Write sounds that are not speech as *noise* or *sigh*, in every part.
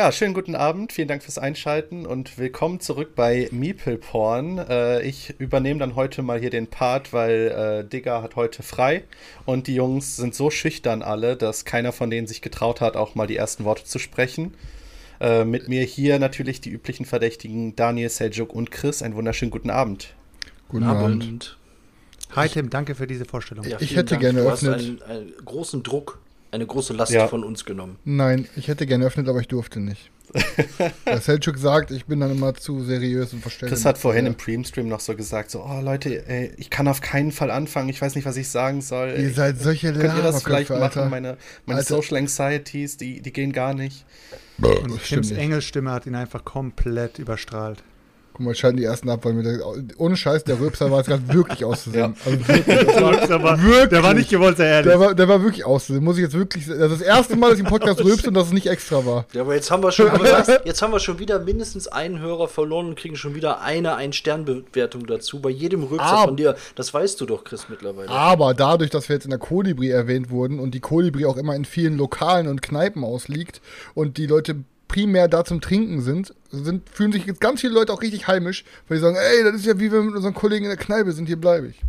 Ja, schönen guten Abend, vielen Dank fürs Einschalten und willkommen zurück bei Meeple Porn. Äh, ich übernehme dann heute mal hier den Part, weil äh, Digger hat heute frei und die Jungs sind so schüchtern alle, dass keiner von denen sich getraut hat, auch mal die ersten Worte zu sprechen. Äh, mit mir hier natürlich die üblichen Verdächtigen Daniel, Seljuk und Chris. Einen wunderschönen guten Abend. Guten Abend. Hi Tim, danke für diese Vorstellung. Ja, ich hätte Dank. gerne du hast eröffnet. einen, einen großen Druck, eine große Last Ja. von uns genommen. Nein, ich hätte gerne eröffnet, aber ich durfte nicht. *laughs* Der Selchuk sagt, ich bin dann immer zu seriös und verstelle. Chris hat vorhin im Pre-Stream noch so gesagt, so, oh Leute, ey, ich kann auf keinen Fall anfangen, ich weiß nicht, was ich sagen soll. Ihr seid solche Könnt ihr das vielleicht machen? Alter. Meine, meine Alter. Social Anxieties, die, die gehen gar nicht. Und Tims nicht. Engelsstimme hat ihn einfach komplett überstrahlt. Guck mal, schalten die ersten ab, weil mir der, ohne Scheiß, der Röpser war jetzt gerade wirklich auszusehen. Ja. Also wirklich, *laughs* Der war, Wirklich? der war nicht gewollt, sehr ehrlich. der, war, der war wirklich auszusehen. Muss ich jetzt wirklich. Das ist das erste Mal, dass ich im Podcast *laughs* rülpse und dass es nicht extra war. Ja, aber jetzt haben wir schon, aber sagst, *laughs* jetzt haben wir schon wieder mindestens einen Hörer verloren und kriegen schon wieder eine Ein-Stern-Bewertung dazu bei jedem Rückzug Ah. von dir. Das weißt du doch, Chris, mittlerweile. Aber dadurch, dass wir jetzt in der Kolibri erwähnt wurden und die Kolibri auch immer in vielen Lokalen und Kneipen ausliegt und die Leute primär da zum Trinken sind, sind fühlen sich jetzt ganz viele Leute auch richtig heimisch, weil die sagen, ey, das ist ja wie wir mit unseren Kollegen in der Kneipe sind, hier bleibe ich.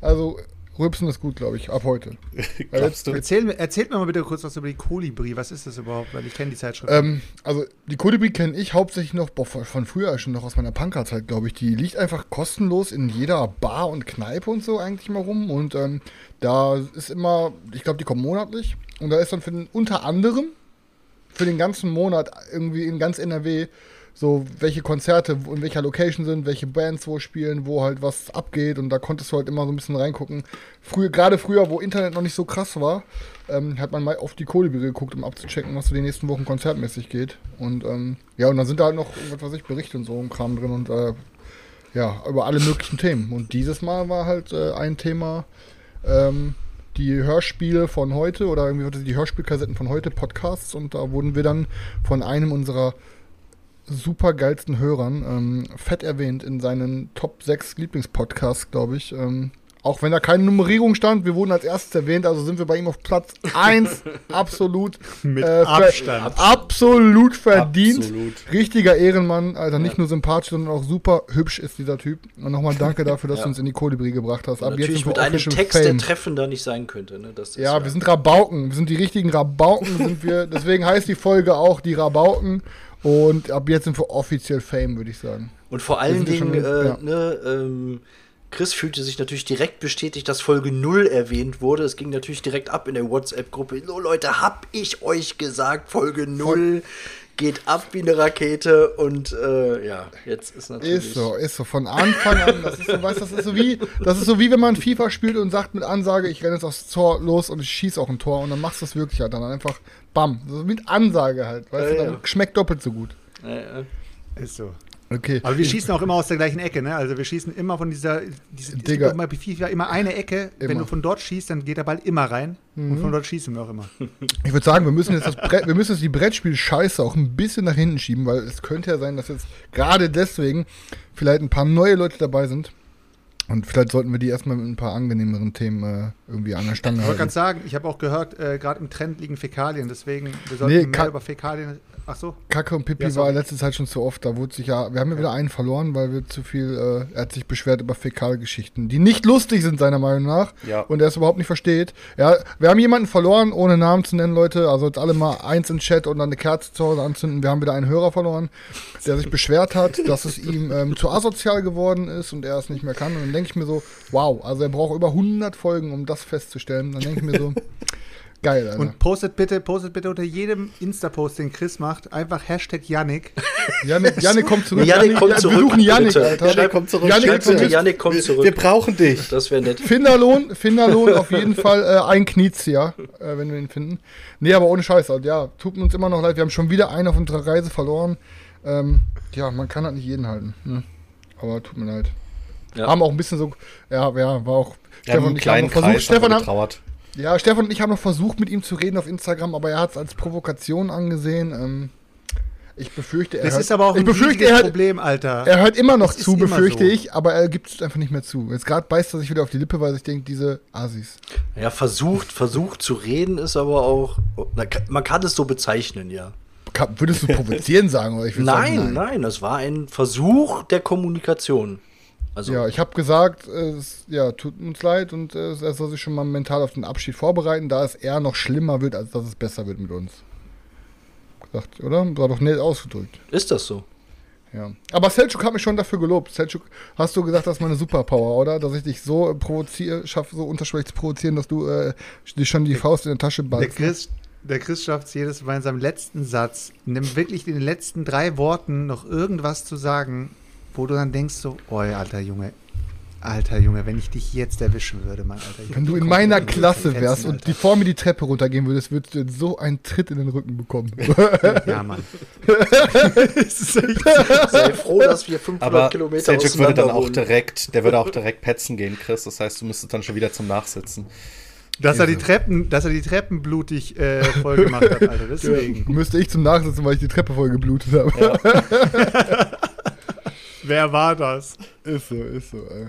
Also, Rübsen ist gut, glaube ich, ab heute. *laughs* Glaubst du? Erzähl, mir- erzählt mir mal bitte kurz was über die Kolibri. Was ist das überhaupt? Weil ich kenne die Zeitschrift. Ähm, also die Kolibri kenne ich hauptsächlich noch boah, von von früher schon noch aus meiner Punkerzeit, glaube ich. Die liegt einfach kostenlos in jeder Bar und Kneipe und so eigentlich mal rum. Und ähm, da ist immer, ich glaube, die kommen monatlich. Und da ist dann für den, unter anderem für den ganzen Monat irgendwie in ganz NRW so, welche Konzerte in welcher Location sind, welche Bands wo spielen, wo halt was abgeht und da konntest du halt immer so ein bisschen reingucken. Früher, gerade früher, wo Internet noch nicht so krass war, ähm, hat man mal auf die Kolibri geguckt, um abzuchecken, was so die nächsten Wochen konzertmäßig geht. Und ähm, ja, und dann sind da halt noch, was weiß ich, Berichte und so ein Kram drin und äh, ja, über alle möglichen Themen. Und dieses Mal war halt äh, ein Thema, ähm, die Hörspiele von heute oder irgendwie die Hörspielkassetten von heute, Podcasts und da wurden wir dann von einem unserer super geilsten Hörern ähm, fett erwähnt in seinen Top 6 Lieblingspodcasts, glaube ich. Ähm, auch wenn da keine Nummerierung stand, wir wurden als erstes erwähnt, also sind wir bei ihm auf Platz *laughs* 1 absolut Mit äh, ver- Abstand. Absolut verdient. Absolut. Richtiger Ehrenmann, Alter, nicht nur sympathisch, sondern auch super hübsch ist dieser Typ. Und nochmal danke dafür, dass *laughs* Ja. du uns in die Kolibri gebracht hast. Ab jetzt Natürlich sind wir mit einem Text, der Fame. treffender nicht sein könnte. Ne? Das ist Ja, wir sind Rabauken. Wir sind die richtigen Rabauken, sind wir. *laughs* Deswegen heißt die Folge auch die Rabauken. Und ab jetzt sind wir offiziell Fame, würde ich sagen. Und vor allen ja Dingen, schon- äh, ja. ne, ähm, Chris fühlte sich natürlich direkt bestätigt, dass Folge 0 erwähnt wurde. Es ging natürlich direkt ab in der WhatsApp-Gruppe. So Leute, hab ich euch gesagt, Folge 0 geht ab wie eine Rakete. Und äh, ja, jetzt ist natürlich. Ist so, ist so. Von Anfang an, das ist so, weißt, das ist so wie, das ist so wie wenn man FIFA spielt und sagt mit Ansage, ich renne jetzt aufs Tor los und ich schieße auch ein Tor und dann machst du es wirklich halt dann einfach bam. So mit Ansage halt, weißt Ja, du, ja. dann schmeckt doppelt so gut. Äh. Ist so. Okay. Aber wir schießen auch immer aus der gleichen Ecke, ne? Also wir schießen immer von dieser. Diese, Digga. immer FIFA immer eine Ecke. Wenn Immer. du von dort schießt, dann geht der Ball immer rein. Und von dort schießen wir auch immer. *laughs* Ich würde sagen, wir müssen jetzt das Brett, wir müssen jetzt die Brettspiel-Scheiße auch ein bisschen nach hinten schieben, weil es könnte ja sein, dass jetzt gerade deswegen vielleicht ein paar neue Leute dabei sind. Und vielleicht sollten wir die erstmal mit ein paar angenehmeren Themen äh, irgendwie an der Stange Ich wollte halten. gerade sagen, ich habe auch gehört, äh, gerade im Trend liegen Fäkalien, deswegen wir sollten Nee, mehr über Fäkalien. Ach so. Kacke und Pipi Ja, war letzte Zeit schon zu oft. Da wurde sich ja, wir haben ja wieder einen verloren, weil wir zu viel, äh, er hat sich beschwert über Fäkalgeschichten, die nicht lustig sind, seiner Meinung nach. Ja. Und er es überhaupt nicht versteht. Ja, wir haben jemanden verloren, ohne Namen zu nennen, Leute. Also jetzt alle mal eins im Chat und dann eine Kerze zu Hause anzünden. Wir haben wieder einen Hörer verloren, der sich beschwert hat, dass es ihm ähm, zu asozial geworden ist und er es nicht mehr kann. Und dann denke ich mir so, wow, also er braucht über 100 Folgen, um das festzustellen. Dann denke ich mir so, *laughs* Geil, Alter. Und postet bitte, postet bitte unter jedem Insta-Post, den Chris macht, einfach Hashtag Yannick. *laughs* Janik, Janik kommt zurück. Janik kommt ja, zurück, Wir suchen bitte. Alter. Janik, komm zurück. Janik, Schreib Bitte, zurück. Janik, komm Wir, zurück. wir brauchen dich. Das wäre nett. Finderlohn, *laughs* Finderlohn auf jeden Fall äh, ein Knizia, äh, wenn wir ihn finden. Nee, aber ohne Scheiß, halt, ja, tut uns immer noch leid. Wir haben schon wieder einen auf unserer Reise verloren. Ähm, ja, man kann halt nicht jeden halten. Ne? Aber tut mir leid. Ja. Haben auch ein bisschen so, ja, ja, war auch. Wir haben einen und ich kleinen versucht, Kreis Stefan, haben, getrauert. Ja, Stefan und ich haben noch versucht, mit ihm zu reden auf Instagram, aber er hat es als Provokation angesehen. Ähm, ich befürchte, er Das hört, ist aber auch ein befürchte, hört, Problem, Alter. er hört immer noch Das zu, befürchte so. ich, aber er gibt es einfach nicht mehr zu. Jetzt gerade beißt er sich wieder auf die Lippe, weil ich denke, diese Asis. Ja, versucht, versucht zu reden ist aber auch. Man kann es so bezeichnen, ja. Würdest du provozieren *laughs* sagen? Oder ich Nein, sagen, nein, das war ein Versuch der Kommunikation. Also, Ja, ich habe gesagt, äh, es, ja, tut uns leid und äh, er soll sich schon mal mental auf den Abschied vorbereiten, da es eher noch schlimmer wird, als dass es besser wird mit uns. Gesagt, oder? War doch nett ausgedrückt. ist das so? Ja. Aber Selchuk hat mich schon dafür gelobt. Selchuk, hast du gesagt, das ist meine Superpower, oder? Dass ich dich so provoziere, schaffe, so unterschwellig zu provozieren, dass du äh, dich schon die Faust in der Tasche Der ballst. Chris, der Chris schafft es jedes Mal in seinem letzten Satz, nimm wirklich in den letzten drei Worten noch irgendwas zu sagen, wo du dann denkst so, oh alter Junge, alter Junge, wenn ich dich jetzt erwischen würde, mein alter Junge. Wenn du in meiner Klasse wärst fetzen, und die vor mir die Treppe runtergehen würdest, würdest du jetzt so einen Tritt in den Rücken bekommen. Ja, Mann. *laughs* *laughs* Sei froh, dass wir 500 Aber Kilometer Seljuk würde dann auch direkt, der würde auch direkt petzen gehen, Chris. Das heißt, du müsstest dann schon wieder zum Nachsitzen. Dass er die Treppen, dass er die Treppen blutig äh, voll gemacht hat, Alter. *laughs* Deswegen. Müsste ich zum Nachsitzen, weil ich die Treppe voll geblutet habe. Wer war das? Ist so, ist so. Ey.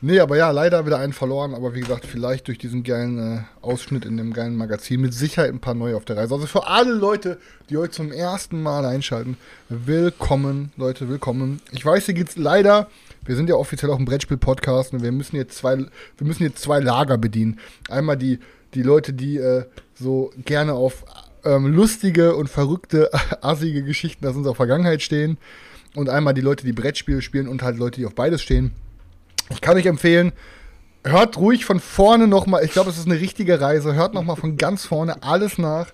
Nee, aber ja, leider wieder einen verloren. Aber wie gesagt, vielleicht durch diesen geilen äh, Ausschnitt in dem geilen Magazin mit Sicherheit ein paar neue auf der Reise. Also für alle Leute, die heute zum ersten Mal einschalten, willkommen, Leute, willkommen. Ich weiß, hier geht's leider. Wir sind ja offiziell auch ein Brettspiel-Podcast und wir müssen jetzt zwei, wir müssen jetzt zwei Lager bedienen. Einmal die, die Leute, die äh, so gerne auf ähm, lustige und verrückte, *laughs* assige Geschichten aus unserer Vergangenheit stehen. Und einmal die Leute, die Brettspiele spielen und halt Leute, die auf beides stehen. Ich kann euch empfehlen, hört ruhig von vorne nochmal, ich glaube, es ist eine richtige Reise, hört nochmal von ganz vorne alles nach.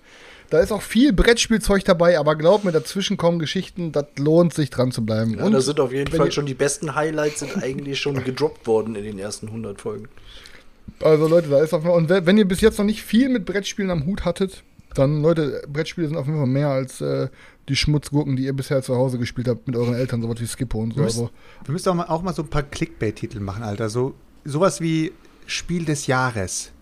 Da ist auch viel Brettspielzeug dabei, aber glaubt mir, dazwischen kommen Geschichten, das lohnt sich dran zu bleiben. Ja, und da sind auf jeden Fall schon die besten Highlights sind eigentlich schon gedroppt worden in den ersten 100 Folgen. Also Leute, da ist auf und wenn ihr bis jetzt noch nicht viel mit Brettspielen am Hut hattet, dann Leute, Brettspiele sind auf jeden Fall mehr als äh, die Schmutzgurken, die ihr bisher zu Hause gespielt habt mit euren Eltern, sowas wie Skippo und so. Wir müssen, Also, wir müssen auch, mal, auch mal so ein paar Clickbait-Titel machen, Alter. So, sowas wie Spiel des Jahres.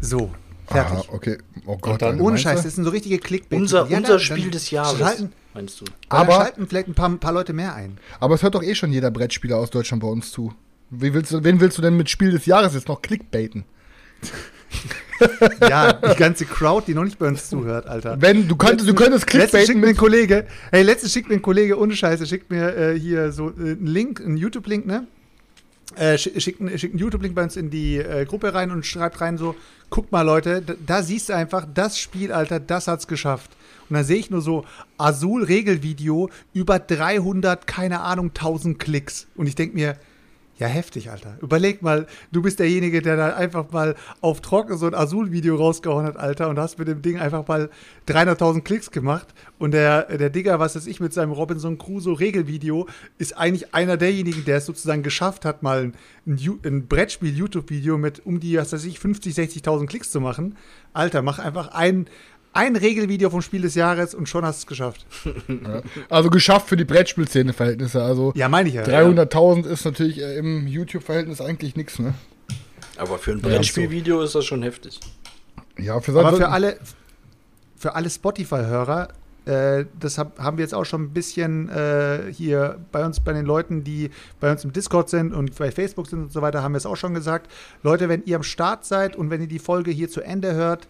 So, fertig. ah, okay. Oh Gott. Dann- Ohne? Scheiß, das sind so richtige Clickbait. Unser, Ja, unser dann- Spiel dann des Jahres, Schalten, meinst du? aber schalten vielleicht ein paar, ein paar Leute mehr ein. Aber es hört doch eh schon jeder Brettspieler aus Deutschland bei uns zu. Wie willst du, wen willst du denn mit Spiel des Jahres jetzt noch clickbaiten? Ja, die ganze Crowd, die noch nicht bei uns zuhört, Alter. Wenn, du, könntest, du könntest Letztens schickt clickbaiten mir ein. Kollege, hey, letztens schickt mir ein Kollege, ohne Scheiße, schickt mir äh, hier so äh, einen Link, einen YouTube-Link, ne? Äh, schi- schickt, einen- schickt einen YouTube-Link bei uns in die äh, Gruppe rein und schreibt rein so, guck mal Leute, da, da siehst du einfach, das Spiel, Alter, das hat's geschafft. Und dann sehe ich nur so, Azul-Regelvideo, über 300, keine Ahnung, 1000 Klicks. Und ich denke mir, ja, heftig, Alter. Überleg mal, du bist derjenige, der da einfach mal auf Trocken so ein Azul-Video rausgehauen hat, Alter, und hast mit dem Ding einfach mal 300.000 Klicks gemacht. Und der, der Digger, was weiß ich, mit seinem Robinson Crusoe-Regelvideo, ist eigentlich einer derjenigen, der es sozusagen geschafft hat, mal ein, ein, Brettspiel-YouTube-Video mit um die, was weiß ich, 50, 60.000 Klicks zu machen. Alter, mach einfach ein, ein Regelvideo vom Spiel des Jahres und schon hast du es geschafft. *laughs* Also geschafft für die Brettspielszene-Verhältnisse. Also Ja, meine ich ja. 300.000 ist natürlich äh, im YouTube-Verhältnis eigentlich nichts, ne? Aber für ein Brettspielvideo ist das schon heftig. Ja, für Aber für alle, für alle Spotify-Hörer, äh, das hab, haben wir jetzt auch schon ein bisschen äh, hier bei uns, bei den Leuten, die bei uns im Discord sind und bei Facebook sind und so weiter, haben wir es auch schon gesagt. Leute, wenn ihr am Start seid und wenn ihr die Folge hier zu Ende hört,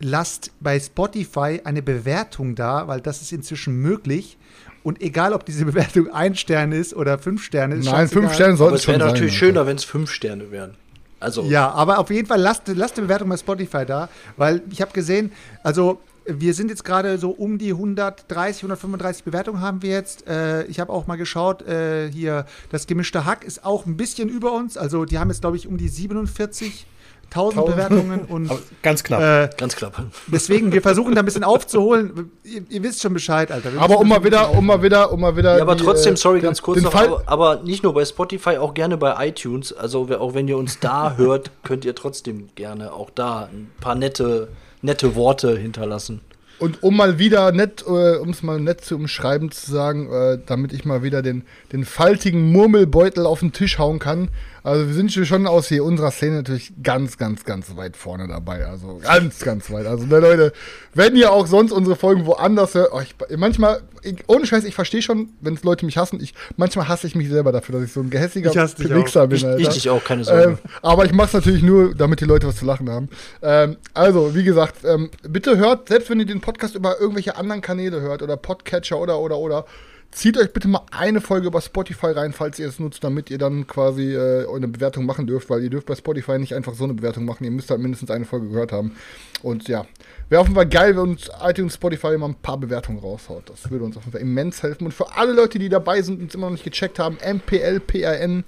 lasst bei Spotify eine Bewertung da, weil das ist inzwischen möglich. Und egal, ob diese *laughs* Bewertung ein Stern ist oder fünf Sterne, ist Nein, fünf. Sterne sollten es wäre schon sein. natürlich Alter. schöner, wenn es fünf Sterne wären. Also, Ja, aber auf jeden Fall lasst, lasst eine Bewertung bei Spotify da, weil ich habe gesehen, also wir sind jetzt gerade so um die 130, 135 Bewertungen haben wir jetzt. Äh, ich habe auch mal geschaut, äh, hier das gemischte Hack ist auch ein bisschen über uns. Also die haben jetzt, glaube ich, um die 47 1000 Tausend. Bewertungen *laughs* und Aber ganz knapp. äh, Ganz knapp. deswegen, wir versuchen da ein bisschen aufzuholen. Ihr, ihr wisst schon Bescheid, Alter. Wir Aber um mal wieder, um mal wieder, um mal wieder. Ja, aber die, trotzdem, äh, sorry, den- ganz kurz den noch, Fall, aber, nicht nur bei Spotify, auch gerne bei iTunes. Also auch wenn ihr uns da *laughs* hört, könnt ihr trotzdem gerne auch da ein paar nette, nette Worte hinterlassen. Und um mal wieder nett, äh, um es mal nett zu umschreiben zu sagen, äh, damit ich mal wieder den, den faltigen Murmelbeutel auf den Tisch hauen kann. Also wir sind schon aus hier unserer Szene natürlich ganz, ganz, ganz weit vorne dabei. Also ganz, ganz weit. Also ne, Leute, wenn ihr auch sonst unsere Folgen woanders hört, oh, ich, manchmal, ich, ohne Scheiß, ich verstehe schon, wenn es Leute mich hassen. Ich, manchmal hasse ich mich selber dafür, dass ich so ein gehässiger Ich hasse dich Wichser bin. Ich, Alter. ich dich auch, keine Sorge. Ähm, aber ich mache es natürlich nur, damit die Leute was zu lachen haben. Ähm, also, wie gesagt, ähm, bitte hört, selbst wenn ihr den Podcast über irgendwelche anderen Kanäle hört oder Podcatcher oder, oder, oder, zieht euch bitte mal eine Folge über Spotify rein, falls ihr es nutzt, damit ihr dann quasi äh, eine Bewertung machen dürft, weil ihr dürft bei Spotify nicht einfach so eine Bewertung machen. Ihr müsst halt mindestens eine Folge gehört haben. Und ja, wäre auf jeden Fall geil, wenn uns iTunes Spotify mal ein paar Bewertungen raushaut. Das würde uns auf jeden Fall immens helfen. Und für alle Leute, die dabei sind und es immer noch nicht gecheckt haben, MPLPRN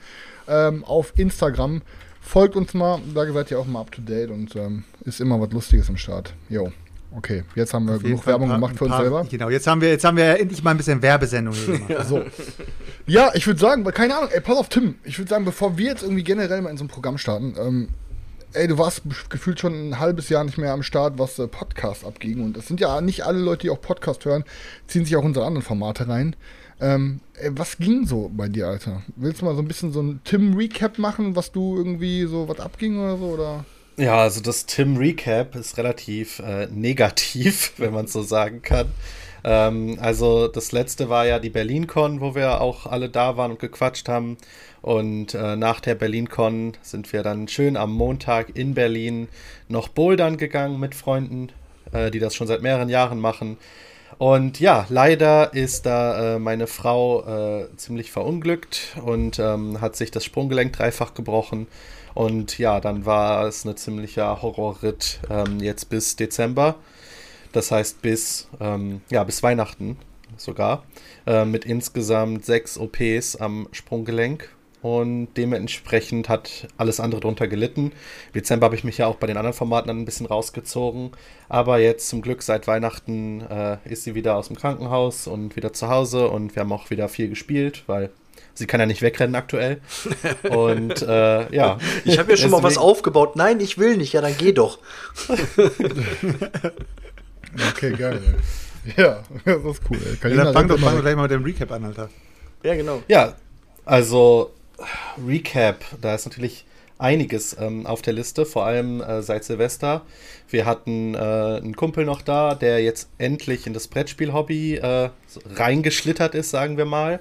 ähm, auf Instagram. Folgt uns mal, da seid ihr auch mal up to date und ähm, ist immer was Lustiges im Start. Jo, okay, jetzt haben wir genug Werbung paar- gemacht für ein uns paar- selber. Genau, jetzt haben wir, jetzt haben wir endlich mal ein bisschen Werbesendung hier gemacht. *laughs* So. Ja, ich würde sagen, keine Ahnung, ey, pass auf, Tim. Ich würde sagen, bevor wir jetzt irgendwie generell mal in so ein Programm starten, ähm, ey, du warst gefühlt schon ein halbes Jahr nicht mehr am Start, was äh, Podcast abging. Und es sind ja nicht alle Leute, die auch Podcast hören, ziehen sich auch unsere anderen Formate rein. Ähm, ey, was ging so bei dir, Alter? Willst du mal so ein bisschen so ein Tim-Recap machen, was du irgendwie so was abging oder so? Oder? Ja, also das Tim Recap ist relativ äh, negativ, *laughs* wenn man so sagen kann. Ähm, also das letzte war ja die BerlinCon, wo wir auch alle da waren und gequatscht haben. Und äh, nach der BerlinCon sind wir dann schön am Montag in Berlin noch bouldern gegangen mit Freunden, äh, die das schon seit mehreren Jahren machen. Und ja, leider ist da äh, meine Frau äh, ziemlich verunglückt und ähm, hat sich das Sprunggelenk dreifach gebrochen. Und ja, dann war es ein ziemlicher Horrorritt ähm, jetzt bis Dezember. Das heißt bis, ähm, ja, bis Weihnachten sogar. Äh, mit insgesamt sechs OPs am Sprunggelenk. Und dementsprechend hat alles andere drunter gelitten. Im Dezember habe ich mich ja auch bei den anderen Formaten dann ein bisschen rausgezogen. Aber jetzt zum Glück seit Weihnachten äh, ist sie wieder aus dem Krankenhaus und wieder zu Hause. Und wir haben auch wieder viel gespielt, weil sie kann ja nicht wegrennen aktuell. Und äh, ja. Ich habe ja schon mal was aufgebaut. Nein, ich will nicht. Ja, dann geh doch. Okay, geil, ey. Ja, das ist cool, ey. Ja, dann fang doch, weg. gleich mal mit dem Recap an, Alter. Ja, genau. Ja, also Recap, da ist natürlich einiges ähm, auf der Liste, vor allem äh, seit Silvester. Wir hatten äh, einen Kumpel noch da, der jetzt endlich in das Brettspiel-Hobby äh, so reingeschlittert ist, sagen wir mal.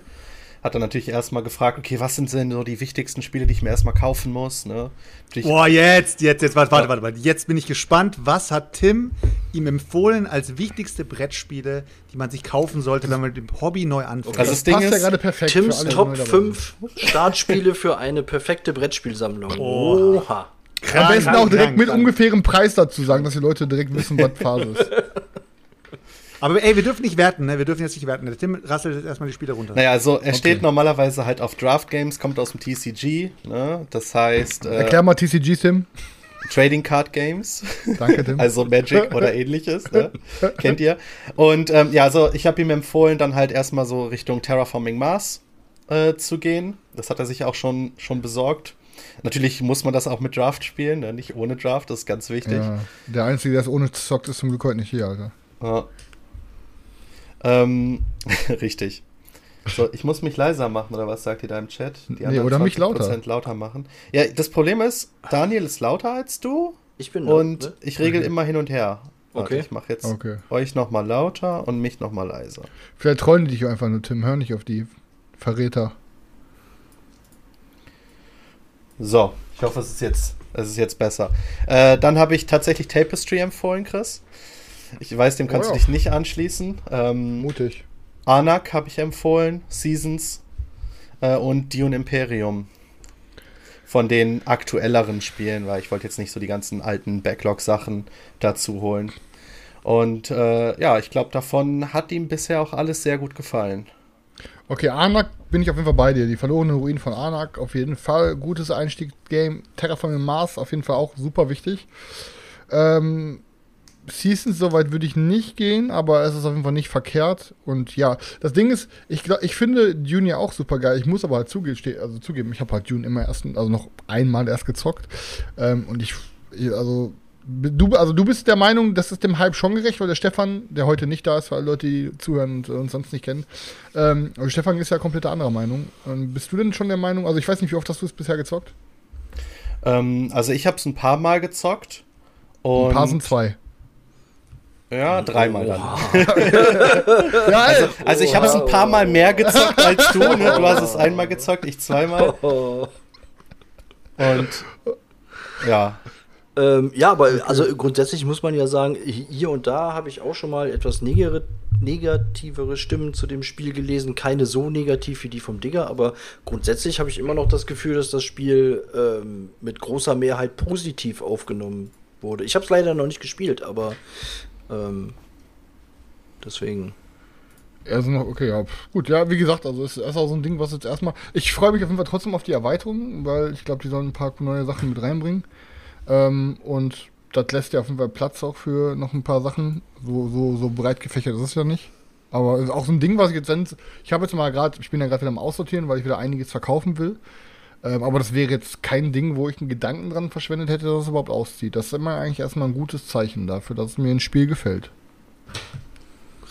Hat dann natürlich erstmal gefragt, okay, was sind denn so die wichtigsten Spiele, die ich mir erstmal kaufen muss? Ne? Natürlich, Boah, jetzt, jetzt, jetzt, warte, warte, warte, warte. Jetzt bin ich gespannt, was hat Tim ihm empfohlen als wichtigste Brettspiele, die man sich kaufen sollte, wenn man mit dem Hobby neu anfängt? Also das Ding Passt ja ist, gerade perfekt Tims Top neu dabei 5 Startspiele für eine perfekte Brettspielsammlung. Oha. Am besten auch direkt krank, mit krank. ungefährem Preis dazu sagen, dass die Leute direkt wissen, was Phase ist. *laughs* Aber ey, wir dürfen nicht werten, ne? Wir dürfen jetzt nicht werten. Der Tim rasselt jetzt erstmal die Spiele runter. naja, also er steht normalerweise halt auf Draft Games, kommt aus dem TCG, ne? das heißt äh, Erklär mal TCG, Tim. Trading Card Games. Danke, Tim. *laughs* Also Magic oder ähnliches, ne? *laughs* Kennt ihr? Und ähm, ja, also ich habe ihm empfohlen, dann halt erstmal so Richtung Terraforming Mars äh, zu gehen. Das hat er sich auch schon, schon besorgt. Natürlich muss man das auch mit Draft spielen, ne? nicht ohne Draft, das ist ganz wichtig. Ja, der Einzige, der es ohne zockt, ist zum Glück heute nicht hier, Alter. Ja. Ähm, *laughs* richtig. So, ich muss mich leiser machen, oder was sagt ihr da im Chat? Die Nee, oder mich 20% lauter machen. Ja, das Problem ist, Daniel ist lauter als du Ich bin und ne? ich regel immer hin und her. Warte, Okay. ich mache jetzt Okay. euch nochmal lauter und mich nochmal leiser. Vielleicht trollen die dich einfach nur, Tim. Hör nicht auf die Verräter. So, ich hoffe, es ist jetzt, es ist jetzt besser. Äh, dann habe ich tatsächlich Tapestry empfohlen, Chris. Ich weiß, dem kannst Oh du dich nicht anschließen. Ähm, Mutig. Anak habe ich empfohlen, Seasons äh, und Dune Imperium. Von den aktuelleren Spielen, weil ich wollte jetzt nicht so die ganzen alten Backlog-Sachen dazu holen. Und äh, ja, ich glaube, davon hat ihm bisher auch alles sehr gut gefallen. Okay, Anak bin ich auf jeden Fall bei dir. Die verlorene Ruin von Anak, auf jeden Fall. Gutes Einstiegsgame. Terraforming Mars, auf jeden Fall auch super wichtig. Ähm, Seasons, soweit würde ich nicht gehen, aber es ist auf jeden Fall nicht verkehrt. Und ja, das Ding ist, ich, glaub, ich finde Dune ja auch super geil. Ich muss aber halt zuge also zugeben, ich habe halt Dune immer erst, also noch einmal erst gezockt. Ähm, und ich, also Du, also du bist der Meinung, das ist dem Hype schon gerecht, weil der Stefan, der heute nicht da ist, alle Leute, die zuhören und uns sonst nicht kennen, ähm, aber Stefan ist ja komplett anderer Meinung. Ähm, bist du denn schon der Meinung, also ich weiß nicht, wie oft hast du es bisher gezockt? Ähm, also ich habe es ein paar Mal gezockt. Und ein paar sind zwei. Ja, dreimal dann. *laughs* also, also, ich habe es ein paar Mal mehr gezockt als du. Ne? Du hast es einmal gezockt, ich zweimal. Und ja, ähm, ja, aber also grundsätzlich muss man ja sagen, hier und da habe ich auch schon mal etwas negativere Stimmen zu dem Spiel gelesen. Keine so negativ wie die vom Digger, aber grundsätzlich habe ich immer noch das Gefühl, dass das Spiel ähm, mit großer Mehrheit positiv aufgenommen wurde. Ich habe es leider noch nicht gespielt, aber ähm, deswegen. Also noch, okay, ja. Gut, ja, wie gesagt, also ist auch so ein Ding, was jetzt erstmal. Ich freue mich auf jeden Fall trotzdem auf die Erweiterung, weil ich glaube, die sollen ein paar neue Sachen mit reinbringen. Ähm, und das lässt ja auf jeden Fall Platz auch für noch ein paar Sachen. So, so, so breit gefächert ist es ja nicht. Aber ist auch so ein Ding, was ich jetzt. Ich habe jetzt mal gerade, ich bin ja gerade wieder am Aussortieren, weil ich wieder einiges verkaufen will. Ähm, aber das wäre jetzt kein Ding, wo ich einen Gedanken dran verschwendet hätte, dass es überhaupt auszieht. Das ist immer eigentlich erstmal ein gutes Zeichen dafür, dass es mir ein Spiel gefällt.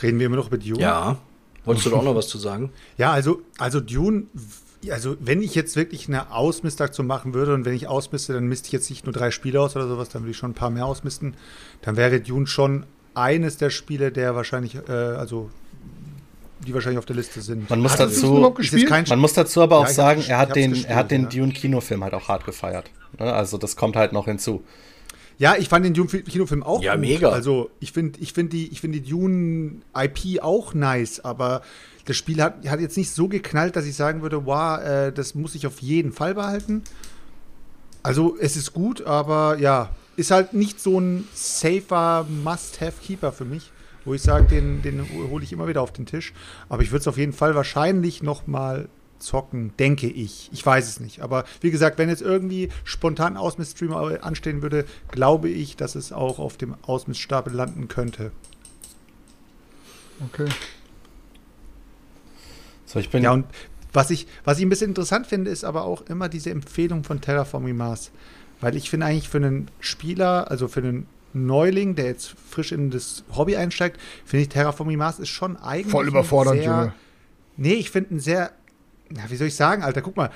Reden wir immer noch über Dune? Ja. Wolltest du da auch noch was zu sagen? *laughs* Ja, also, also Dune also wenn ich jetzt wirklich eine Ausmistaktion machen würde und wenn ich ausmiste, dann misste ich jetzt nicht nur drei Spiele aus oder sowas, dann würde ich schon ein paar mehr ausmisten. Dann wäre Dune schon eines der Spiele, der wahrscheinlich, äh, also die wahrscheinlich auf der Liste sind. Man muss, dazu, man muss dazu aber auch ja, sagen, er hat den, gespielt, er hat den ja. Dune-Kinofilm halt auch hart gefeiert. Ne? Also das kommt halt noch hinzu. Ja, ich fand den Dune-Kinofilm auch ja, gut. mega. Also ich finde ich find die, find die Dune-IP auch nice, aber das Spiel hat, hat jetzt nicht so geknallt, dass ich sagen würde, wow, äh, das muss ich auf jeden Fall behalten. Also es ist gut, aber ja, ist halt nicht so ein safer Must-Have-Keeper für mich, wo ich sage, den, den hole ich immer wieder auf den Tisch. Aber ich würde es auf jeden Fall wahrscheinlich noch mal zocken, denke ich. Ich weiß es nicht. Aber wie gesagt, wenn jetzt irgendwie spontan Ausmist-Stream anstehen würde, glaube ich, dass es auch auf dem Ausmiststapel landen könnte. Okay. So, ich bin ja, und was ich, was ich ein bisschen interessant finde, ist aber auch immer diese Empfehlung von Terraforming Mars. Weil ich finde eigentlich für einen Spieler, also für einen Neuling, der jetzt frisch in das Hobby einsteigt, finde ich Terraforming Mars ist schon eigentlich. Voll überfordernd, sehr, Junge. Nee, ich finde ein sehr, na, wie soll ich sagen, Alter, guck mal,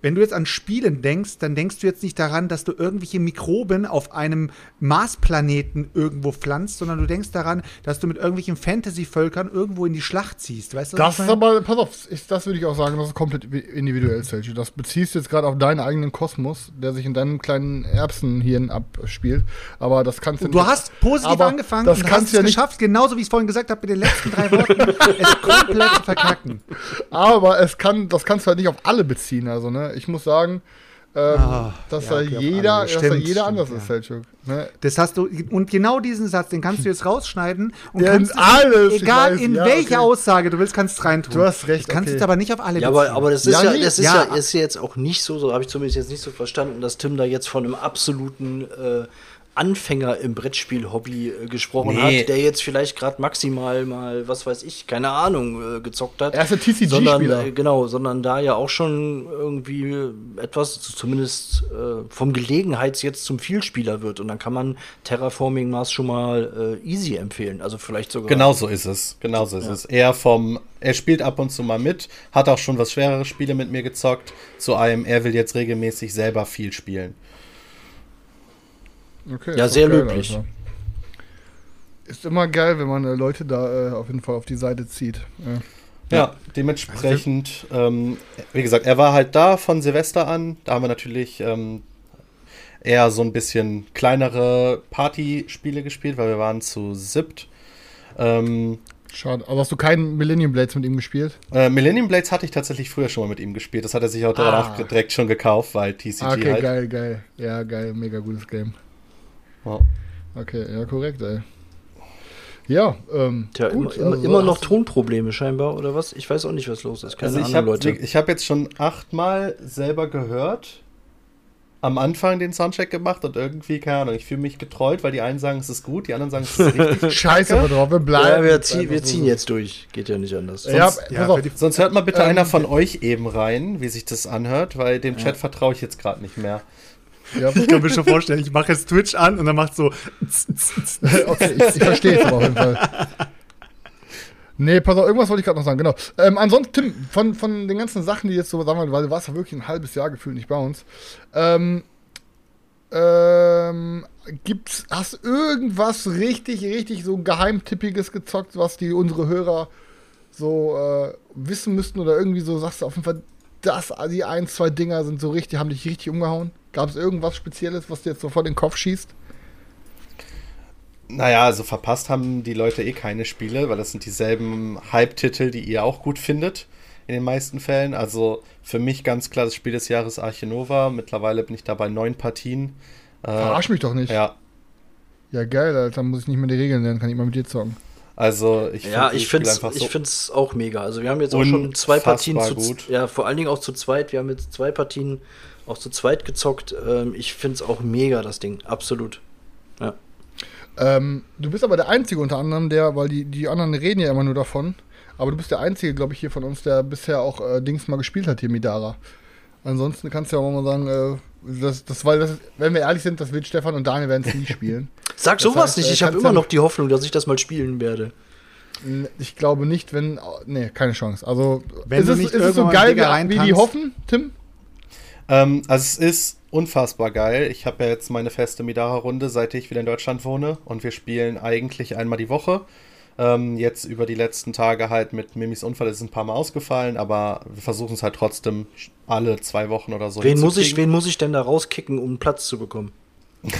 wenn du jetzt an Spielen denkst, dann denkst du jetzt nicht daran, dass du irgendwelche Mikroben auf einem Marsplaneten irgendwo pflanzt, sondern du denkst daran, dass du mit irgendwelchen Fantasy-Völkern irgendwo in die Schlacht ziehst. Weißt du, das ist aber, pass auf, ist, das würde ich auch sagen, das ist komplett individuell, Sergio. Das beziehst du jetzt gerade auf deinen eigenen Kosmos, der sich in deinem kleinen Erbsenhirn abspielt. Aber das kannst du Du hast positiv angefangen das und kannst hast ja es geschafft, genauso wie ich es vorhin gesagt habe, mit den letzten drei Worten, es komplett verkacken. *laughs* Aber es kann, das kannst du halt nicht auf alle beziehen, also, ne? Ich muss sagen, ähm, ah, dass, ja, da jeder, dass da jeder anders stimmt, ist, Selchuk. Ne? Das hast du, und genau diesen Satz, den kannst du jetzt rausschneiden und ja, kannst alles, egal weiß, in ja, welche okay. Aussage du willst, kannst reintun. Du hast recht. Du kannst okay. es aber nicht auf alle Ja, aber, aber das ist ja, ja das ist ja, ist jetzt auch nicht so, so habe ich zumindest jetzt nicht so verstanden, dass Tim da jetzt von einem absoluten äh, Anfänger im Brettspiel-Hobby äh, gesprochen nee. hat, der jetzt vielleicht gerade maximal mal, was weiß ich, keine Ahnung, äh, gezockt hat. Er ist ein TCG-Spieler. Äh, genau, sondern da ja auch schon irgendwie etwas, zumindest äh, vom Gelegenheits jetzt zum Vielspieler wird. Und dann kann man Terraforming Mars schon mal äh, easy empfehlen. Also vielleicht sogar. Genau so ist es. Genau so ist ja. es. Er vom, er spielt ab und zu mal mit, hat auch schon was schwerere Spiele mit mir gezockt, zu einem, er will jetzt regelmäßig selber viel spielen. Okay, ja, sehr geil, löblich. Alter. Ist immer geil, wenn man äh, Leute da äh, auf jeden Fall auf die Seite zieht. Ja, ja dementsprechend, ähm, wie gesagt, er war halt da von Silvester an. Da haben wir natürlich ähm, eher so ein bisschen kleinere Partyspiele gespielt, weil wir waren zu siebt. Ähm, Schade. Aber hast du keinen Millennium Blades mit ihm gespielt? Äh, Millennium Blades hatte ich tatsächlich früher schon mal mit ihm gespielt. Das hat er sich auch ah. direkt schon gekauft, weil TCG ah, okay, halt. geil, geil. Ja, geil. Mega gutes Game. Ja. Okay, ja, korrekt, ey. Ja, ähm, Tja, gut, immer, immer, also immer noch Tonprobleme scheinbar, oder was? Ich weiß auch nicht, was los ist. Keine Also ich Ahnung, habe Leute. ich hab jetzt schon achtmal selber gehört, am Anfang den Soundcheck gemacht und irgendwie, keine Ahnung, ich fühle mich getrollt, weil die einen sagen, es ist gut, die anderen sagen, es ist *laughs* richtig. Scheiße aber drauf, wir bleiben. Ja, wir, zieh, wir ziehen jetzt durch. Geht ja nicht anders. Ja, Sonst- Ja, pass auf. Sonst hört mal bitte Ähm, einer von euch eben rein, wie sich das anhört, weil dem Chat vertraue ich jetzt gerade nicht mehr. Ja, Ich kann mir schon vorstellen, ich mache jetzt Twitch an und dann macht so. *laughs* okay, ich, ich verstehe es aber auf jeden Fall. Nee, pass auf, irgendwas wollte ich gerade noch sagen, genau. Ähm, ansonsten, Tim, von, von den ganzen Sachen, die jetzt so, sagen wir, weil du warst ja wirklich ein halbes Jahr gefühlt nicht bei uns. Ähm, ähm, gibt's, hast irgendwas richtig, richtig so geheimtippiges gezockt, was die unsere Hörer so äh, wissen müssten oder irgendwie so sagst du auf jeden Fall, das, die ein, zwei Dinger sind so richtig, haben dich richtig umgehauen? Gab es irgendwas Spezielles, was dir jetzt so vor den Kopf schießt? Naja, also verpasst haben die Leute eh keine Spiele, weil das sind dieselben Hype-Titel, die ihr auch gut findet, in den meisten Fällen. Also für mich ganz klar das Spiel des Jahres Arche Nova. Mittlerweile bin ich da bei neun Partien. Äh, Verarsch mich doch nicht. ja, Ja, geil, Alter, dann muss ich nicht mehr die Regeln lernen, kann ich mal mit dir zocken. Also ich Ja, ich finde es so ich find's auch mega. Also wir haben jetzt auch schon zwei Partien zu gut. Ja, vor allen Dingen auch zu zweit. Wir haben jetzt zwei Partien auch zu zweit gezockt. Ähm, ich finde es auch mega, das Ding. Absolut. Ja. Ähm, du bist aber der Einzige unter anderem, der, weil die, die anderen reden ja immer nur davon, aber du bist der Einzige, glaube ich, hier von uns, der bisher auch äh, Dings mal gespielt hat hier, Midara. Ansonsten kannst du ja auch mal sagen, äh, das, das, weil das, wenn wir ehrlich sind, das wird Stefan und Daniel werden es nie spielen. Sag Das sowas heißt, nicht. äh, Ich habe immer noch die Hoffnung, dass ich das mal spielen werde. Ich glaube nicht, wenn. Nee, keine Chance. Also, Wenn ist, du es, nicht ist es so geil, wie, wie die hoffen, Tim? Ähm, also es ist unfassbar geil. Ich habe ja jetzt meine feste Midara-Runde, seit ich wieder in Deutschland wohne. Und wir spielen eigentlich einmal die Woche. Ähm, jetzt über die letzten Tage halt mit Mimis Unfall ist es ein paar Mal ausgefallen, aber wir versuchen es halt trotzdem alle zwei Wochen oder so Wen muss, ich, wen muss ich denn da rauskicken, um Platz zu bekommen? *laughs*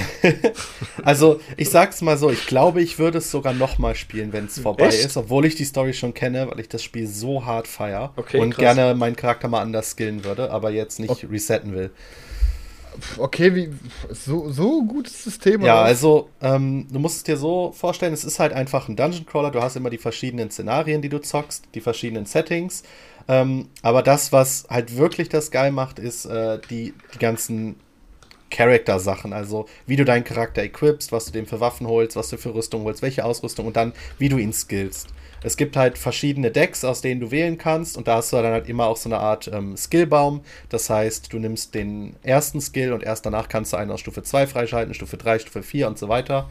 Also, ich sag's mal so, ich glaube, ich würde es sogar nochmal spielen, wenn es vorbei Echt? ist, obwohl ich die Story schon kenne, weil ich das Spiel so hart feier Okay, und krass. gerne meinen Charakter mal anders skillen würde, aber jetzt nicht resetten will. Okay, wie. So, so gutes System. Ja, oder also ähm, du musst es dir so vorstellen, es ist halt einfach ein Dungeon Crawler. Du hast immer die verschiedenen Szenarien, die du zockst, die verschiedenen Settings. Ähm, aber das, was halt wirklich das geil macht, ist äh, die, die ganzen Character-Sachen. Also wie du deinen Charakter equipst, was du dem für Waffen holst, was du für Rüstung holst, welche Ausrüstung und dann wie du ihn skillst. Es gibt halt verschiedene Decks, aus denen du wählen kannst und da hast du dann halt immer auch so eine Art ähm, Skillbaum. Das heißt, du nimmst den ersten Skill und erst danach kannst du einen aus Stufe 2 freischalten, Stufe 3, Stufe 4 und so weiter.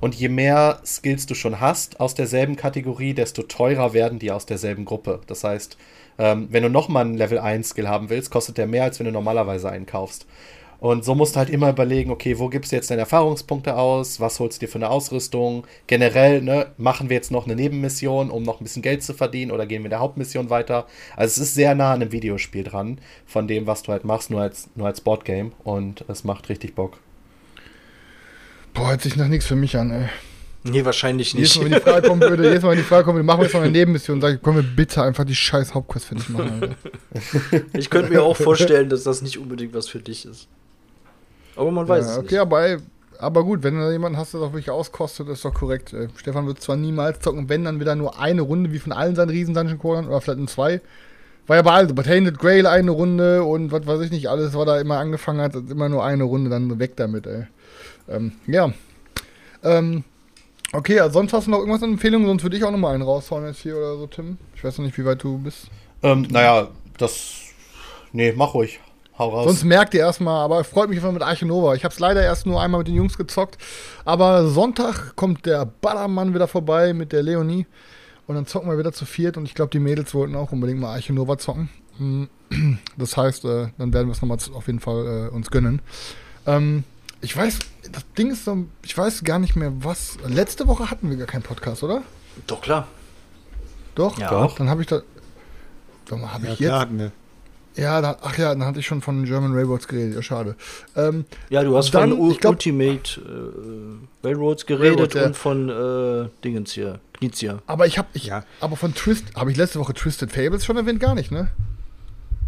Und je mehr Skills du schon hast aus derselben Kategorie, desto teurer werden die aus derselben Gruppe. Das heißt, ähm, wenn du nochmal einen Level 1 Skill haben willst, kostet der mehr, als wenn du normalerweise einen kaufst. Und so musst du halt immer überlegen, okay, wo gibst du jetzt deine Erfahrungspunkte aus? Was holst du dir für eine Ausrüstung? Generell, ne, machen wir jetzt noch eine Nebenmission, um noch ein bisschen Geld zu verdienen oder gehen wir in der Hauptmission weiter? Also es ist sehr nah an einem Videospiel dran, von dem, was du halt machst, nur als, nur als Boardgame und es macht richtig Bock. Boah, hört sich nach nichts für mich an, ey. Nee, wahrscheinlich Jedes nicht. Mal, wenn die Frage kommen würde, jedes Mal, wenn die Frage kommen würde, machen wir jetzt noch eine *laughs* Nebenmission, sage ich, können wir bitte einfach die scheiß Hauptquest fertig machen, Alter. Ich könnte mir auch vorstellen, dass das nicht unbedingt was für dich ist. Aber man weiß ja, es okay, nicht. aber, ey, aber gut, wenn du jemanden hast, der das auch wirklich auskostet, ist doch korrekt. Ey. Stefan wird zwar niemals zocken, wenn dann wieder nur eine Runde, wie von allen seinen riesen Dungeon Crawlern, oder vielleicht nur zwei. War ja bei allen, bei Tainted Grail eine Runde und was weiß ich nicht, alles, was da immer angefangen hat, immer nur eine Runde, dann weg damit, ey. Ähm, ja. Ähm, okay, also sonst hast du noch irgendwas an Empfehlungen, sonst würde ich auch noch mal einen raushauen jetzt hier oder so, Tim. Ich weiß noch nicht, wie weit du bist. Ähm, naja, das. Nee, mach ruhig. Hau raus. Sonst merkt ihr erstmal, aber freut mich einfach mit Arche Nova. Ich habe es leider erst nur einmal mit den Jungs gezockt. Aber Sonntag kommt der Ballermann wieder vorbei mit der Leonie. Und dann zocken wir wieder zu viert. Und ich glaube, die Mädels wollten auch unbedingt mal Arche Nova zocken. *clears throat* Das heißt, äh, dann werden wir es nochmal auf jeden Fall äh, uns gönnen. Ähm, ich weiß, das Ding ist so, ich weiß gar nicht mehr, was. Letzte Woche hatten wir gar keinen Podcast, oder? Doch, klar. Doch? Ja. Doch. Dann habe ich da. Sag mal, habe Ja, ich klar jetzt? hatten wir. Ja, da, ach ja, dann hatte ich schon von German Railroads geredet. Ja, schade. Ähm, Ja, du hast Dann, von U ich glaub- Ultimate äh, Railroads geredet Railroad, ja. und von äh, Dingens hier, Knizia. Aber ich habe, ich, Ja. aber von Twist, habe ich letzte Woche Twisted Fables schon erwähnt? Gar nicht, ne?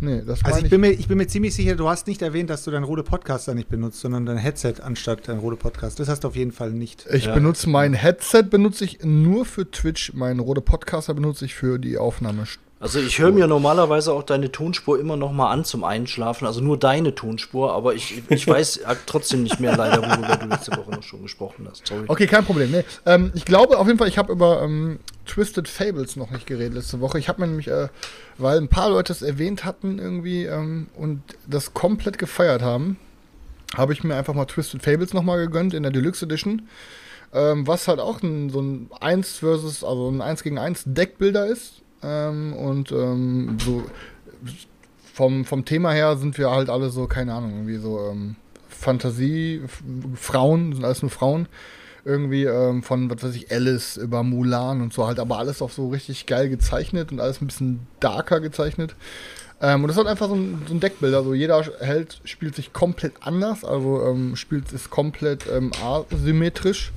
Nee, das Also meine ich bin, mir, ich bin mir ziemlich sicher, du hast nicht erwähnt, dass du dein Rode Podcaster nicht benutzt, sondern dein Headset anstatt dein Rode Podcast. Das hast du auf jeden Fall nicht. Ich Ja. benutze mein Headset benutze ich nur für Twitch, meinen Rode Podcaster benutze ich für die Aufnahme. Also ich höre mir normalerweise auch deine Tonspur immer noch mal an zum Einschlafen, also nur deine Tonspur, aber ich, ich *laughs* weiß trotzdem nicht mehr leider, worüber du letzte Woche noch schon gesprochen hast. Sorry. Okay, kein Problem. Nee. Ähm, ich glaube auf jeden Fall, ich habe über ähm, Twisted Fables noch nicht geredet letzte Woche. Ich habe mir nämlich, äh, weil ein paar Leute es erwähnt hatten irgendwie ähm, und das komplett gefeiert haben, habe ich mir einfach mal Twisted Fables nochmal gegönnt in der Deluxe Edition. Ähm, was halt auch ein, so ein 1 versus, also ein 1 gegen 1 Deckbilder ist. Ähm, und ähm, so vom, vom Thema her sind wir halt alle so, keine Ahnung, irgendwie so ähm, Fantasie, Frauen, sind alles nur Frauen. Irgendwie ähm, von, was weiß ich, Alice über Mulan und so halt, aber alles auch so richtig geil gezeichnet und alles ein bisschen darker gezeichnet. Ähm, und das ist halt einfach so ein, so ein Deckbild. Also jeder Held spielt sich komplett anders, also ähm, spielt es komplett ähm, asymmetrisch.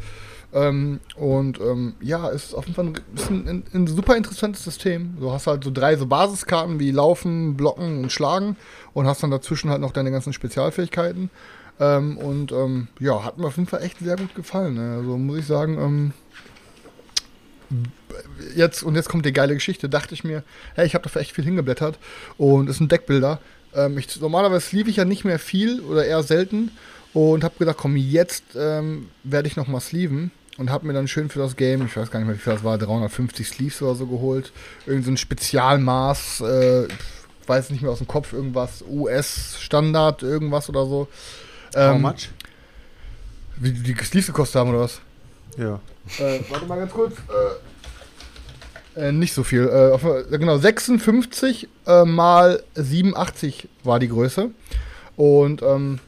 Ähm, und ähm, ja, ist auf jeden Fall ein, ein, ein, super interessantes System. Du hast halt so drei so Basiskarten wie Laufen, Blocken und Schlagen und hast dann dazwischen halt noch deine ganzen Spezialfähigkeiten. Ähm, und ähm, ja, hat mir auf jeden Fall echt sehr gut gefallen. Ne? Also muss ich sagen, ähm, jetzt, und jetzt kommt die geile Geschichte, dachte ich mir, hey, ich habe dafür echt viel hingeblättert und ist ein Deckbilder. Ähm, ich, normalerweise sleeve ich ja nicht mehr viel oder eher selten und habe gedacht, komm, jetzt werde ich noch mal sleeven und habe mir dann schön für das Game, ich weiß gar nicht mehr, wie viel das war, 350 Sleeves oder so geholt. Irgend so ein Spezialmaß, äh, weiß nicht mehr aus dem Kopf, irgendwas, US-Standard, irgendwas oder so. How Ähm, much? Wie die Sleeves gekostet haben oder was? Ja. Äh, warte mal ganz kurz. Äh, äh, nicht so viel. Äh, auf, äh, genau, 56 äh, mal 87 war die Größe. Und ähm,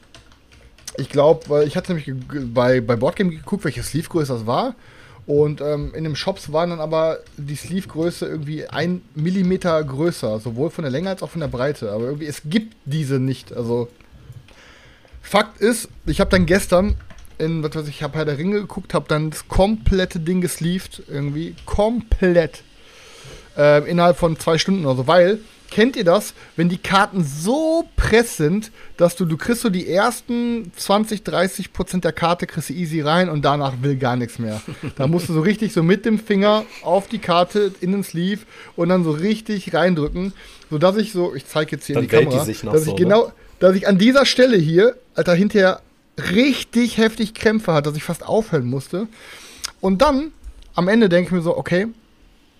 ich glaube, weil ich hatte nämlich bei, bei Boardgame geguckt, welche Sleeve-Größe das war. Und ähm, in den Shops waren dann aber die Sleeve-Größe irgendwie ein Millimeter größer, sowohl von der Länge als auch von der Breite. Aber irgendwie, es gibt diese nicht. Also, Fakt ist, ich habe dann gestern in, was weiß ich, habe Herr der Ringe geguckt, habe dann das komplette Ding gesleeved, irgendwie, komplett. Ähm, innerhalb von zwei Stunden oder so, weil, kennt ihr das, wenn die Karten so press sind, dass du, du kriegst so die ersten 20, 30 Prozent der Karte kriegst du easy rein und danach will gar nichts mehr. *laughs* Da musst du so richtig so mit dem Finger auf die Karte in den Sleeve und dann so richtig reindrücken, sodass ich so, ich zeige jetzt hier Dann in die die Kamera, noch dass so, ich ne? genau, dass ich an dieser Stelle hier, Alter, hinterher richtig heftig Krämpfe hatte, dass ich fast aufhören musste. Und dann, am Ende denke ich mir so, okay,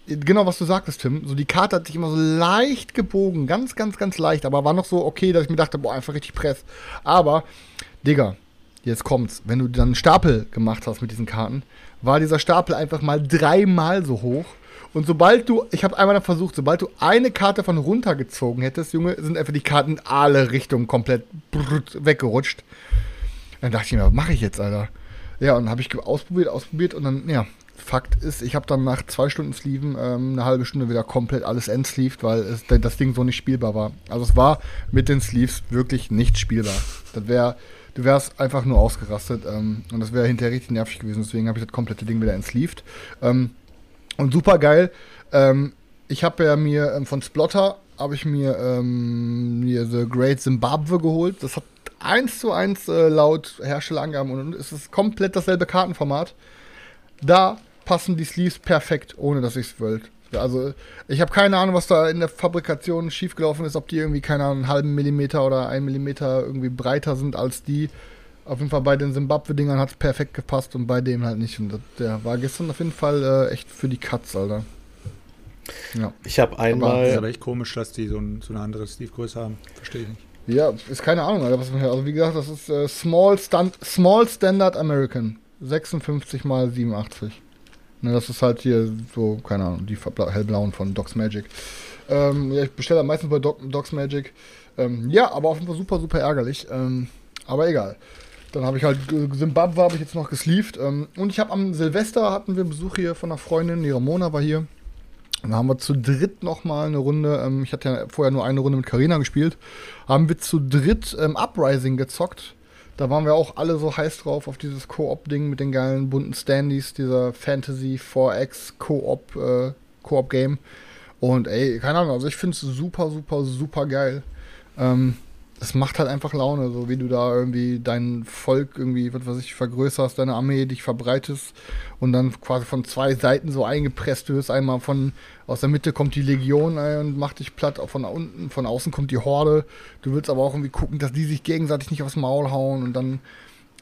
genau was du sagtest, Tim, so die Karte hat sich immer so leicht gebogen, ganz, ganz, ganz leicht, aber war noch so okay, dass ich mir dachte, boah, einfach richtig Press. Aber, Digga, jetzt kommt's, wenn du dann einen Stapel gemacht hast mit diesen Karten, war dieser Stapel einfach mal dreimal so hoch. Und sobald du, ich habe einmal versucht, sobald du eine Karte von runtergezogen hättest, Junge, sind einfach die Karten in alle Richtungen komplett weggerutscht. Dann dachte ich mir, was mache ich jetzt, Alter? Ja, und habe ich ausprobiert, ausprobiert und dann, ja, Fakt ist, ich habe dann nach zwei Stunden Sleeven ähm, eine halbe Stunde wieder komplett alles entsleeved, weil es, das Ding so nicht spielbar war. Also es war mit den Sleeves wirklich nicht spielbar. Das wäre, du wärst einfach nur ausgerastet ähm, und das wäre hinterher richtig nervig gewesen. Deswegen habe ich das komplette Ding wieder entsleeved. Ähm, und super geil. Ähm, ich habe ja mir ähm, von Splotter habe ich mir ähm, mir The Great Zimbabwe geholt. Das hat eins zu eins äh, laut Herstellerangaben und, und es ist komplett dasselbe Kartenformat. Da passen die Sleeves perfekt, ohne dass ich es wollte. Also ich habe keine Ahnung, was da in der Fabrikation schiefgelaufen ist, ob die irgendwie, keine Ahnung, einen halben Millimeter oder einen Millimeter irgendwie breiter sind als die. Auf jeden Fall bei den Zimbabwe-Dingern hat es perfekt gepasst und bei dem halt nicht. Und das, der war gestern auf jeden Fall äh, echt für die Katz, Alter. Ja. Ich habe Das ist einmal, aber echt komisch, dass die so, ein, so eine andere Sleeve-Größe haben. Verstehe ich nicht. Ja, ist keine Ahnung, Alter, was man Also wie gesagt, das ist äh, Small, Stand, Small Standard American. 56 mal 87. Ne, das ist halt hier so, keine Ahnung, die hellblauen von Docs Magic. Ähm, ja, ich bestelle meistens bei Doc, Docs Magic. Ähm, ja, aber auf jeden Fall super, super ärgerlich. Ähm, aber egal. Dann habe ich halt Zimbabwe habe ich jetzt noch gesleeved. Ähm, und ich habe am Silvester hatten wir Besuch hier von einer Freundin, die Ramona war hier. Und dann haben wir zu dritt nochmal eine Runde, ähm, ich hatte ja vorher nur eine Runde mit Karina gespielt, haben wir zu dritt ähm, Uprising gezockt. Da waren wir auch alle so heiß drauf auf dieses Koop-Ding mit den geilen bunten Standys, dieser Fantasy 4X Koop, äh, Koop-Game. Und ey, keine Ahnung, also ich finde es super, super, super geil. Ähm, es macht halt einfach Laune, so wie du da irgendwie dein Volk irgendwie, was weiß ich, vergrößerst, deine Armee dich verbreitest und dann quasi von zwei Seiten so eingepresst wirst. Einmal von aus der Mitte kommt die Legion und macht dich platt, von unten, von außen kommt die Horde. Du willst aber auch irgendwie gucken, dass die sich gegenseitig nicht aufs Maul hauen und dann,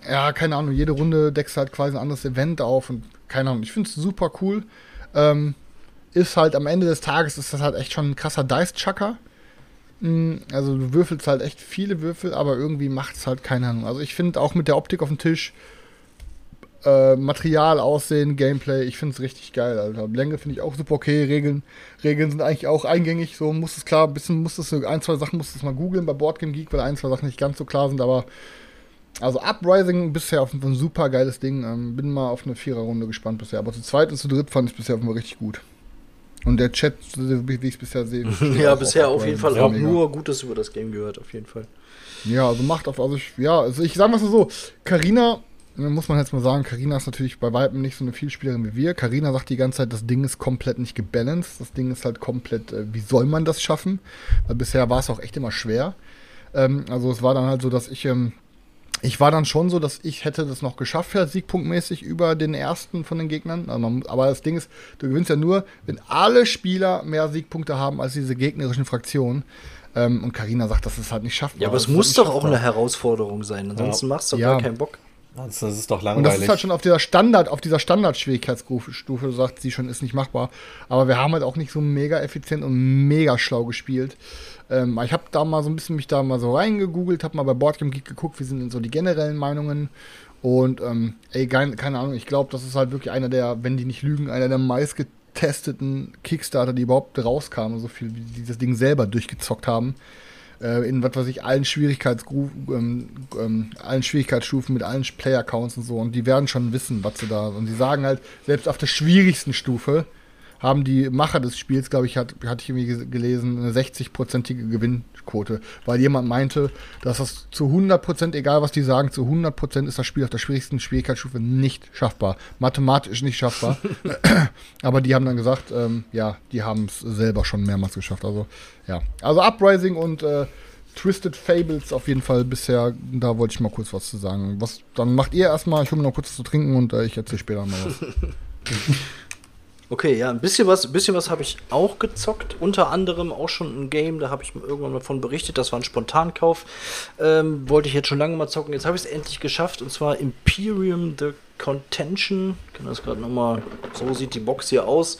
ja, keine Ahnung, jede Runde deckst du halt quasi ein anderes Event auf und keine Ahnung, ich finde es super cool. Ähm, ist halt am Ende des Tages ist das halt echt schon ein krasser Dice-Chucker. Also du würfelst halt echt viele Würfel, aber irgendwie macht es halt keine Ahnung. Also ich finde auch mit der Optik auf dem Tisch, äh, Material, Aussehen, Gameplay, ich finde es richtig geil, Alter. Länge finde ich auch super okay. Regeln, Regeln sind eigentlich auch eingängig. So muss es klar, ein bisschen muss es ein, zwei Sachen musst du mal googeln bei Boardgame Geek, weil ein, zwei Sachen nicht ganz so klar sind, aber also Uprising bisher auf ein super geiles Ding. Ähm, bin mal auf eine Viererrunde gespannt bisher. Aber zu zweit und zu dritt fand ich bisher auf richtig gut. Und der Chat, wie ich es bisher sehe. *laughs* Ja, bisher auf auf jeden. Fall auch nur Gutes über das Game gehört, auf jeden Fall. Ja, also macht auf, also ich, ja, also ich sag mal so, Carina, muss man jetzt mal sagen, Carina ist natürlich bei Weitem nicht so eine Vielspielerin wie wir. Carina sagt die ganze Zeit, das Ding ist komplett nicht gebalanced. Das Ding ist halt komplett, äh, wie soll man das schaffen? Weil bisher war es auch echt immer schwer. Ähm, also es war dann halt so, dass ich, ähm, ich war dann schon so, dass ich hätte das noch geschafft, halt siegpunktmäßig über den ersten von den Gegnern. Aber das Ding ist, du gewinnst ja nur, wenn alle Spieler mehr Siegpunkte haben als diese gegnerischen Fraktionen. Ähm, und Karina sagt, dass es halt nicht schafft. Ja, aber es muss doch auch eine Herausforderung sein, ansonsten machst du Ja. gar keinen Bock. Ansonsten ist doch Und langweilig. das ist halt schon auf dieser Standard, auf dieser Standardschwierigkeitsstufe, sagt sie schon, ist nicht machbar. Aber wir haben halt auch nicht so mega effizient und mega schlau gespielt. Ähm, ich habe da mal so ein bisschen mich da mal so reingegoogelt, habe mal bei Boardgame Geek geguckt, wie sind denn so die generellen Meinungen. Und ähm, ey, kein, keine Ahnung, ich glaube, das ist halt wirklich einer der, wenn die nicht lügen, einer der meistgetesteten Kickstarter, die überhaupt rauskamen, so viel wie die das Ding selber durchgezockt haben äh, in was weiß ich, allen Schwierigkeitsgru- ähm, ähm, allen Schwierigkeitsstufen mit allen Player-Accounts und so. Und die werden schon wissen, was sie da. Und die sagen halt, selbst auf der schwierigsten Stufe haben die Macher des Spiels, glaube ich, hat, hatte ich irgendwie ge- gelesen, eine 60-prozentige Gewinnquote. Weil jemand meinte, dass das zu 100%, egal was die sagen, zu 100% ist das Spiel auf der schwierigsten Schwierigkeitsstufe nicht schaffbar. Mathematisch nicht schaffbar. *laughs* Aber die haben dann gesagt, ähm, ja, die haben es selber schon mehrmals geschafft. Also, ja. Also Uprising und äh, Twisted Fables auf jeden Fall bisher, da wollte ich mal kurz was zu sagen. Was, dann macht ihr erstmal, ich hole mir noch kurz was zu trinken und äh, ich erzähle später mal was. *laughs* Okay, ja, ein bisschen was, bisschen was habe ich auch gezockt. Unter anderem auch schon ein Game, da habe ich irgendwann davon berichtet. Das war ein Spontankauf. Ähm, wollte ich jetzt schon lange mal zocken. Jetzt habe ich es endlich geschafft. Und zwar Imperium the Contention. Ich kann das gerade nochmal. So sieht die Box hier aus.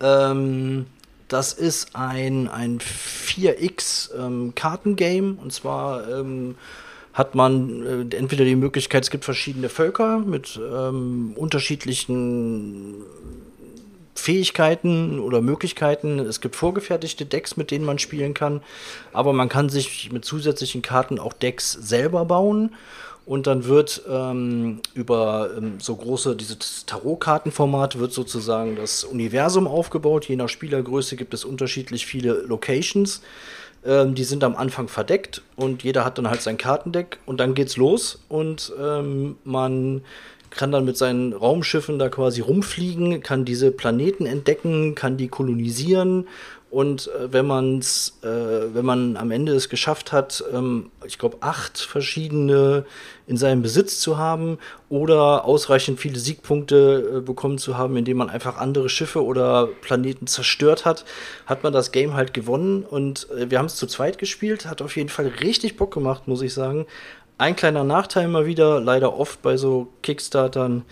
Ähm, das ist ein, ein 4X ähm, Kartengame. Und zwar ähm, hat man äh, entweder die Möglichkeit, es gibt verschiedene Völker mit ähm, unterschiedlichen Fähigkeiten oder Möglichkeiten. Es gibt vorgefertigte Decks, mit denen man spielen kann, aber man kann sich mit zusätzlichen Karten auch Decks selber bauen. Und dann wird ähm, über ähm, so große, dieses Tarotkartenformat wird sozusagen das Universum aufgebaut. Je nach Spielergröße gibt es unterschiedlich viele Locations. Ähm, die sind am Anfang verdeckt und jeder hat dann halt sein Kartendeck und dann geht's los und ähm, man kann dann mit seinen Raumschiffen da quasi rumfliegen, kann diese Planeten entdecken, kann die kolonisieren und äh, wenn man's, äh, wenn man am Ende es geschafft hat, ähm, ich glaube acht verschiedene in seinem Besitz zu haben oder ausreichend viele Siegpunkte äh, bekommen zu haben, indem man einfach andere Schiffe oder Planeten zerstört hat, hat man das Game halt gewonnen und äh, wir haben es zu zweit gespielt, hat auf jeden Fall richtig Bock gemacht, muss ich sagen. Ein kleiner Nachteil mal wieder, leider oft bei so Kickstartern.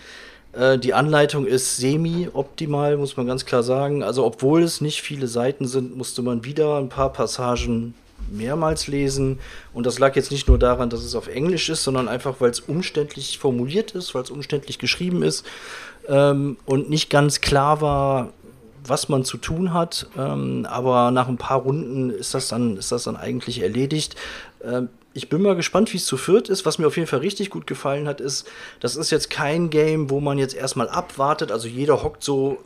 Äh, die Anleitung ist semi-optimal, muss man ganz klar sagen. Also, obwohl es nicht viele Seiten sind, musste man wieder ein paar Passagen mehrmals lesen. Und das lag jetzt nicht nur daran, dass es auf Englisch ist, sondern einfach, weil es umständlich formuliert ist, weil es umständlich geschrieben ist ähm, und nicht ganz klar war, was man zu tun hat. Ähm, aber nach ein paar Runden ist das dann, ist das dann eigentlich erledigt. Ähm, ich bin mal gespannt, wie es zu viert ist. Was mir auf jeden Fall richtig gut gefallen hat, ist, das ist jetzt kein Game, wo man jetzt erstmal abwartet. Also jeder hockt so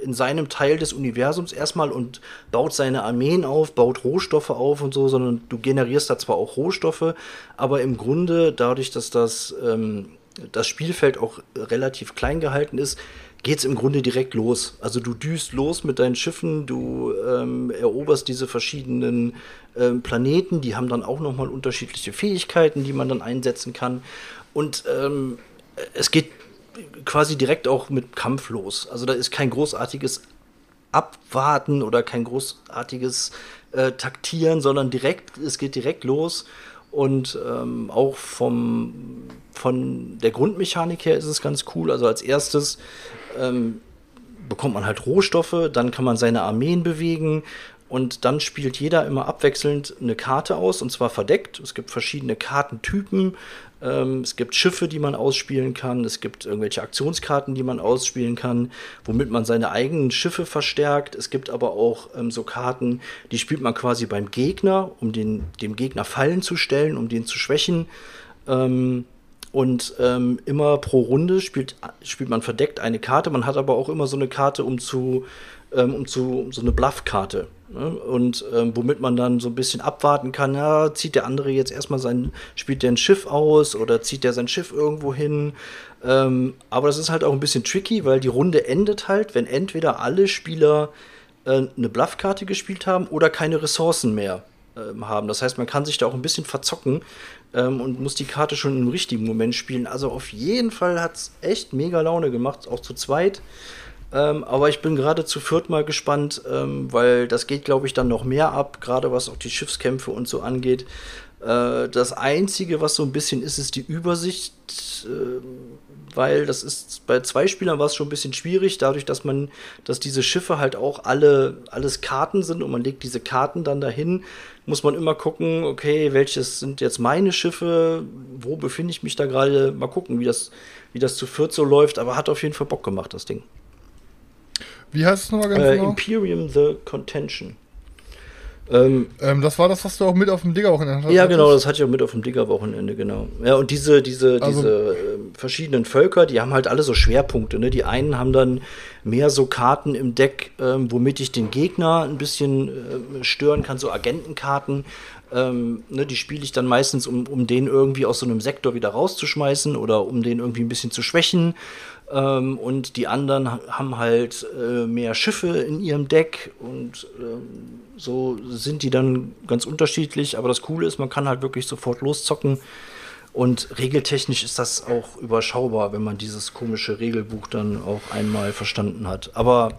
äh, in seinem Teil des Universums erstmal und baut seine Armeen auf, baut Rohstoffe auf und so, sondern du generierst da zwar auch Rohstoffe, aber im Grunde dadurch, dass das, ähm, das Spielfeld auch relativ klein gehalten ist, geht es im Grunde direkt los. Also du düst los mit deinen Schiffen, du ähm, eroberst diese verschiedenen ähm, Planeten, die haben dann auch nochmal unterschiedliche Fähigkeiten, die man dann einsetzen kann. Und ähm, es geht quasi direkt auch mit Kampf los. Also da ist kein großartiges Abwarten oder kein großartiges äh, Taktieren, sondern direkt, es geht direkt los. Und ähm, auch vom, von der Grundmechanik her ist es ganz cool. Also als erstes ähm, bekommt man halt Rohstoffe, dann kann man seine Armeen bewegen und dann spielt jeder immer abwechselnd eine Karte aus und zwar verdeckt. Es gibt verschiedene Kartentypen. Ähm, es gibt Schiffe, die man ausspielen kann. Es gibt irgendwelche Aktionskarten, die man ausspielen kann, womit man seine eigenen Schiffe verstärkt. Es gibt aber auch ähm, so Karten, die spielt man quasi beim Gegner, um den, dem Gegner Fallen zu stellen, um den zu schwächen. Ähm, und ähm, immer pro Runde spielt, spielt man verdeckt eine Karte. Man hat aber auch immer so eine Karte, um zu, ähm, um zu um so eine Bluff-Karte. Ne? Und ähm, womit man dann so ein bisschen abwarten kann, ja, zieht der andere jetzt erstmal sein, spielt der ein Schiff aus oder zieht der sein Schiff irgendwo hin. Ähm, aber das ist halt auch ein bisschen tricky, weil die Runde endet halt, wenn entweder alle Spieler äh, eine Bluff-Karte gespielt haben oder keine Ressourcen mehr ähm, haben. Das heißt, man kann sich da auch ein bisschen verzocken ähm, und muss die Karte schon im richtigen Moment spielen. Also auf jeden Fall hat es echt mega Laune gemacht, auch zu zweit. Ähm, aber ich bin gerade zu viert mal gespannt, ähm, weil das geht, glaube ich, dann noch mehr ab, gerade was auch die Schiffskämpfe und so angeht. Äh, das Einzige, was so ein bisschen ist, ist die Übersicht, äh, weil das ist bei zwei Spielern war es schon ein bisschen schwierig, dadurch, dass man, dass diese Schiffe halt auch alle alles Karten sind und man legt diese Karten dann dahin, muss man immer gucken, okay, welches sind jetzt meine Schiffe, wo befinde ich mich da gerade, mal gucken, wie das, wie das zu viert so läuft, aber hat auf jeden Fall Bock gemacht, das Ding. Wie heißt es nochmal ganz äh, genau? Imperium the Contention. Ähm, ähm, das war das, was du auch mit auf dem Digger-Wochenende hattest? Ja, genau, das hatte ich auch mit auf dem Digger-Wochenende, genau. Ja, und diese, diese, also, diese äh, verschiedenen Völker, die haben halt alle so Schwerpunkte. Ne? Die einen haben dann mehr so Karten im Deck, ähm, womit ich den Gegner ein bisschen äh, stören kann, so Agentenkarten. Ähm, ne, die spiele ich dann meistens, um, um den irgendwie aus so einem Sektor wieder rauszuschmeißen oder um den irgendwie ein bisschen zu schwächen. Ähm, und die anderen haben halt äh, mehr Schiffe in ihrem Deck und ähm, so sind die dann ganz unterschiedlich. Aber das Coole ist, man kann halt wirklich sofort loszocken. Und regeltechnisch ist das auch überschaubar, wenn man dieses komische Regelbuch dann auch einmal verstanden hat. Aber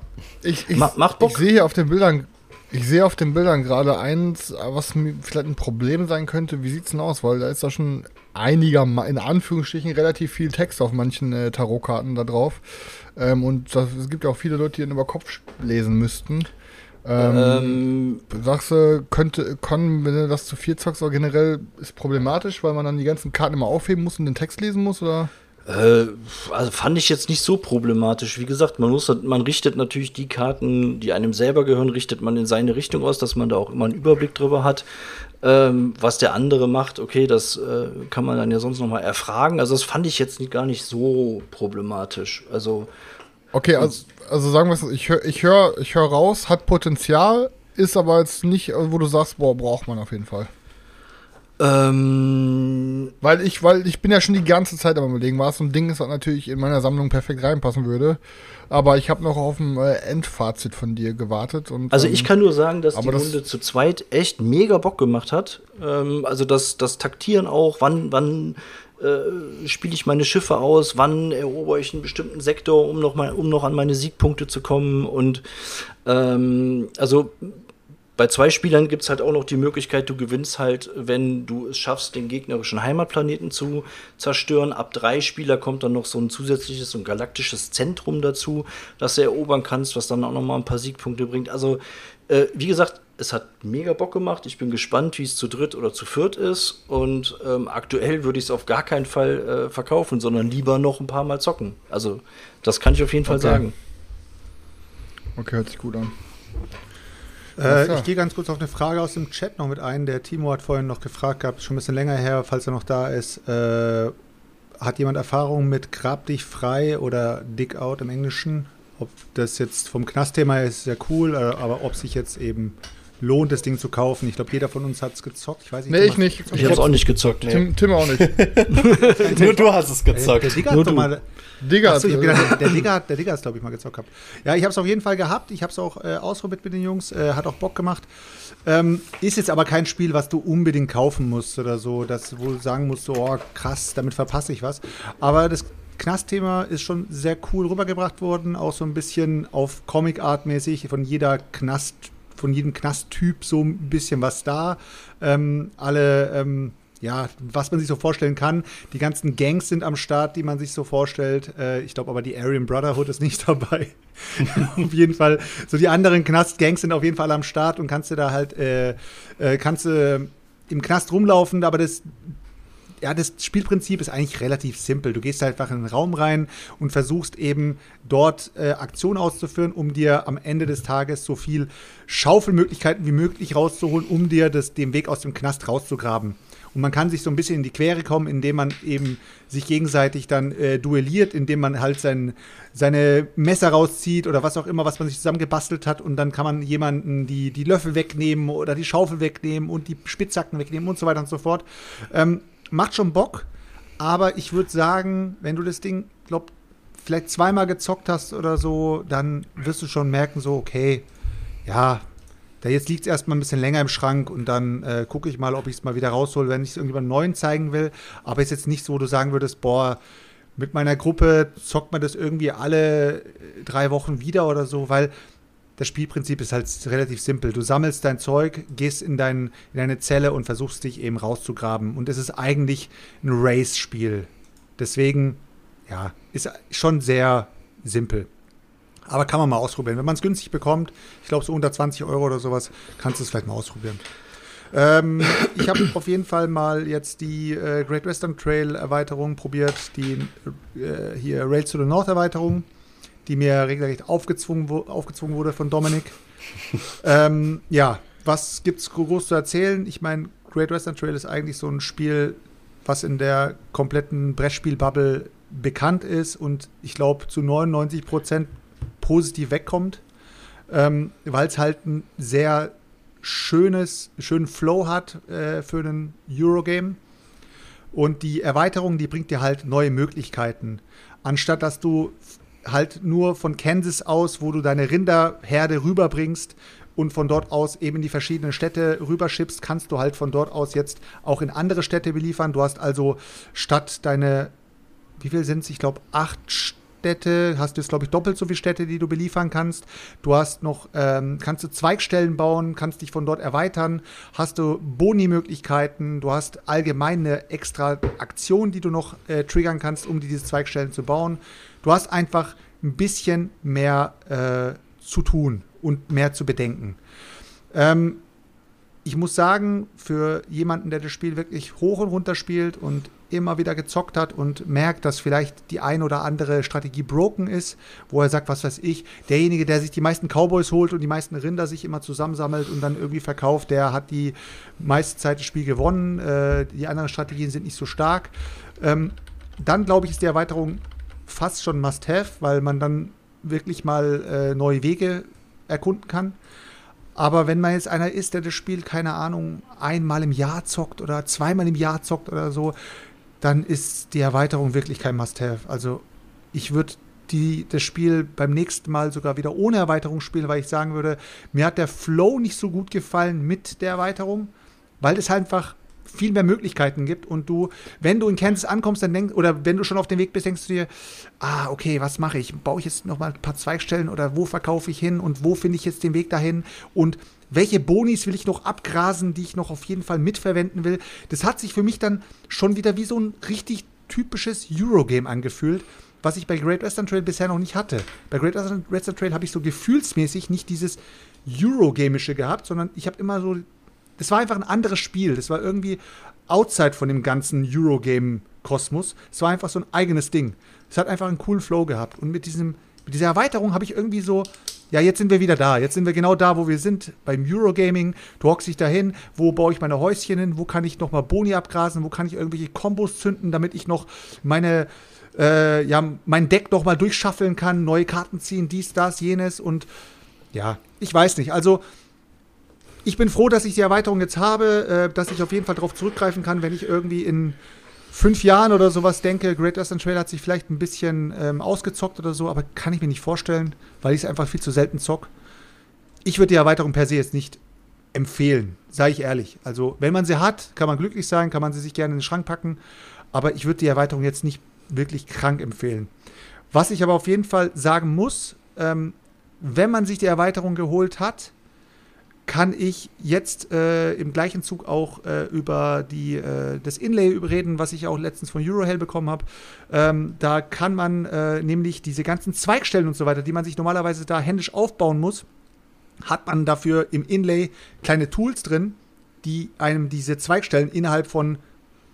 ich, ich, ma macht Bock. Ich sehe auf den Bildern ich sehe auf den Bildern gerade eins, was vielleicht ein Problem sein könnte. Wie sieht's denn aus? Weil da ist da schon einiger, in Anführungsstrichen, relativ viel Text auf manchen äh, Tarotkarten da drauf. Ähm, und das, es gibt ja auch viele Leute, die den über Kopf lesen müssten. Ähm, ähm, sagst du, könnte, kann, wenn du das zu viel zockst, aber generell ist problematisch, weil man dann die ganzen Karten immer aufheben muss und den Text lesen muss, oder? Äh, also fand ich jetzt nicht so problematisch. Wie gesagt, man muss, man richtet natürlich die Karten, die einem selber gehören, richtet man in seine Richtung aus, dass man da auch immer einen Überblick drüber hat. Ähm, was der andere macht, okay, das äh, kann man dann ja sonst noch mal erfragen. Also das fand ich jetzt nicht, gar nicht so problematisch. Also okay, also, also sagen wir es, ich höre ich hör, ich hör raus, hat Potenzial, ist aber jetzt nicht, wo du sagst, boah, braucht man auf jeden Fall. Ähm, weil ich, weil ich bin ja schon die ganze Zeit am überlegen, war es so ein Ding, das natürlich in meiner Sammlung perfekt reinpassen würde. Aber ich habe noch auf ein äh, Endfazit von dir gewartet. Und, also ich ähm, kann nur sagen, dass die Runde zu zweit echt mega Bock gemacht hat. Ähm, also das, das Taktieren auch, wann, wann äh, spiele ich meine Schiffe aus, wann erober ich einen bestimmten Sektor, um noch, mal, um noch an meine Siegpunkte zu kommen. Und ähm, also bei zwei Spielern gibt es halt auch noch die Möglichkeit, du gewinnst halt, wenn du es schaffst, den gegnerischen Heimatplaneten zu zerstören. Ab drei Spieler kommt dann noch so ein zusätzliches und galaktisches Zentrum dazu, das du erobern kannst, was dann auch noch mal ein paar Siegpunkte bringt. Also, äh, wie gesagt, es hat mega Bock gemacht. Ich bin gespannt, wie es zu dritt oder zu viert ist. Und ähm, aktuell würde ich es auf gar keinen Fall äh, verkaufen, sondern lieber noch ein paar Mal zocken. Also, das kann ich auf jeden Fall okay. sagen. Okay, hört sich gut an. Äh, ich gehe ganz kurz auf eine Frage aus dem Chat noch mit ein. Der Timo hat vorhin noch gefragt gehabt, schon ein bisschen länger her, falls er noch da ist. Äh, hat jemand Erfahrung mit Grab dich frei oder Dig out im Englischen? Ob das jetzt vom Knastthema ist, ist ja cool, äh, aber ob sich jetzt eben lohnt, das Ding zu kaufen. Ich glaube, jeder von uns hat es gezockt. Ich weiß nicht. Nee, Tim, ich nicht. Ich hab's auch nicht gezockt. Tim, Tim auch nicht. *laughs* Nur du hast es Der, gezockt. der Digga Nur hat doch du. mal. Achso, gedacht, der, der Digga, hat- der Digga ist, glaube ich, mal gezockt gehabt. Ja, ich habe es auf jeden Fall gehabt. Ich habe es auch äh, ausprobiert mit den Jungs. Äh, hat auch Bock gemacht. Ähm, ist jetzt aber kein Spiel, was du unbedingt kaufen musst oder so, dass wo du sagen musst, so, oh krass, damit verpasse ich was. Aber das Knastthema ist schon sehr cool rübergebracht worden, auch so ein bisschen auf Comic-Art-mäßig von jeder Knast, von jedem Knasttyp so ein bisschen was da. Ähm, alle ähm, ja, was man sich so vorstellen kann. Die ganzen Gangs sind am Start, die man sich so vorstellt. Äh, ich glaube aber, die Aryan Brotherhood ist nicht *laughs* dabei. *laughs* auf jeden Fall. So die anderen Knast-Gangs sind auf jeden Fall am Start und kannst du da halt, äh, äh, kannst du im Knast rumlaufen, aber das ja, das Spielprinzip ist eigentlich relativ simpel. Du gehst halt einfach in den Raum rein und versuchst eben dort äh, Aktionen auszuführen, um dir am Ende des Tages so viel Schaufelmöglichkeiten wie möglich rauszuholen, um dir das, den Weg aus dem Knast rauszugraben. Und man kann sich so ein bisschen in die Quere kommen, indem man eben sich gegenseitig dann äh, duelliert, indem man halt sein, seine Messer rauszieht oder was auch immer, was man sich zusammengebastelt hat. Und dann kann man jemanden die, die Löffel wegnehmen oder die Schaufel wegnehmen und die Spitzhacken wegnehmen und so weiter und so fort. Ähm, macht schon Bock, aber ich würde sagen, wenn du das Ding, glaub, vielleicht zweimal gezockt hast oder so, dann wirst du schon merken, so, okay, ja, da jetzt liegt es erstmal ein bisschen länger im Schrank und dann äh, gucke ich mal, ob ich es mal wieder raushole, wenn ich es irgendjemandem neuen zeigen will. Aber ist jetzt nicht so, wo du sagen würdest, boah, mit meiner Gruppe zockt man das irgendwie alle äh, drei Wochen wieder oder so, weil das Spielprinzip ist halt relativ simpel. Du sammelst dein Zeug, gehst in, dein, in deine Zelle und versuchst dich eben rauszugraben. Und es ist eigentlich ein Race-Spiel. Deswegen, ja, ist schon sehr simpel. Aber kann man mal ausprobieren. Wenn man es günstig bekommt, ich glaube so unter 20 Euro oder sowas, kannst du es vielleicht mal ausprobieren. Ähm, ich habe auf jeden Fall mal jetzt die äh, Great Western Trail Erweiterung probiert, die äh, hier Rails to the North Erweiterung, die mir regelrecht aufgezwungen, aufgezwungen wurde von Dominik. *laughs* ähm, ja, was gibt's groß zu erzählen? Ich meine, Great Western Trail ist eigentlich so ein Spiel, was in der kompletten Brettspiel-Bubble bekannt ist und ich glaube zu 99 Prozent positiv wegkommt, ähm, weil es halt ein sehr schönes, schönen Flow hat äh, für einen Eurogame. Und die Erweiterung, die bringt dir halt neue Möglichkeiten. Anstatt dass du halt nur von Kansas aus, wo du deine Rinderherde rüberbringst und von dort aus eben in die verschiedenen Städte rüberschippst, kannst du halt von dort aus jetzt auch in andere Städte beliefern. Du hast also statt deine, wie viel sind es? Ich glaube, acht Städte, hast du jetzt, glaube ich, doppelt so viele Städte, die du beliefern kannst. Du hast noch, ähm, kannst du Zweigstellen bauen, kannst dich von dort erweitern, hast du Boni-Möglichkeiten, du hast allgemein eine extra Aktion, die du noch äh, triggern kannst, um diese Zweigstellen zu bauen. Du hast einfach ein bisschen mehr äh, zu tun und mehr zu bedenken. Ähm, ich muss sagen, für jemanden, der das Spiel wirklich hoch und runter spielt und immer wieder gezockt hat und merkt, dass vielleicht die ein oder andere Strategie broken ist, wo er sagt, was weiß ich, derjenige, der sich die meisten Cowboys holt und die meisten Rinder sich immer zusammensammelt und dann irgendwie verkauft, der hat die meiste Zeit das Spiel gewonnen. Äh, die anderen Strategien sind nicht so stark. Ähm, dann glaube ich, ist die Erweiterung fast schon Must-Have, weil man dann wirklich mal äh, neue Wege erkunden kann. Aber wenn man jetzt einer ist, der das Spiel, keine Ahnung, einmal im Jahr zockt oder zweimal im Jahr zockt oder so, dann ist die Erweiterung wirklich kein Must-Have. Also ich würde das Spiel beim nächsten Mal sogar wieder ohne Erweiterung spielen, weil ich sagen würde, mir hat der Flow nicht so gut gefallen mit der Erweiterung, weil es halt einfach viel mehr Möglichkeiten gibt und du, wenn du in Kansas ankommst, dann denkst, oder wenn du schon auf dem Weg bist, denkst du dir, ah, okay, was mache ich? Baue ich jetzt noch mal ein paar Zweigstellen oder wo verkaufe ich hin und wo finde ich jetzt den Weg dahin und welche Bonis will ich noch abgrasen, die ich noch auf jeden Fall mitverwenden will? Das hat sich für mich dann schon wieder wie so ein richtig typisches Eurogame angefühlt, was ich bei Great Western Trail bisher noch nicht hatte. Bei Great Western Trail habe ich so gefühlsmäßig nicht dieses Eurogamische gehabt, sondern ich habe immer so das war einfach ein anderes Spiel. Das war irgendwie outside von dem ganzen Eurogame-Kosmos. Es war einfach so ein eigenes Ding. Es hat einfach einen coolen Flow gehabt. Und mit, diesem, mit dieser Erweiterung habe ich irgendwie so, ja, jetzt sind wir wieder da. Jetzt sind wir genau da, wo wir sind, beim Eurogaming. Du hockst dich dahin, wo baue ich meine Häuschen hin, wo kann ich nochmal Boni abgrasen, wo kann ich irgendwelche Kombos zünden, damit ich noch meine, äh, ja, mein Deck nochmal durchschaffeln kann, neue Karten ziehen, dies, das, jenes und ja, ich weiß nicht. Also, ich bin froh, dass ich die Erweiterung jetzt habe, äh, dass ich auf jeden Fall darauf zurückgreifen kann, wenn ich irgendwie in fünf Jahren oder sowas denke, Great Western Trail hat sich vielleicht ein bisschen ähm, ausgezockt oder so, aber kann ich mir nicht vorstellen, weil ich es einfach viel zu selten zock. Ich würde die Erweiterung per se jetzt nicht empfehlen, sage ich ehrlich. Also, wenn man sie hat, kann man glücklich sein, kann man sie sich gerne in den Schrank packen, aber ich würde die Erweiterung jetzt nicht wirklich krank empfehlen. Was ich aber auf jeden Fall sagen muss, ähm, wenn man sich die Erweiterung geholt hat, kann ich jetzt äh, im gleichen Zug auch äh, über die, äh, das Inlay reden, was ich auch letztens von Eurohell bekommen habe. Ähm, da kann man äh, nämlich diese ganzen Zweigstellen und so weiter, die man sich normalerweise da händisch aufbauen muss, hat man dafür im Inlay kleine Tools drin, die einem diese Zweigstellen innerhalb von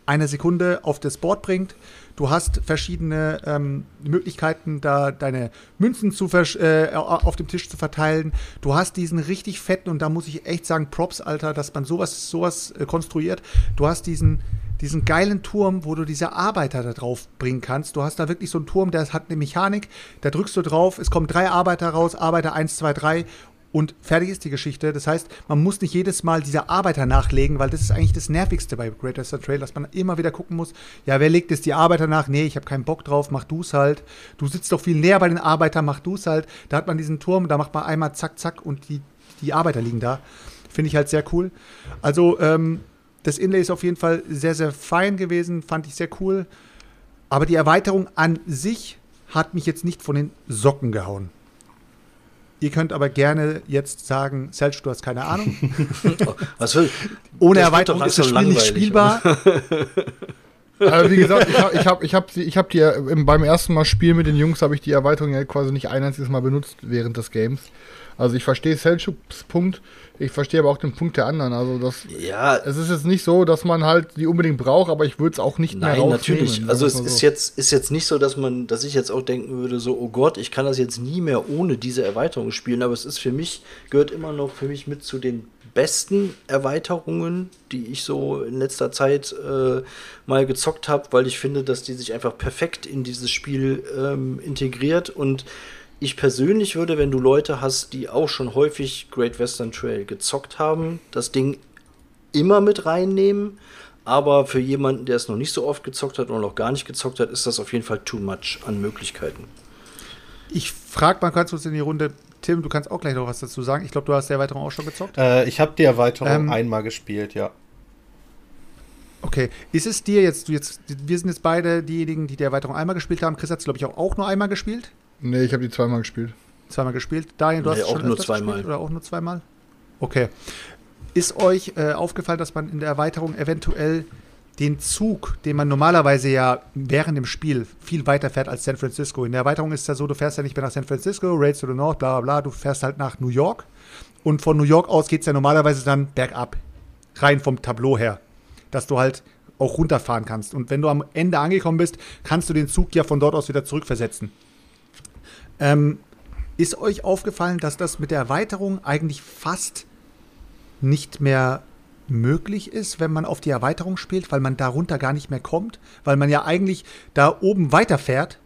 einer Sekunde auf das Board bringt. Du hast verschiedene ähm, Möglichkeiten, da deine Münzen zu äh, auf dem Tisch zu verteilen. Du hast diesen richtig fetten, und da muss ich echt sagen, Props, Alter, dass man sowas, sowas äh, konstruiert. Du hast diesen, diesen geilen Turm, wo du diese Arbeiter da drauf bringen kannst. Du hast da wirklich so einen Turm, der hat eine Mechanik, da drückst du drauf, es kommen drei Arbeiter raus, Arbeiter 1, 2, 3 und fertig ist die Geschichte. Das heißt, man muss nicht jedes Mal diese Arbeiter nachlegen, weil das ist eigentlich das Nervigste bei Great Western Trail, dass man immer wieder gucken muss, ja, wer legt jetzt die Arbeiter nach? Nee, ich habe keinen Bock drauf, mach du es halt. Du sitzt doch viel näher bei den Arbeitern, mach du es halt. Da hat man diesen Turm, da macht man einmal zack, zack und die, die Arbeiter liegen da. Finde ich halt sehr cool. Also, ähm, das Inlay ist auf jeden Fall sehr, sehr fein gewesen, fand ich sehr cool. Aber die Erweiterung an sich hat mich jetzt nicht von den Socken gehauen. Ihr könnt aber gerne jetzt sagen, Selch, du hast keine Ahnung. *laughs* Was will? Ohne Erweiterung ist das Spiel nicht spielbar. Also *laughs* wie gesagt, ich habe ich hab, ich hab, ich hab die beim ersten Mal spielen mit den Jungs habe ich die Erweiterung ja quasi nicht ein einziges Mal benutzt während des Games. Also ich verstehe Selchuks Punkt, ich verstehe aber auch den Punkt der anderen. Also das, ja, es ist jetzt nicht so, dass man halt die unbedingt braucht, aber ich würde es auch nicht nein, mehr natürlich. Also es so. ist jetzt ist jetzt nicht so, dass man, dass ich jetzt auch denken würde, so oh Gott, ich kann das jetzt nie mehr ohne diese Erweiterung spielen. Aber es ist für mich gehört immer noch für mich mit zu den besten Erweiterungen, die ich so in letzter Zeit äh, mal gezockt habe, weil ich finde, dass die sich einfach perfekt in dieses Spiel ähm, integriert und ich persönlich würde, wenn du Leute hast, die auch schon häufig Great Western Trail gezockt haben, das Ding immer mit reinnehmen. Aber für jemanden, der es noch nicht so oft gezockt hat oder noch gar nicht gezockt hat, ist das auf jeden Fall too much an Möglichkeiten. Ich frage mal ganz kurz in die Runde. Tim, du kannst auch gleich noch was dazu sagen. Ich glaube, du hast die Erweiterung auch schon gezockt. Äh, ich habe die Erweiterung ähm, einmal gespielt, ja. Okay, ist es dir jetzt, du jetzt, wir sind jetzt beide diejenigen, die die Erweiterung einmal gespielt haben. Chris hat es, glaube ich, auch, auch nur einmal gespielt. Nee, ich habe die zweimal gespielt. Zweimal gespielt. Daniel, du nee, hast auch schon nur zweimal. Oder auch nur zweimal? Okay. Ist euch äh, aufgefallen, dass man in der Erweiterung eventuell den Zug, den man normalerweise ja während dem Spiel viel weiter fährt als San Francisco. In der Erweiterung ist es ja so, du fährst ja nicht mehr nach San Francisco, Raids to the North, bla bla bla, du fährst halt nach New York. Und von New York aus geht es ja normalerweise dann bergab. Rein vom Tableau her. Dass du halt auch runterfahren kannst. Und wenn du am Ende angekommen bist, kannst du den Zug ja von dort aus wieder zurückversetzen. Ähm, ist euch aufgefallen, dass das mit der Erweiterung eigentlich fast nicht mehr möglich ist, wenn man auf die Erweiterung spielt, weil man darunter gar nicht mehr kommt, weil man ja eigentlich da oben weiterfährt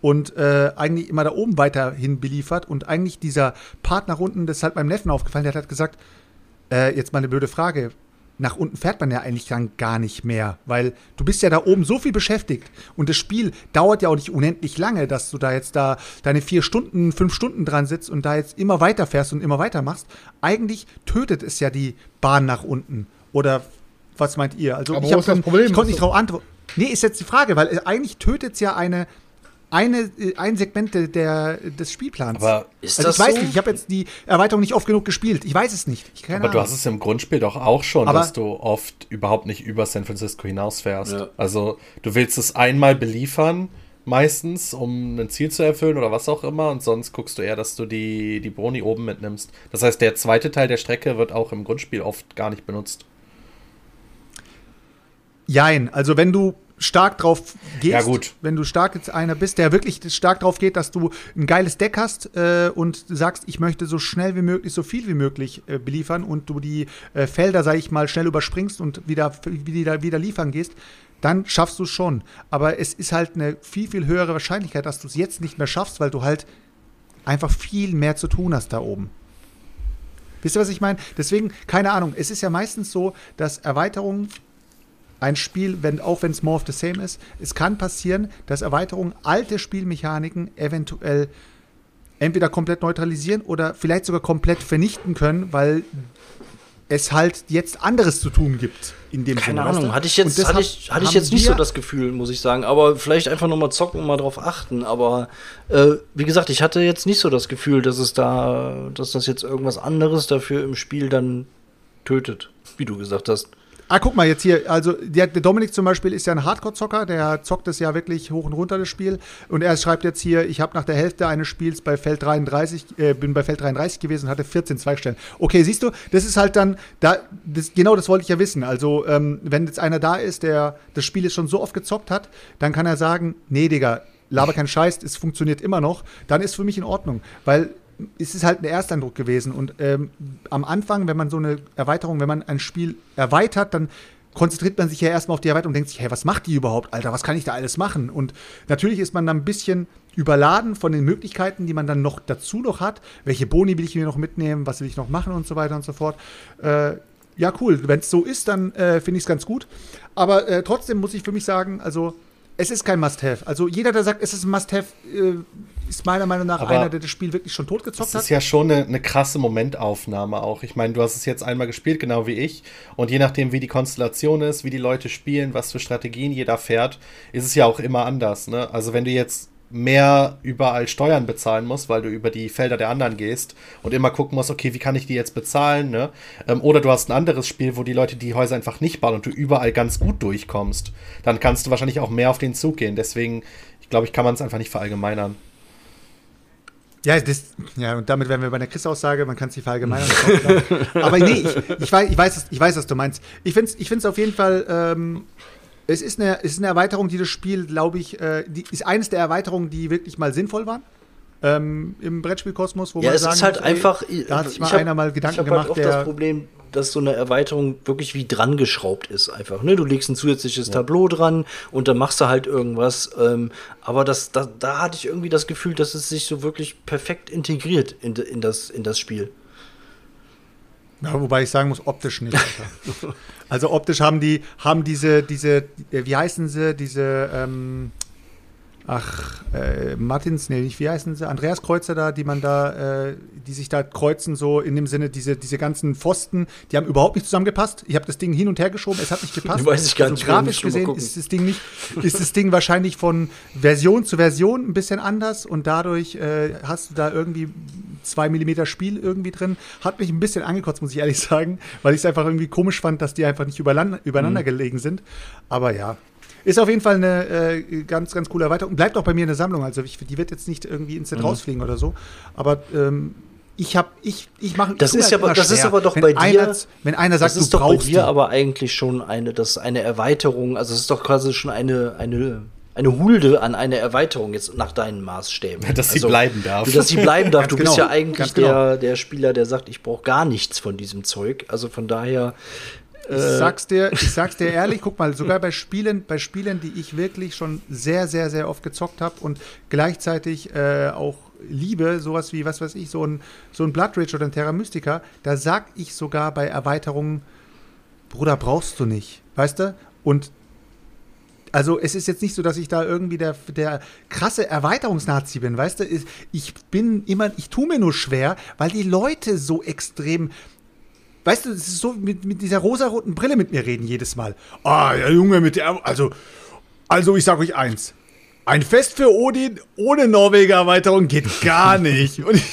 und äh, eigentlich immer da oben weiterhin beliefert und eigentlich dieser Partner unten, das ist halt meinem Neffen aufgefallen, der hat gesagt, äh, jetzt mal eine blöde Frage, nach unten fährt man ja eigentlich dann gar nicht mehr, weil du bist ja da oben so viel beschäftigt und das Spiel dauert ja auch nicht unendlich lange, dass du da jetzt da deine vier Stunden, fünf Stunden dran sitzt und da jetzt immer weiter fährst und immer weiter machst. Eigentlich tötet es ja die Bahn nach unten. Oder was meint ihr? Also Aber ich, hab, das Problem? ich konnte nicht darauf antworten. Nee, ist jetzt die Frage, weil eigentlich tötet es ja eine, eine, äh, ein Segment der, des Spielplans. Aber ist also das ich weiß so? nicht, ich habe jetzt die Erweiterung nicht oft genug gespielt. Ich weiß es nicht. aber Ahnung. du hast es im Grundspiel doch auch schon, aber dass du oft überhaupt nicht über San Francisco hinausfährst. Ja. Also du willst es einmal beliefern, meistens, um ein Ziel zu erfüllen oder was auch immer, und sonst guckst du eher, dass du die, die Broni oben mitnimmst. Das heißt, der zweite Teil der Strecke wird auch im Grundspiel oft gar nicht benutzt. Jein, also wenn du stark drauf gehst, ja, gut. wenn du stark jetzt einer bist, der wirklich stark drauf geht, dass du ein geiles Deck hast äh, und sagst, ich möchte so schnell wie möglich, so viel wie möglich äh, beliefern und du die äh, Felder, sag ich mal, schnell überspringst und wieder, wieder, wieder liefern gehst, dann schaffst du es schon. Aber es ist halt eine viel, viel höhere Wahrscheinlichkeit, dass du es jetzt nicht mehr schaffst, weil du halt einfach viel mehr zu tun hast da oben. Wisst ihr, was ich meine? Deswegen, keine Ahnung, es ist ja meistens so, dass Erweiterungen ein Spiel, wenn, auch wenn es more of the same ist, es kann passieren, dass Erweiterungen alte Spielmechaniken eventuell entweder komplett neutralisieren oder vielleicht sogar komplett vernichten können, weil es halt jetzt anderes zu tun gibt in dem Keine Sinne. weißt Ahnung, du? hatte ich jetzt, hatte ich, hatte ich jetzt nicht so das Gefühl, muss ich sagen. Aber vielleicht einfach nur mal zocken und mal drauf achten. Aber äh, wie gesagt, ich hatte jetzt nicht so das Gefühl, dass es da, dass das jetzt irgendwas anderes dafür im Spiel dann tötet, wie du gesagt hast. Ah, guck mal jetzt hier, also der, der Dominik zum Beispiel ist ja ein Hardcore-Zocker, der zockt es ja wirklich hoch und runter, das Spiel. Und er schreibt jetzt hier, ich habe nach der Hälfte eines Spiels bei Feld 33, äh, bin bei Feld 33 gewesen und hatte 14 Zweigstellen. Okay, siehst du, das ist halt dann, da, das, genau das wollte ich ja wissen. Also, ähm, wenn jetzt einer da ist, der das Spiel jetzt schon so oft gezockt hat, dann kann er sagen, nee, Digga, laber kein Scheiß, es funktioniert immer noch, dann ist für mich in Ordnung. Weil es ist halt ein Ersteindruck gewesen. Und ähm, am Anfang, wenn man so eine Erweiterung, wenn man ein Spiel erweitert, dann konzentriert man sich ja erstmal auf die Erweiterung und denkt sich, hey, was macht die überhaupt, Alter, was kann ich da alles machen? Und natürlich ist man dann ein bisschen überladen von den Möglichkeiten, die man dann noch dazu noch hat. Welche Boni will ich mir noch mitnehmen, was will ich noch machen und so weiter und so fort. Äh, ja, cool. Wenn es so ist, dann äh, finde ich es ganz gut. Aber äh, trotzdem muss ich für mich sagen, also es ist kein Must-Have. Also jeder, der sagt, es ist ein Must-Have, äh, ist meiner Meinung nach Aber einer, der das Spiel wirklich schon totgezockt Das hat. ist ja schon eine, eine krasse Momentaufnahme auch. Ich meine, du hast es jetzt einmal gespielt, genau wie ich. Und je nachdem, wie die Konstellation ist, wie die Leute spielen, was für Strategien jeder fährt, ist es ja auch immer anders. Ne? Also wenn du jetzt mehr überall Steuern bezahlen musst, weil du über die Felder der anderen gehst und immer gucken musst, okay, wie kann ich die jetzt bezahlen, ne? Ähm, oder du hast ein anderes Spiel, wo die Leute die Häuser einfach nicht bauen und du überall ganz gut durchkommst, dann kannst du wahrscheinlich auch mehr auf den Zug gehen. Deswegen, ich glaube, ich kann man es einfach nicht verallgemeinern. Ja, das, ja, und damit wären wir bei der Chris-Aussage, man kann es nicht verallgemeinern. Aber nee, ich, ich, weiß, ich, weiß, ich weiß, was du meinst. Ich finde es ich find's auf jeden Fall, ähm, es, ist eine, es ist eine Erweiterung, die das Spiel, glaube ich, äh, die ist eines der Erweiterungen, die wirklich mal sinnvoll waren. Ähm, Im Brettspielkosmos, wo Ja, man es sagen ist halt muss, ey, einfach. da hat sich mal hab- einer mal Gedanken ich hab gemacht, halt oft der. das Problem, dass so eine Erweiterung wirklich wie dran geschraubt ist, einfach. Ne? Du legst ein zusätzliches Tableau dran und dann machst du halt irgendwas. Ähm, aber das, da, da hatte ich irgendwie das Gefühl, dass es sich so wirklich perfekt integriert in, in, das, in das Spiel. Ja, wobei ich sagen muss, optisch nicht. Also optisch haben die, haben diese, diese, äh, wie heißen sie, diese, ähm, ach, äh, Martins, nee, nicht, wie heißen sie, Andreas Kreuzer da, die man da, äh, die sich da kreuzen, so in dem Sinne, diese, diese ganzen Pfosten, die haben überhaupt nicht zusammengepasst. Ich habe das Ding hin und her geschoben, es hat nicht gepasst. *laughs* Weiß ich gar also nicht, grafisch schon mal gesehen ist das Ding nicht, ist das Ding wahrscheinlich von Version zu Version ein bisschen anders und dadurch äh, hast du da irgendwie zwei Millimeter Spiel irgendwie drin. Hat mich ein bisschen angekotzt, muss ich ehrlich *laughs* sagen, weil ich es einfach irgendwie komisch fand, dass die einfach nicht übereinander, übereinander Mhm. gelegen sind. Aber ja. Ist auf jeden Fall eine äh, ganz, ganz coole Erweiterung. Bleibt auch bei mir in der Sammlung. Also ich, die wird jetzt nicht irgendwie ins Net Mhm. rausfliegen oder so. Aber ähm, ich habe, ich, ich mache. Das tu mir ist halt aber- das ist aber doch wenn bei dir- Einer, wenn einer sagt, das ist du doch bei brauchst dir die. aber eigentlich schon eine, das ist eine Erweiterung, also es ist doch quasi schon eine, eine, eine Hulde an eine Erweiterung jetzt nach deinen Maßstäben. *laughs* Dass sie also, bleiben darf. Dass sie bleiben darf. *laughs* Du bist genau, ja eigentlich genau. der, der Spieler, der sagt, ich brauche gar nichts von diesem Zeug. Also von daher. Ich sag's dir, ich sag's dir ehrlich, guck mal, sogar bei Spielen, bei Spielen, die ich wirklich schon sehr, sehr, sehr oft gezockt habe und gleichzeitig äh, auch liebe, sowas wie, was weiß ich, so ein, so ein Blood Rage oder ein Terra Mystica, da sag ich sogar bei Erweiterungen, Bruder, brauchst du nicht, weißt du? Und also es ist jetzt nicht so, dass ich da irgendwie der, der krasse Erweiterungsnazi bin, weißt du? Ich bin immer, ich tue mir nur schwer, weil die Leute so extrem Weißt du, es ist so mit, mit dieser rosaroten Brille mit mir reden jedes Mal. Ah, ja, Junge, mit der. Also, also ich sag euch eins. Ein Fest für Odin ohne Norweger Erweiterung geht gar nicht. Und ich,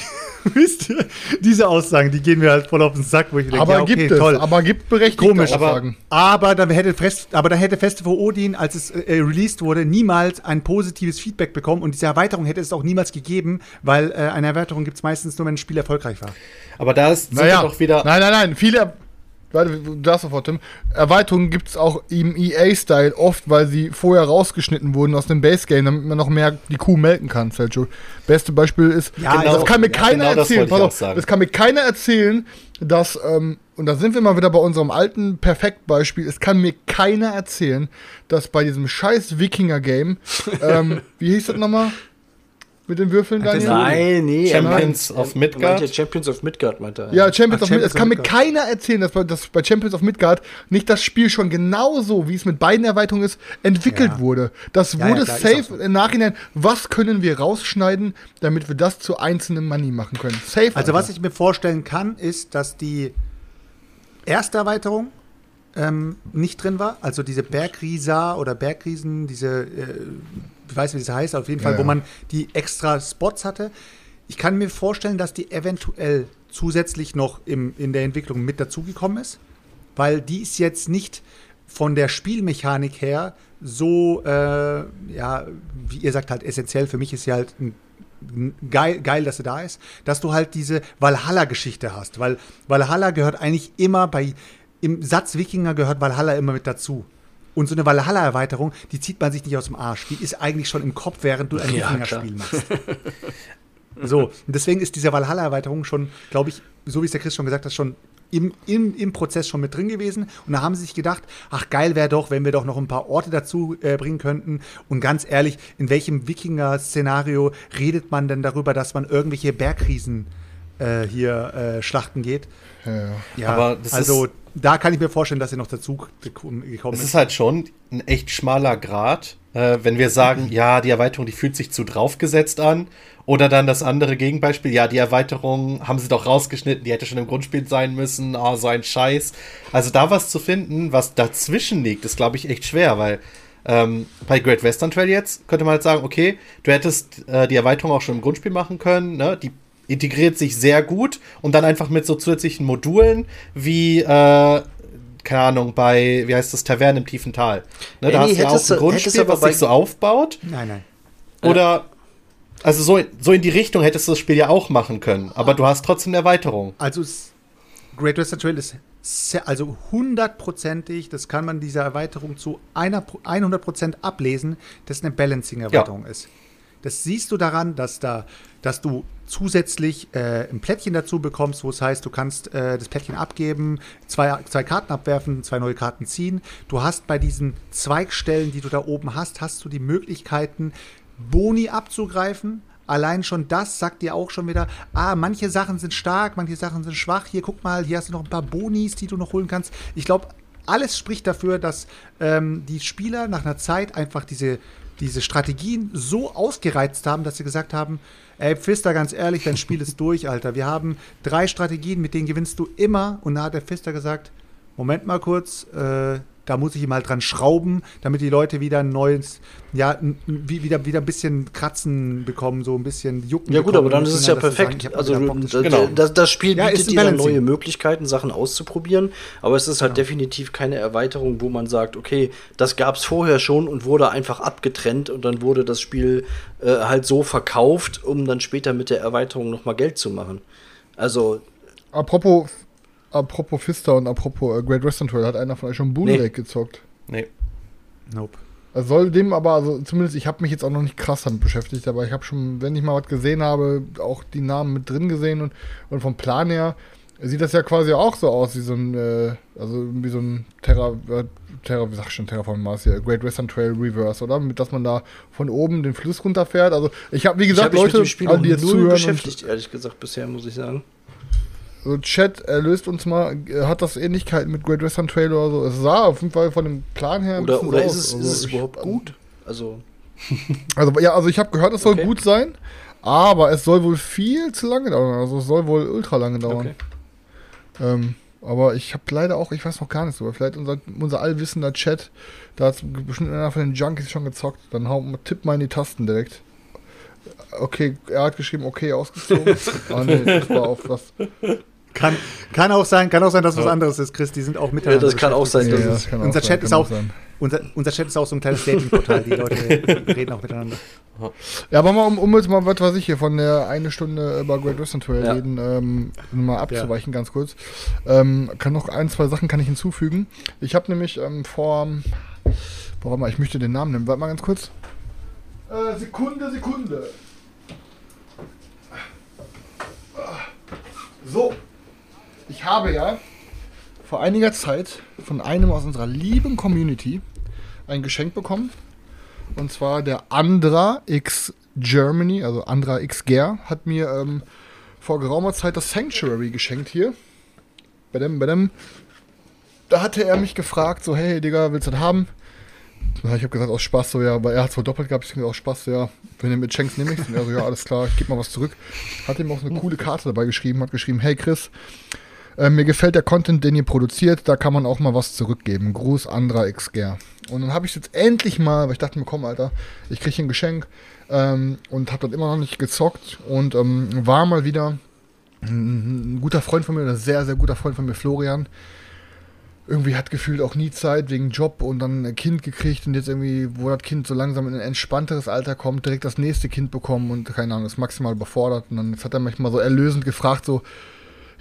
*laughs* wisst ihr, diese Aussagen, die gehen mir halt voll auf den Sack, wo ich denke, Aber ja, okay, gibt es, toll. aber gibt berechtigte Komisch, Aussagen. aber dann hätte Fest, aber dann hätte Feste für Odin, als es äh, released wurde, niemals ein positives Feedback bekommen und diese Erweiterung hätte es auch niemals gegeben, weil äh, eine Erweiterung gibt es meistens nur, wenn ein Spiel erfolgreich war. Aber da ist, sind Naja, doch wieder. nein, nein, nein, viele, du darfst sofort, Tim, Erweiterungen gibt es auch im EA-Style oft, weil sie vorher rausgeschnitten wurden aus dem Base-Game, damit man noch mehr die Kuh melken kann, Sergio. Beste Beispiel ist, Ja, Genau. das kann mir Ja, keiner genau das erzählen, auch auf, das kann mir keiner erzählen, dass, ähm, und da sind wir mal wieder bei unserem alten Perfektbeispiel, es kann mir keiner erzählen, dass bei diesem scheiß Wikinger-Game, ähm, *laughs* wie hieß das nochmal? Mit den Würfeln, Daniel? Nein, nee. Champions of Midgard? meinte Champions of Midgard, meinte er. Ja, Champions Ach, of Midgard. Es kann mir keiner erzählen, dass bei, dass bei Champions of Midgard nicht das Spiel schon genauso, wie es mit beiden Erweiterungen ist, entwickelt Ja. wurde. Das Ja, wurde ja, safe so. im Nachhinein. Was können wir rausschneiden, damit wir das zu einzelnem Money machen können? Safe. Also was Alter. ich mir vorstellen kann, ist, dass die erste Erweiterung ähm, nicht drin war. Also diese Bergrisa oder Bergriesen, diese, äh, ich weiß nicht, wie das heißt, auf jeden Fall, Ja, wo man die extra Spots hatte. Ich kann mir vorstellen, dass die eventuell zusätzlich noch im, in der Entwicklung mit dazugekommen ist, weil die ist jetzt nicht von der Spielmechanik her so, äh, ja, wie ihr sagt, halt essentiell. Für mich ist sie halt ein geil, geil, dass sie da ist, dass du halt diese Valhalla-Geschichte hast, weil Valhalla gehört eigentlich immer bei, im Satz Wikinger gehört Valhalla immer mit dazu. Und so eine Valhalla-Erweiterung, die zieht man sich nicht aus dem Arsch. Die ist eigentlich schon im Kopf, während du ein Ja, Wikinger-Spiel machst. So, und deswegen ist diese Valhalla-Erweiterung schon, glaube ich, so wie es der Chris schon gesagt hat, schon im, im, im Prozess schon mit drin gewesen. Und da haben sie sich gedacht, ach geil wäre doch, wenn wir doch noch ein paar Orte dazu äh, bringen könnten. Und ganz ehrlich, in welchem Wikinger-Szenario redet man denn darüber, dass man irgendwelche Bergriesen äh, hier äh, schlachten geht? Ja, ja. Ja, Aber das also ist- da kann ich mir vorstellen, dass sie noch dazu gekommen gekommen Es ist. ist halt schon ein echt schmaler Grad, äh, wenn wir sagen, ja, die Erweiterung, die fühlt sich zu draufgesetzt an. Oder dann das andere Gegenbeispiel, ja, die Erweiterung haben sie doch rausgeschnitten, die hätte schon im Grundspiel sein müssen, ah, so ein Scheiß. Also da was zu finden, was dazwischen liegt, ist, glaube ich, echt schwer, weil ähm, bei Great Western Trail jetzt könnte man halt sagen, okay, du hättest äh, die Erweiterung auch schon im Grundspiel machen können, ne? Die integriert sich sehr gut und dann einfach mit so zusätzlichen Modulen wie, äh, keine Ahnung, bei, wie heißt das, Tavernen im tiefen Tal. Ne, da Ey, hast du ja auch ein Grundspiel, was sich so aufbaut. Nein, nein. Oder, also so, so in die Richtung hättest du das Spiel ja auch machen können, aber du hast trotzdem eine Erweiterung. Also Great Western Trail ist sehr, also hundertprozentig, das kann man dieser Erweiterung zu einer, 100% ablesen, dass es eine Balancing-Erweiterung ist. Das siehst du daran, dass da, dass du zusätzlich äh, ein Plättchen dazu bekommst, wo es heißt, du kannst äh, das Plättchen abgeben, zwei, zwei Karten abwerfen, zwei neue Karten ziehen. Du hast bei diesen Zweigstellen, die du da oben hast, hast du die Möglichkeiten, Boni abzugreifen. Allein schon das sagt dir auch schon wieder, ah, manche Sachen sind stark, manche Sachen sind schwach. Hier, guck mal, hier hast du noch ein paar Bonis, die du noch holen kannst. Ich glaube, alles spricht dafür, dass ähm, die Spieler nach einer Zeit einfach diese, diese Strategien so ausgereizt haben, dass sie gesagt haben, ey, Pfister, ganz ehrlich, dein Spiel ist durch, Alter. Wir haben drei Strategien, mit denen gewinnst du immer. Und da hat der Pfister gesagt, Moment mal kurz, äh, da muss ich mal dran schrauben, damit die Leute wieder ein neues, ja, wieder, wieder ein bisschen Kratzen bekommen, so ein bisschen Jucken. Ja gut, bekommen aber dann ist es ja sagen, perfekt. mal also Bock, das Genau. das, das Spiel Ja, bietet ein dir neue Möglichkeiten, Sachen auszuprobieren, aber es ist halt definitiv keine Erweiterung, wo man sagt, okay, das gab es vorher schon und wurde einfach abgetrennt und dann wurde das Spiel äh, halt so verkauft, um dann später mit der Erweiterung nochmal Geld zu machen. Also, Apropos, apropos Fister und apropos äh, Great Western Trail, hat einer von euch schon Boon Nee. Lake gezockt? Nee. Nope. Es soll dem aber, also zumindest, ich habe mich jetzt auch noch nicht krass damit beschäftigt, aber ich habe schon, wenn ich mal was gesehen habe, auch die Namen mit drin gesehen und, und vom Plan her sieht das ja quasi auch so aus wie so ein, äh, also wie so ein Terra, äh, Terra, wie sag ich schon, Terraform Mars hier, Great Western Trail Reverse, oder? Mit, dass man da von oben den Fluss runterfährt. Also ich habe, wie ich gesagt, mit Leute, dem Spiel alle, die jetzt null zuhören beschäftigt, ehrlich gesagt, bisher, muss ich sagen. So Chat, erlöst uns mal, äh, hat das Ähnlichkeiten mit Great Western Trail oder so? Es sah auf jeden Fall von dem Plan her Oder, oder ist es, Also ist es ich- überhaupt gut? Also, *laughs* Also ja, also ich habe gehört, es soll Okay. gut sein, aber es soll wohl viel zu lange dauern. Also es soll wohl ultra lange dauern. okay. Ähm, aber ich habe leider auch, ich weiß noch gar nichts drüber. Vielleicht unser, unser allwissender Chat, da hat bestimmt einer von den Junkies schon gezockt. Dann hau, tipp mal in die Tasten direkt. Okay, er hat geschrieben, okay, ausgezogen. *laughs* ah nee, das war auf was. Kann, kann auch sein, kann auch sein, dass was anderes ist, Chris. Die sind auch Ja, miteinander. das kann auch sein. Ja, ja, das kann unser auch Chat sein, ist auch- sein. Unser, unser Chat ist auch so ein kleines Dating-Portal. Die Leute *laughs* reden auch miteinander. Ja, aber mal, um, um jetzt mal, was weiß ich hier, von der eine Stunde über Great Western Trail Ja. reden, ähm, um mal abzuweichen, ganz kurz. Ähm, kann noch ein, zwei Sachen kann ich hinzufügen. Ich habe nämlich ähm, vor, warte mal, ich möchte den Namen nehmen, warte mal ganz kurz. Äh, Sekunde, Sekunde. So, ich habe ja vor einiger Zeit von einem aus unserer lieben Community ein Geschenk bekommen. Und zwar der Andra X Germany, also Andra X Ger, hat mir ähm, vor geraumer Zeit das Sanctuary geschenkt hier. Bei dem, bei dem. Da hatte er mich gefragt, so, hey Digga, willst du das haben? Na, ich habe gesagt, aus Spaß, so, ja, aber er hat es wohl doppelt gehabt, ich habe aus Spaß, so, ja, wenn du mir schenkst, nehme ich Und er so, ja, alles klar, ich gebe mal was zurück. Hat ihm auch eine coole Karte dabei geschrieben, hat geschrieben, hey Chris, äh, mir gefällt der Content, den ihr produziert, da kann man auch mal was zurückgeben. Gruß Andra XGR. Und dann habe ich jetzt endlich mal, weil ich dachte mir, komm, Alter, ich kriege ein Geschenk ähm, und habe das immer noch nicht gezockt und ähm, war mal wieder ein, ein guter Freund von mir, ein sehr, sehr guter Freund von mir, Florian, irgendwie hat gefühlt auch nie Zeit wegen Job und dann ein Kind gekriegt und jetzt irgendwie, wo das Kind so langsam in ein entspannteres Alter kommt, direkt das nächste Kind bekommen und keine Ahnung, ist maximal überfordert. Und dann hat er mich mal so erlösend gefragt, so,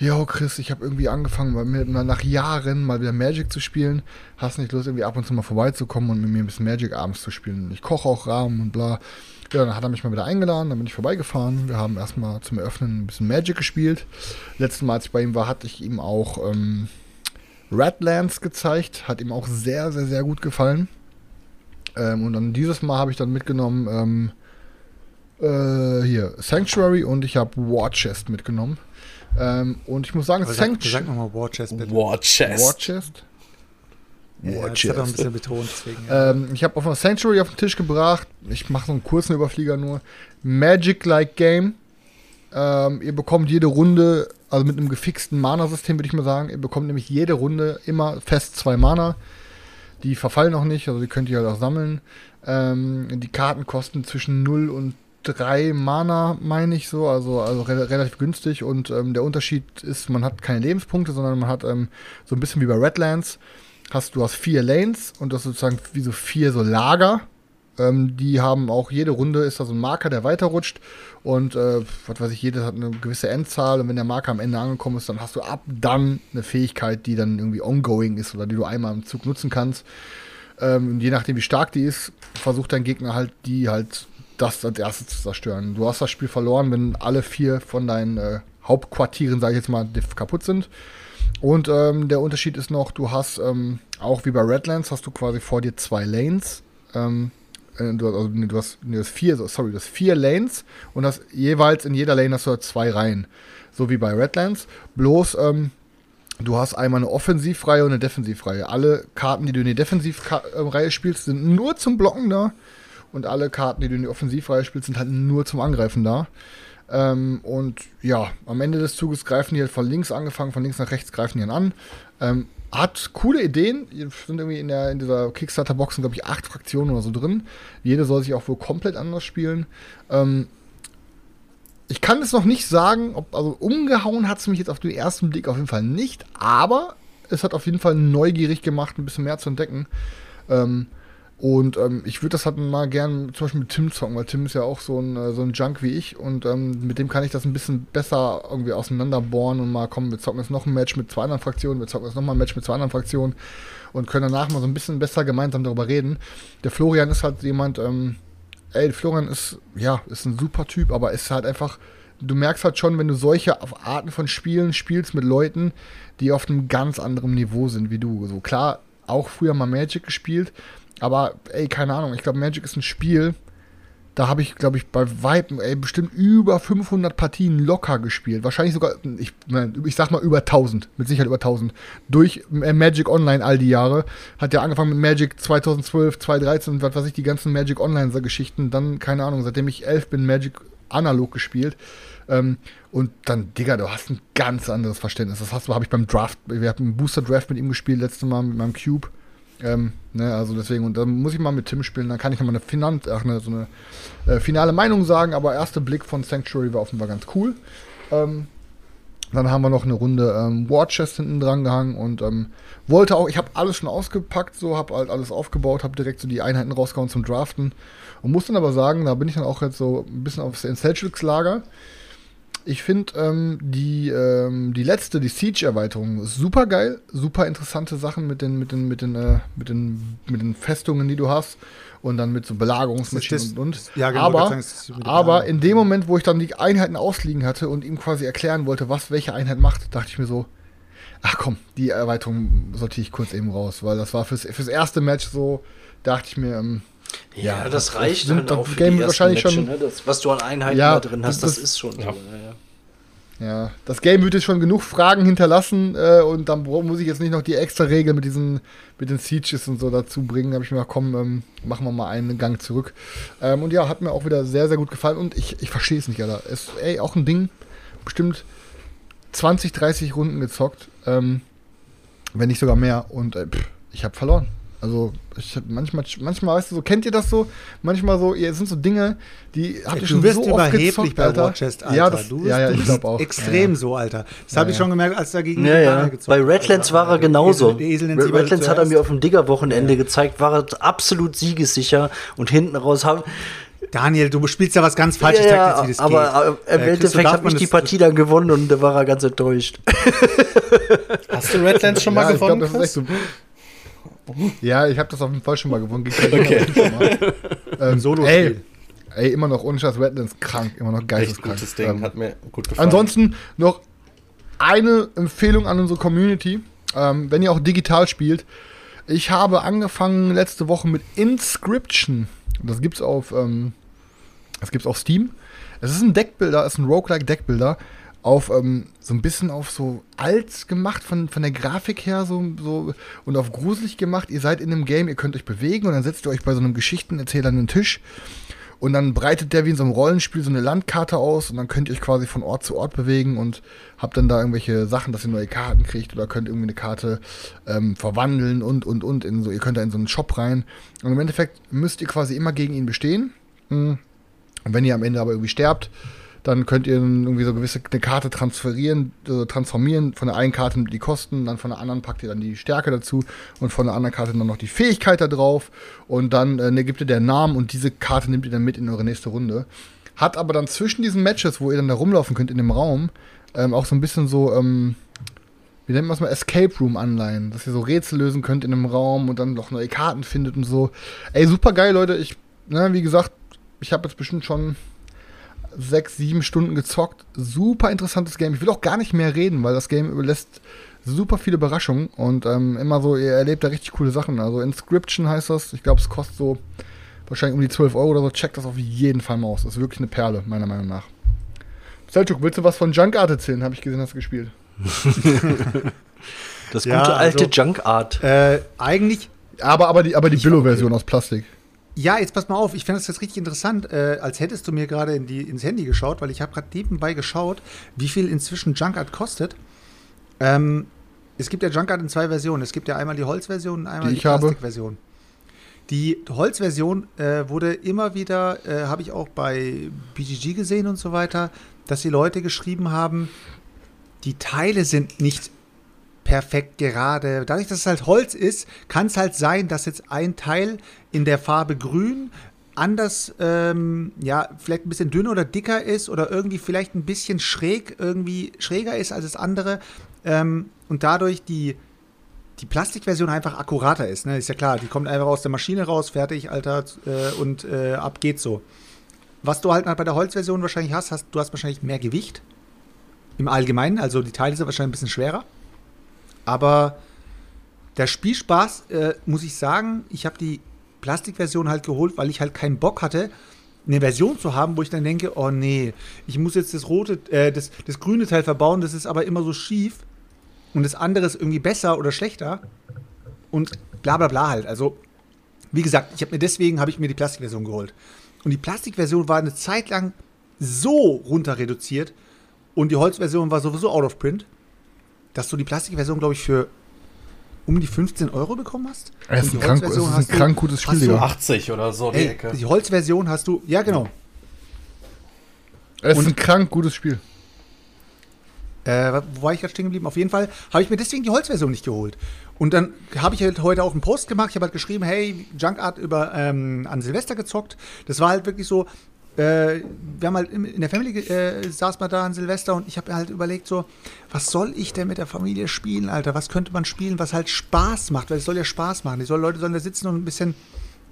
Jo, Chris, ich habe irgendwie angefangen, mal nach Jahren mal wieder Magic zu spielen. Hast nicht Lust, irgendwie ab und zu mal vorbeizukommen und mit mir ein bisschen Magic abends zu spielen? Ich koche auch Rahmen und bla. Ja, dann hat er mich mal wieder eingeladen, dann bin ich vorbeigefahren. Wir haben erstmal zum Eröffnen ein bisschen Magic gespielt. Letztes Mal, als ich bei ihm war, hatte ich ihm auch ähm, Redlands gezeigt. Hat ihm auch sehr, sehr, sehr gut gefallen. Ähm, und dann dieses Mal habe ich dann mitgenommen, ähm, äh, hier, Sanctuary und ich habe War Chest mitgenommen. Ähm, und ich muss sagen, Aber sag, sag nochmal War Chest bitte. War Chest. War Chest. Ja, das hat er ein bisschen betont, deswegen. Ja. Ähm, ich habe auf Sanctuary auf den Tisch gebracht. Ich mache so einen kurzen Überflieger nur. Magic-like Game. Ähm, ihr bekommt jede Runde, also mit einem gefixten Mana-System würde ich mal sagen, ihr bekommt nämlich jede Runde immer fest zwei Mana. Die verfallen auch nicht, also die könnt ihr halt auch sammeln. Ähm, die Karten kosten zwischen 0 und 3 Mana, meine ich so, also, also re relativ günstig. Und ähm, der Unterschied ist, man hat keine Lebenspunkte, sondern man hat ähm, so ein bisschen wie bei Redlands. Hast, du hast vier Lanes und das sozusagen wie so vier so Lager. Ähm, die haben auch jede Runde ist da so ein Marker, der weiterrutscht. Und äh, was weiß ich, jedes hat eine gewisse Endzahl. Und wenn der Marker am Ende angekommen ist, dann hast du ab dann eine Fähigkeit, die dann irgendwie ongoing ist oder die du einmal im Zug nutzen kannst. Ähm, je nachdem, wie stark die ist, versucht dein Gegner halt, die halt das als erstes zu zerstören. Du hast das Spiel verloren, wenn alle vier von deinen äh, Hauptquartieren, sage ich jetzt mal, kaputt sind. Und ähm, der Unterschied ist noch, du hast ähm, auch wie bei Redlands hast du quasi vor dir zwei Lanes. Ähm, äh, du, also, nee, du, hast, nee, du hast vier, sorry, du hast vier Lanes und hast jeweils in jeder Lane hast du halt zwei Reihen. So wie bei Redlands. Bloß, ähm, du hast einmal eine Offensivreihe und eine Defensivreihe. Alle Karten, die du in die Defensivreihe spielst, sind nur zum Blocken da. Und alle Karten, die du in die Offensivreihe spielst, sind halt nur zum Angreifen da. Ähm, und ja, am Ende des Zuges greifen die halt von links angefangen, von links nach rechts greifen die dann an. Ähm, hat coole Ideen. Sind irgendwie in, der, in dieser Kickstarter-Boxen, glaube ich, acht Fraktionen oder so drin. Jede soll sich auch wohl komplett anders spielen. Ähm, ich kann es noch nicht sagen, ob, also umgehauen hat es mich jetzt auf den ersten Blick auf jeden Fall nicht, aber es hat auf jeden Fall neugierig gemacht, ein bisschen mehr zu entdecken. Ähm, und ähm, ich würde das halt mal gern zum Beispiel mit Tim zocken, weil Tim ist ja auch so ein, äh, so ein Junk wie ich und ähm, mit dem kann ich das ein bisschen besser irgendwie auseinanderbohren und mal kommen, wir zocken jetzt noch ein Match mit zwei anderen Fraktionen, wir zocken jetzt noch mal ein Match mit zwei anderen Fraktionen und können danach mal so ein bisschen besser gemeinsam darüber reden. Der Florian ist halt jemand, ähm, ey, Florian ist, ja, ist ein super Typ, aber ist halt einfach, du merkst halt schon, wenn du solche Arten von Spielen spielst mit Leuten, die auf einem ganz anderen Niveau sind wie du. So klar, auch früher mal Magic gespielt, aber, ey, keine Ahnung, ich glaube, Magic ist ein Spiel, da habe ich, glaube ich, bei ey, bestimmt über 500 Partien locker gespielt. Wahrscheinlich sogar, ich, ich sag mal über 1000, mit Sicherheit über 1000. Durch äh, Magic Online all die Jahre. Hat ja angefangen mit Magic 2012, 2013 und was weiß ich, die ganzen Magic Online-Geschichten. Dann, keine Ahnung, seitdem ich elf bin, Magic analog gespielt. Ähm, und dann, Digga, du hast ein ganz anderes Verständnis. Das habe ich beim Draft, wir haben einen Booster Draft mit ihm gespielt, letztes Mal mit meinem Cube. Ähm, ne, also deswegen, und dann muss ich mal mit Tim spielen, dann kann ich nochmal eine, Finanz, ach, ne, so eine äh, finale Meinung sagen, aber erster Blick von Sanctuary war offenbar ganz cool. Ähm, dann haben wir noch eine Runde ähm, War Chest hinten dran gehangen und ähm, wollte auch, ich habe alles schon ausgepackt, so habe halt alles aufgebaut, habe direkt so die Einheiten rausgehauen zum Draften und muss dann aber sagen, da bin ich dann auch jetzt so ein bisschen aufs Celtics Lager ich finde ähm, die, ähm, die letzte, die Siege-Erweiterung, super geil, super interessante Sachen mit den, mit den, mit den, äh, mit den, mit den Festungen, die du hast. Und dann mit so Belagerungsmaschinen und und. Ja, genau, aber sagen, aber in dem Moment, wo ich dann die Einheiten ausliegen hatte und ihm quasi erklären wollte, was welche Einheit macht, dachte ich mir so, ach komm, die Erweiterung sortiere ich kurz eben raus, weil das war fürs, fürs erste Match so, dachte ich mir, ähm, Ja, das das reicht halt das auch für Game die wahrscheinlich Matches, schon- ne? das, was du an Einheiten Ja, da drin hast, das- das, ist schon so. ja. Ja. Ja. Ja, das Game wird jetzt schon genug Fragen hinterlassen äh, und dann muss ich jetzt nicht noch die extra Regel mit diesen mit den Sieges und so dazu bringen. Da habe ich mir gedacht, komm, ähm, machen wir mal einen Gang zurück. Ähm, und ja, hat mir auch wieder sehr, sehr gut gefallen und ich, ich verstehe es nicht, Alter. Es ist ey, auch ein Ding, bestimmt 20, 30 Runden gezockt, ähm, wenn nicht sogar mehr und äh, pff, ich habe verloren. Also ich manchmal, manchmal, weißt du, so kennt ihr das so? Manchmal so, ihr es sind so Dinge, die habt ihr Du schon wirst so oft überheblich gezockt, bei Alter. Watchest, Alter. Ja, das, du ja, ja, du ich bist glaube auch. Extrem ja, so, Alter. Das Ja, habe ich ja. schon gemerkt, als da gegen Ja, ja. Gezockt Bei hat, Redlands Alter. war er genauso. Esel, Esel Redlands hat er mir auf dem Digger-Wochenende gezeigt, war er absolut siegessicher und hinten raus haben. Daniel, du spielst ja was ganz Falsches. ich Ja, sag dir jetzt, wie das aber geht. im Äh, Endeffekt darf habe man ich die Partie dann gewonnen und da war er ganz enttäuscht. *laughs* Hast du Redlands schon mal ja, ich gewonnen? glaub, das ist echt Chris? so. *laughs* Ja, ich habe das auf jeden Fall schon mal gewonnen. Okay. Schon mal. *laughs* ähm, Solo-Spiel. ey, ey, immer noch ohne Scheiß, Redlands krank, immer noch geisteskrank. gutes Ding, Ähm, hat mir gut gefallen. Ansonsten noch eine Empfehlung an unsere Community, ähm, wenn ihr auch digital spielt. Ich habe angefangen letzte Woche mit Inscription. Das gibt's auf, ähm, das gibt's auf Steam. Es ist ein Deckbilder, es ist ein Roguelike Deckbilder auf ähm, so ein bisschen auf so alt gemacht von, von der Grafik her so, so und auf gruselig gemacht. Ihr seid in einem Game, ihr könnt euch bewegen und dann setzt ihr euch bei so einem Geschichtenerzähler an den Tisch und dann breitet der wie in so einem Rollenspiel so eine Landkarte aus und dann könnt ihr euch quasi von Ort zu Ort bewegen und habt dann da irgendwelche Sachen, dass ihr neue Karten kriegt oder könnt irgendwie eine Karte ähm, verwandeln und und und in so, ihr könnt da in so einen Shop rein. Und im Endeffekt müsst ihr quasi immer gegen ihn bestehen. Mm. Und wenn ihr am Ende aber irgendwie sterbt, dann könnt ihr irgendwie so gewisse eine Karte transferieren, äh, transformieren. Von der einen Karte die Kosten, dann von der anderen packt ihr dann die Stärke dazu und von der anderen Karte dann noch die Fähigkeit da drauf. Und dann äh, ne, gibt ihr der Namen und diese Karte nehmt ihr dann mit in eure nächste Runde. Hat aber dann zwischen diesen Matches, wo ihr dann da rumlaufen könnt in dem Raum, ähm, auch so ein bisschen so, ähm, wie nennt man es mal, Escape Room Anleihen, dass ihr so Rätsel lösen könnt in einem Raum und dann noch neue Karten findet und so. Ey, super geil, Leute. Ich, ne, wie gesagt, ich habe jetzt bestimmt schon sechs, sieben Stunden gezockt. Super interessantes Game. Ich will auch gar nicht mehr reden, weil das Game überlässt super viele Überraschungen und ähm, immer so, ihr erlebt da richtig coole Sachen. Also Inscription heißt das. Ich glaube, es kostet so wahrscheinlich um die 12 Euro oder so. Checkt das auf jeden Fall mal aus. Das ist wirklich eine Perle, meiner Meinung nach. Selchuk, willst du was von Junk Art erzählen? Habe ich gesehen, hast du gespielt. *laughs* Das Ja, gute alte also- Junk Art. Äh, eigentlich Aber, aber die, aber die Billo-Version aus Plastik. Ja, jetzt pass mal auf, ich finde das jetzt richtig interessant, äh, als hättest du mir gerade in die, ins Handy geschaut, weil ich habe gerade nebenbei geschaut, wie viel inzwischen Junkart kostet. Ähm, es gibt ja Junkart in zwei Versionen. Es gibt ja einmal die Holzversion und einmal Die die. Plastikversion. Die Holzversion äh, wurde immer wieder, äh, habe ich auch bei BGG gesehen und so weiter, dass die Leute geschrieben haben, die Teile sind nicht perfekt gerade. Dadurch, dass es halt Holz ist, kann es halt sein, dass jetzt ein Teil in der Farbe grün anders, ähm, ja, vielleicht ein bisschen dünner oder dicker ist oder irgendwie vielleicht ein bisschen schräg, irgendwie schräger ist als das andere ähm, und dadurch die, die Plastikversion einfach akkurater ist. Ne? Ist ja klar, die kommt einfach aus der Maschine raus, fertig, Alter, äh, und äh, ab geht's so. Was du halt bei der Holzversion wahrscheinlich hast, hast, du hast wahrscheinlich mehr Gewicht im Allgemeinen, also die Teile sind wahrscheinlich ein bisschen schwerer. Aber der Spielspaß, äh, muss ich sagen, ich habe die Plastikversion halt geholt, weil ich halt keinen Bock hatte, eine Version zu haben, wo ich dann denke, oh nee, ich muss jetzt das rote, äh, das, das grüne Teil verbauen, das ist aber immer so schief und das andere ist irgendwie besser oder schlechter und bla bla bla halt. Also, wie gesagt, ich habe mir deswegen habe ich mir die Plastikversion geholt. Und die Plastikversion war eine Zeit lang so runter reduziert und die Holzversion war sowieso out of print, dass du die Plastikversion, glaube ich, für um die 15 Euro bekommen hast. Es ist ein die krank- Holzversion es ist ein hast du- krank gutes Spiel, hast du- Digga. 80 oder so, die Ey, Ecke. die Holzversion hast du, ja genau. Es ist Und- ein krank gutes Spiel. Äh, wo war ich gerade stehen geblieben? Auf jeden Fall habe ich mir deswegen die Holzversion nicht geholt. Und dann habe ich halt heute auch einen Post gemacht. Ich habe halt geschrieben, hey, Junkart über ähm, an Silvester gezockt. Das war halt wirklich so. Äh, wir haben halt in der Family äh, saß mal da an Silvester und ich habe halt überlegt so, was soll ich denn mit der Familie spielen, Alter? Was könnte man spielen, was halt Spaß macht? Weil es soll ja Spaß machen. Die soll, Leute sollen da sitzen und ein bisschen,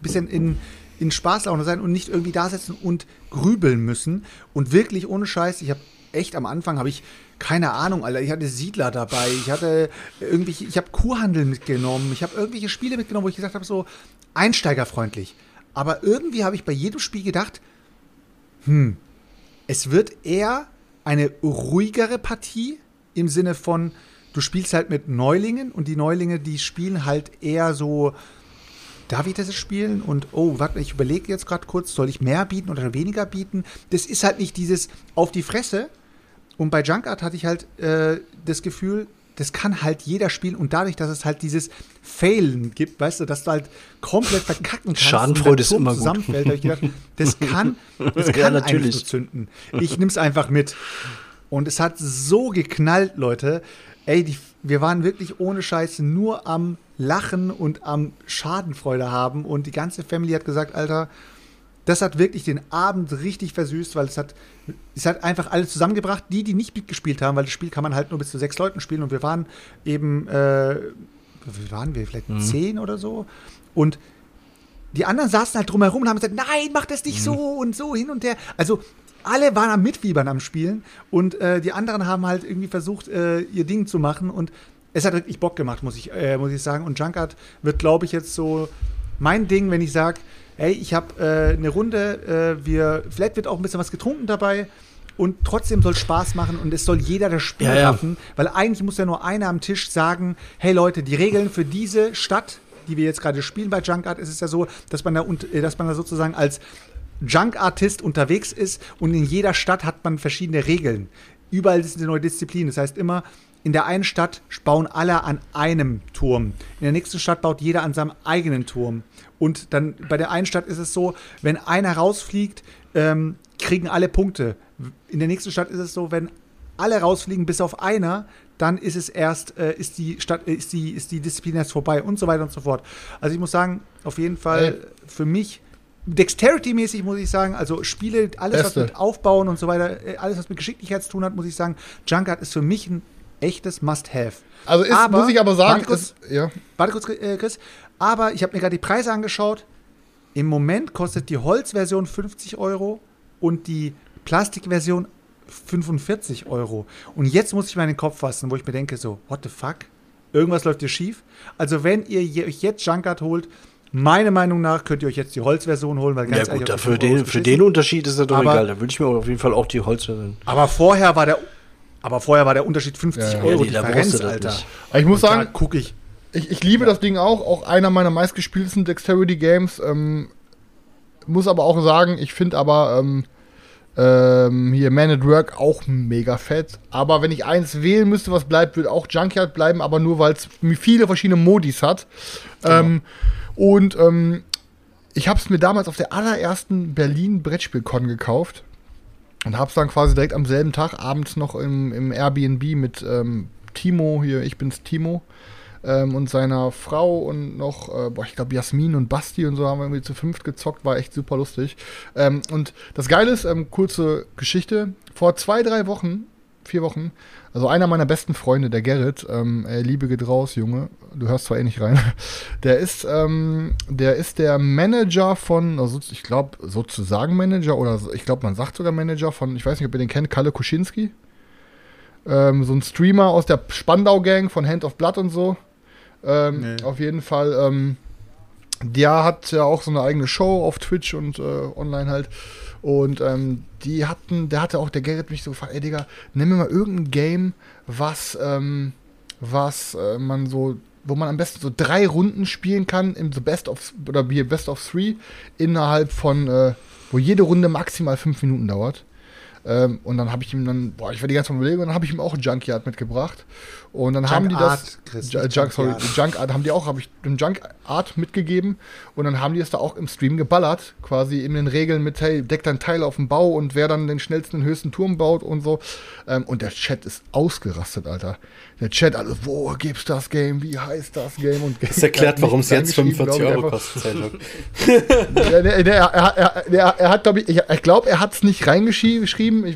bisschen in, in Spaßlaune sein und nicht irgendwie da sitzen und grübeln müssen. Und wirklich ohne Scheiß, ich habe echt am Anfang habe ich keine Ahnung, Alter. Ich hatte Siedler dabei, ich hatte irgendwelche, ich habe Kurhandel mitgenommen, ich habe irgendwelche Spiele mitgenommen, wo ich gesagt habe, so einsteigerfreundlich. Aber irgendwie habe ich bei jedem Spiel gedacht, hm, es wird eher eine ruhigere Partie im Sinne von, du spielst halt mit Neulingen und die Neulinge, die spielen halt eher so, darf ich das spielen? Und oh, warte, ich überlege jetzt gerade kurz, soll ich mehr bieten oder weniger bieten? Das ist halt nicht dieses auf die Fresse. Und bei Junkart hatte ich halt äh, das Gefühl, das kann halt jeder spielen und dadurch, dass es halt dieses Failen gibt, weißt du, dass du halt komplett verkacken kannst. Schadenfreude ist immer gut. gedacht, das *laughs* kann, das kann Ja, natürlich. so zünden. Ich nimm's einfach mit. Und es hat so geknallt, Leute. Ey, die, wir waren wirklich ohne Scheiß nur am Lachen und am Schadenfreude haben. Und die ganze Family hat gesagt, Alter, das hat wirklich den Abend richtig versüßt, weil es hat, es hat einfach alle zusammengebracht, die, die nicht mitgespielt haben, weil das Spiel kann man halt nur bis zu sechs Leuten spielen und wir waren eben, äh, wie waren wir, vielleicht zehn oder so. Und die anderen saßen halt drumherum und haben gesagt, nein, mach das nicht so und so hin und her. Also alle waren am Mitfiebern am Spielen und äh, die anderen haben halt irgendwie versucht, äh, ihr Ding zu machen und es hat wirklich Bock gemacht, muss ich, äh, muss ich sagen. Und Junkart wird, glaube ich, jetzt so mein Ding, wenn ich sage, hey, ich habe äh, eine Runde, äh, wir, vielleicht wird auch ein bisschen was getrunken dabei und trotzdem soll Spaß machen und es soll jeder das Spiel Ja, ja. raffen, weil eigentlich muss ja nur einer am Tisch sagen, hey Leute, die Regeln für diese Stadt, die wir jetzt gerade spielen bei Junkart, ist es ja so, dass man da, äh, dass man da sozusagen als Junk-Artist unterwegs ist und in jeder Stadt hat man verschiedene Regeln. Überall ist eine neue Disziplin. Das heißt immer, in der einen Stadt bauen alle an einem Turm. In der nächsten Stadt baut jeder an seinem eigenen Turm. Und dann bei der einen Stadt ist es so, wenn einer rausfliegt, ähm, kriegen alle Punkte. In der nächsten Stadt ist es so, wenn alle rausfliegen bis auf einer, dann ist es erst, äh, ist die Stadt, äh, ist die, ist die Disziplin erst vorbei und so weiter und so fort. Also ich muss sagen, auf jeden Fall für mich Dexterity-mäßig muss ich sagen, also Spiele, alles Beste. was mit Aufbauen und so weiter, äh, alles was mit Geschicklichkeit zu tun hat, muss ich sagen, Junkart ist für mich ein echtes Must-Have. Also ist, Aber- muss ich aber sagen, warte kurz. ist, ja. Warte kurz, äh, Chris. Aber ich habe mir gerade die Preise angeschaut. Im Moment kostet die Holzversion 50 Euro und die Plastikversion 45 Euro. Und jetzt muss ich mir in den Kopf fassen, wo ich mir denke, so, what the fuck? Irgendwas läuft hier schief. Also, wenn ihr euch jetzt Junkart holt, meiner Meinung nach könnt ihr euch jetzt die Holzversion holen, weil Ja ganz gut, ehrlich, auf dafür 5 Euro den, für den Unterschied ist das doch Aber- egal. Da würde ich mir auf jeden Fall auch die Holz. Aber vorher war der, aber vorher war der Unterschied 50 Ja, ja. Euro Ja, nee, Differenz, Alter. ich muss Da sagen, gucke ich. Ich, ich liebe das Ding auch, auch einer meiner meistgespieltesten Dexterity Games. Ähm, muss aber auch sagen, ich finde aber ähm, ähm, hier Man at Work auch mega fett. Aber wenn ich eins wählen müsste, was bleibt, würde auch Junkyard bleiben, aber nur weil es viele verschiedene Modis hat. Ähm, und ähm, ich habe es mir damals auf der allerersten Berlin Brettspielcon gekauft und habe es dann quasi direkt am selben Tag abends noch im, im Airbnb mit ähm, Timo hier, ich bin's Timo ähm, und seiner Frau und noch, äh, boah, ich glaube Jasmin und Basti und so haben wir irgendwie zu fünft gezockt, war echt super lustig. Ähm, und das Geile ist, ähm, kurze Geschichte, vor zwei, drei Wochen, vier Wochen, also einer meiner besten Freunde, der Gerrit, ähm, Liebe geht raus, Junge, du hörst zwar eh nicht rein, *laughs* der ist, ähm, der ist der Manager von, also ich glaube sozusagen Manager oder ich glaube man sagt sogar Manager von, ich weiß nicht, ob ihr den kennt, Kalle Kuschinski. Ähm, so ein Streamer aus der Spandau-Gang von Hand of Blood und so. Ähm, Nee. Auf jeden Fall, ähm, der hat ja auch so eine eigene Show auf Twitch und äh, online halt. Und ähm, die hatten, der hatte auch, der Gerrit mich so gefragt, ey Digga, nimm mir mal irgendein Game, was, ähm, was äh, man so, wo man am besten so drei Runden spielen kann, im so Best of, oder hier Best of Three, innerhalb von, äh, wo jede Runde maximal fünf Minuten dauert. Ähm, und dann habe ich ihm dann, boah, ich war die ganze Zeit überlegen, und dann habe ich ihm auch ein Junkyard mitgebracht. Und dann haben die das. Junkart, Chris, Ju- nicht Junk, sorry, Junkyard. Junkart haben die auch, habe ich einen Junkart mitgegeben und dann haben die es da auch im Stream geballert, quasi in den Regeln mit, hey, deck dein Teil auf den Bau und wer dann den schnellsten, den höchsten Turm baut und so. Ähm, und der Chat ist ausgerastet, Alter. Der Chat, also, wo gibt's das Game? Wie heißt das Game? Und Das erklärt, *laughs* warum es jetzt 45 Euro kostet. *laughs* Ja, er, er, er, er hat, glaube ich, ich, ich glaube, er hat es nicht reingeschrieben,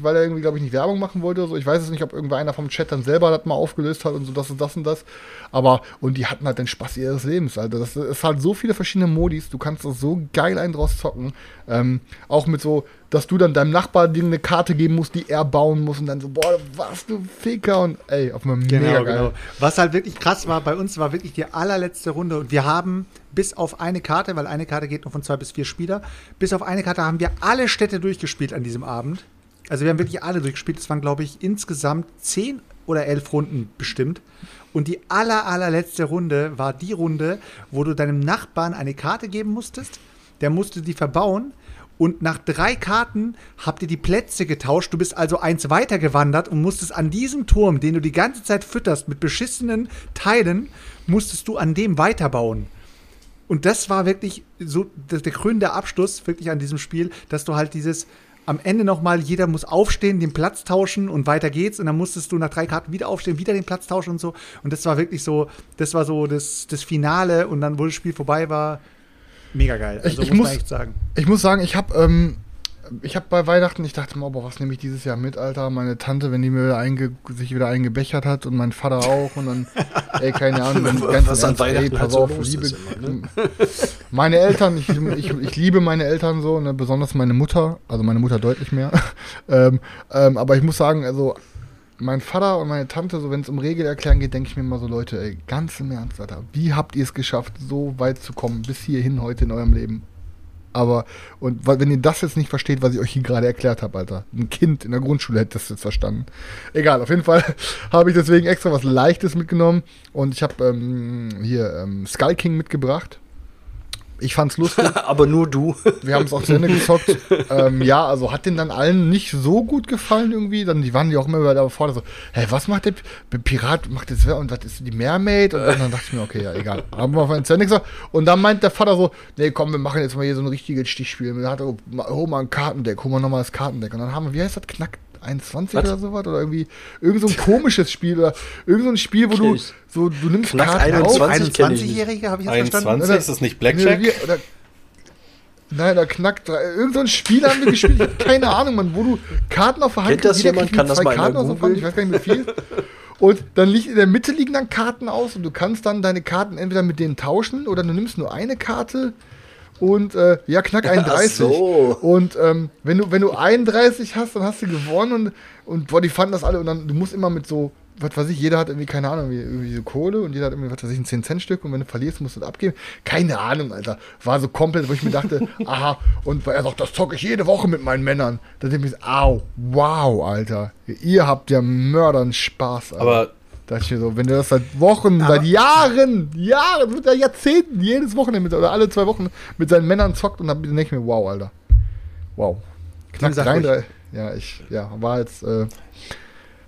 weil er irgendwie, glaube ich, nicht Werbung machen wollte. oder So. Ich weiß es nicht, ob irgendwer einer vom Chat dann selber das mal aufgelöst hat und so, das und das und das. Aber, und die hatten halt den Spaß ihres Lebens, Alter. Das ist halt so viele verschiedene Modis, du kannst so geil einen draus zocken. Ähm, auch mit so, dass du dann deinem Nachbar dir eine Karte geben musst, die er bauen muss und dann so, boah, was du Ficker und ey, auf einmal Genau, mega geil. genau. Was halt wirklich krass war, bei uns war wirklich die allerletzte Runde und wir haben bis auf eine Karte, weil eine Karte geht nur von zwei bis vier Spieler, bis auf eine Karte haben wir alle Städte durchgespielt an diesem Abend. Also wir haben wirklich alle durchgespielt. Es waren, glaube ich, insgesamt zehn oder elf Runden bestimmt. Und die aller, allerletzte Runde war die Runde, wo du deinem Nachbarn eine Karte geben musstest. Der musste die verbauen. Und nach drei Karten habt ihr die Plätze getauscht. Du bist also eins weitergewandert und musstest an diesem Turm, den du die ganze Zeit fütterst mit beschissenen Teilen, musstest du an dem weiterbauen. Und das war wirklich so der, krönende Abschluss wirklich an diesem Spiel, dass du halt dieses am Ende nochmal, jeder muss aufstehen, den Platz tauschen und weiter geht's. Und dann musstest du nach drei Karten wieder aufstehen, wieder den Platz tauschen und so. Und das war wirklich so, das war so das, das Finale. Und dann, wo das Spiel vorbei war, mega geil. Also Ich- muss- man echt sagen. Ich muss sagen, ich habe ähm, ich habe bei Weihnachten, ich dachte mir, boah, was nehme ich dieses Jahr mit, Alter? Meine Tante, wenn die mir wieder einge sich wieder eingebechert hat und mein Vater auch und dann, *laughs* ey, keine Ahnung, dann Was ganz an ernst, Weihnachten ey, pass halt so auf, los liebe, immer, ne? meine Eltern, ich, ich, ich liebe meine Eltern so, ne, besonders meine Mutter, also meine Mutter deutlich mehr. *laughs* ähm, ähm, aber ich muss sagen, also mein Vater und meine Tante, so wenn es um Regelerklären geht, denke ich mir immer so, Leute, ey, ganz im Ernst, Alter, wie habt ihr es geschafft, so weit zu kommen, bis hierhin heute in eurem Leben? Aber, und wenn ihr das jetzt nicht versteht, was ich euch hier gerade erklärt habe, Alter, ein Kind in der Grundschule hätte das jetzt verstanden. Egal, auf jeden Fall *laughs* habe ich deswegen extra was Leichtes mitgenommen und ich habe ähm, hier ähm, Skull King mitgebracht. Ich fand's lustig. *laughs* Aber nur du. Wir haben es auch zu Ende gezockt. ähm, ja, also hat den dann allen nicht so gut gefallen irgendwie. Dann die waren die auch immer da vorne so, hä, was macht der P- Pirat? Macht das und was ist die Mermaid? Und dann dachte ich mir, okay, ja, egal. Haben wir auf zu Ende gesagt. Und dann meint der Vater so, nee, komm, wir machen jetzt mal hier so ein richtiges Stichspiel. Und dann hat er, hol mal ein Kartendeck, hol mal nochmal das Kartendeck. Und dann haben wir, wie heißt das, Knack 21 Was? oder sowas? Oder irgendwie irgend so ein komisches Spiel oder irgend so ein Spiel, wo du so, du nimmst Knack Karten 21 auf. kenn ich nicht. 21-Jährige, habe ich jetzt verstanden? 21, ist das nicht Blackjack? Oder, nein, da knackt drei. Irgend so ein Spiel haben wir gespielt. Ich keine Ahnung, Mann, wo du Karten auf der Hand Kennt das jeder jemand? kriegt Kann das mal Karten aus der Hand, ich weiß gar nicht wie viel. Und dann liegt in der Mitte liegen dann Karten aus und du kannst dann deine Karten entweder mit denen tauschen oder du nimmst nur eine Karte und äh, ja, knack 31. so. Und ähm, wenn du wenn du 31 hast, dann hast du gewonnen und, und boah, die fanden das alle und dann du musst immer mit so was weiß ich, jeder hat irgendwie, keine Ahnung, irgendwie, irgendwie so Kohle und jeder hat irgendwie, was weiß ich, ein 10-Cent-Stück und wenn du verlierst, musst du das abgeben. Keine Ahnung, Alter. War so komplett, wo ich mir dachte, *laughs* aha, und er sagt, das zocke ich jede Woche mit meinen Männern. Da denke ich mir, au, wow, Alter. Ihr habt ja Mördern Spaß, Alter. Aber dachte ich mir so, wenn du das seit Wochen, seit Jahren, Jahren, mit Jahrzehnten, jedes Wochenende mit, oder alle zwei Wochen mit seinen Männern zockt und dann denke ich mir, wow, Alter. Wow. Knack sag 33. Ja, ich, ja, war jetzt, äh,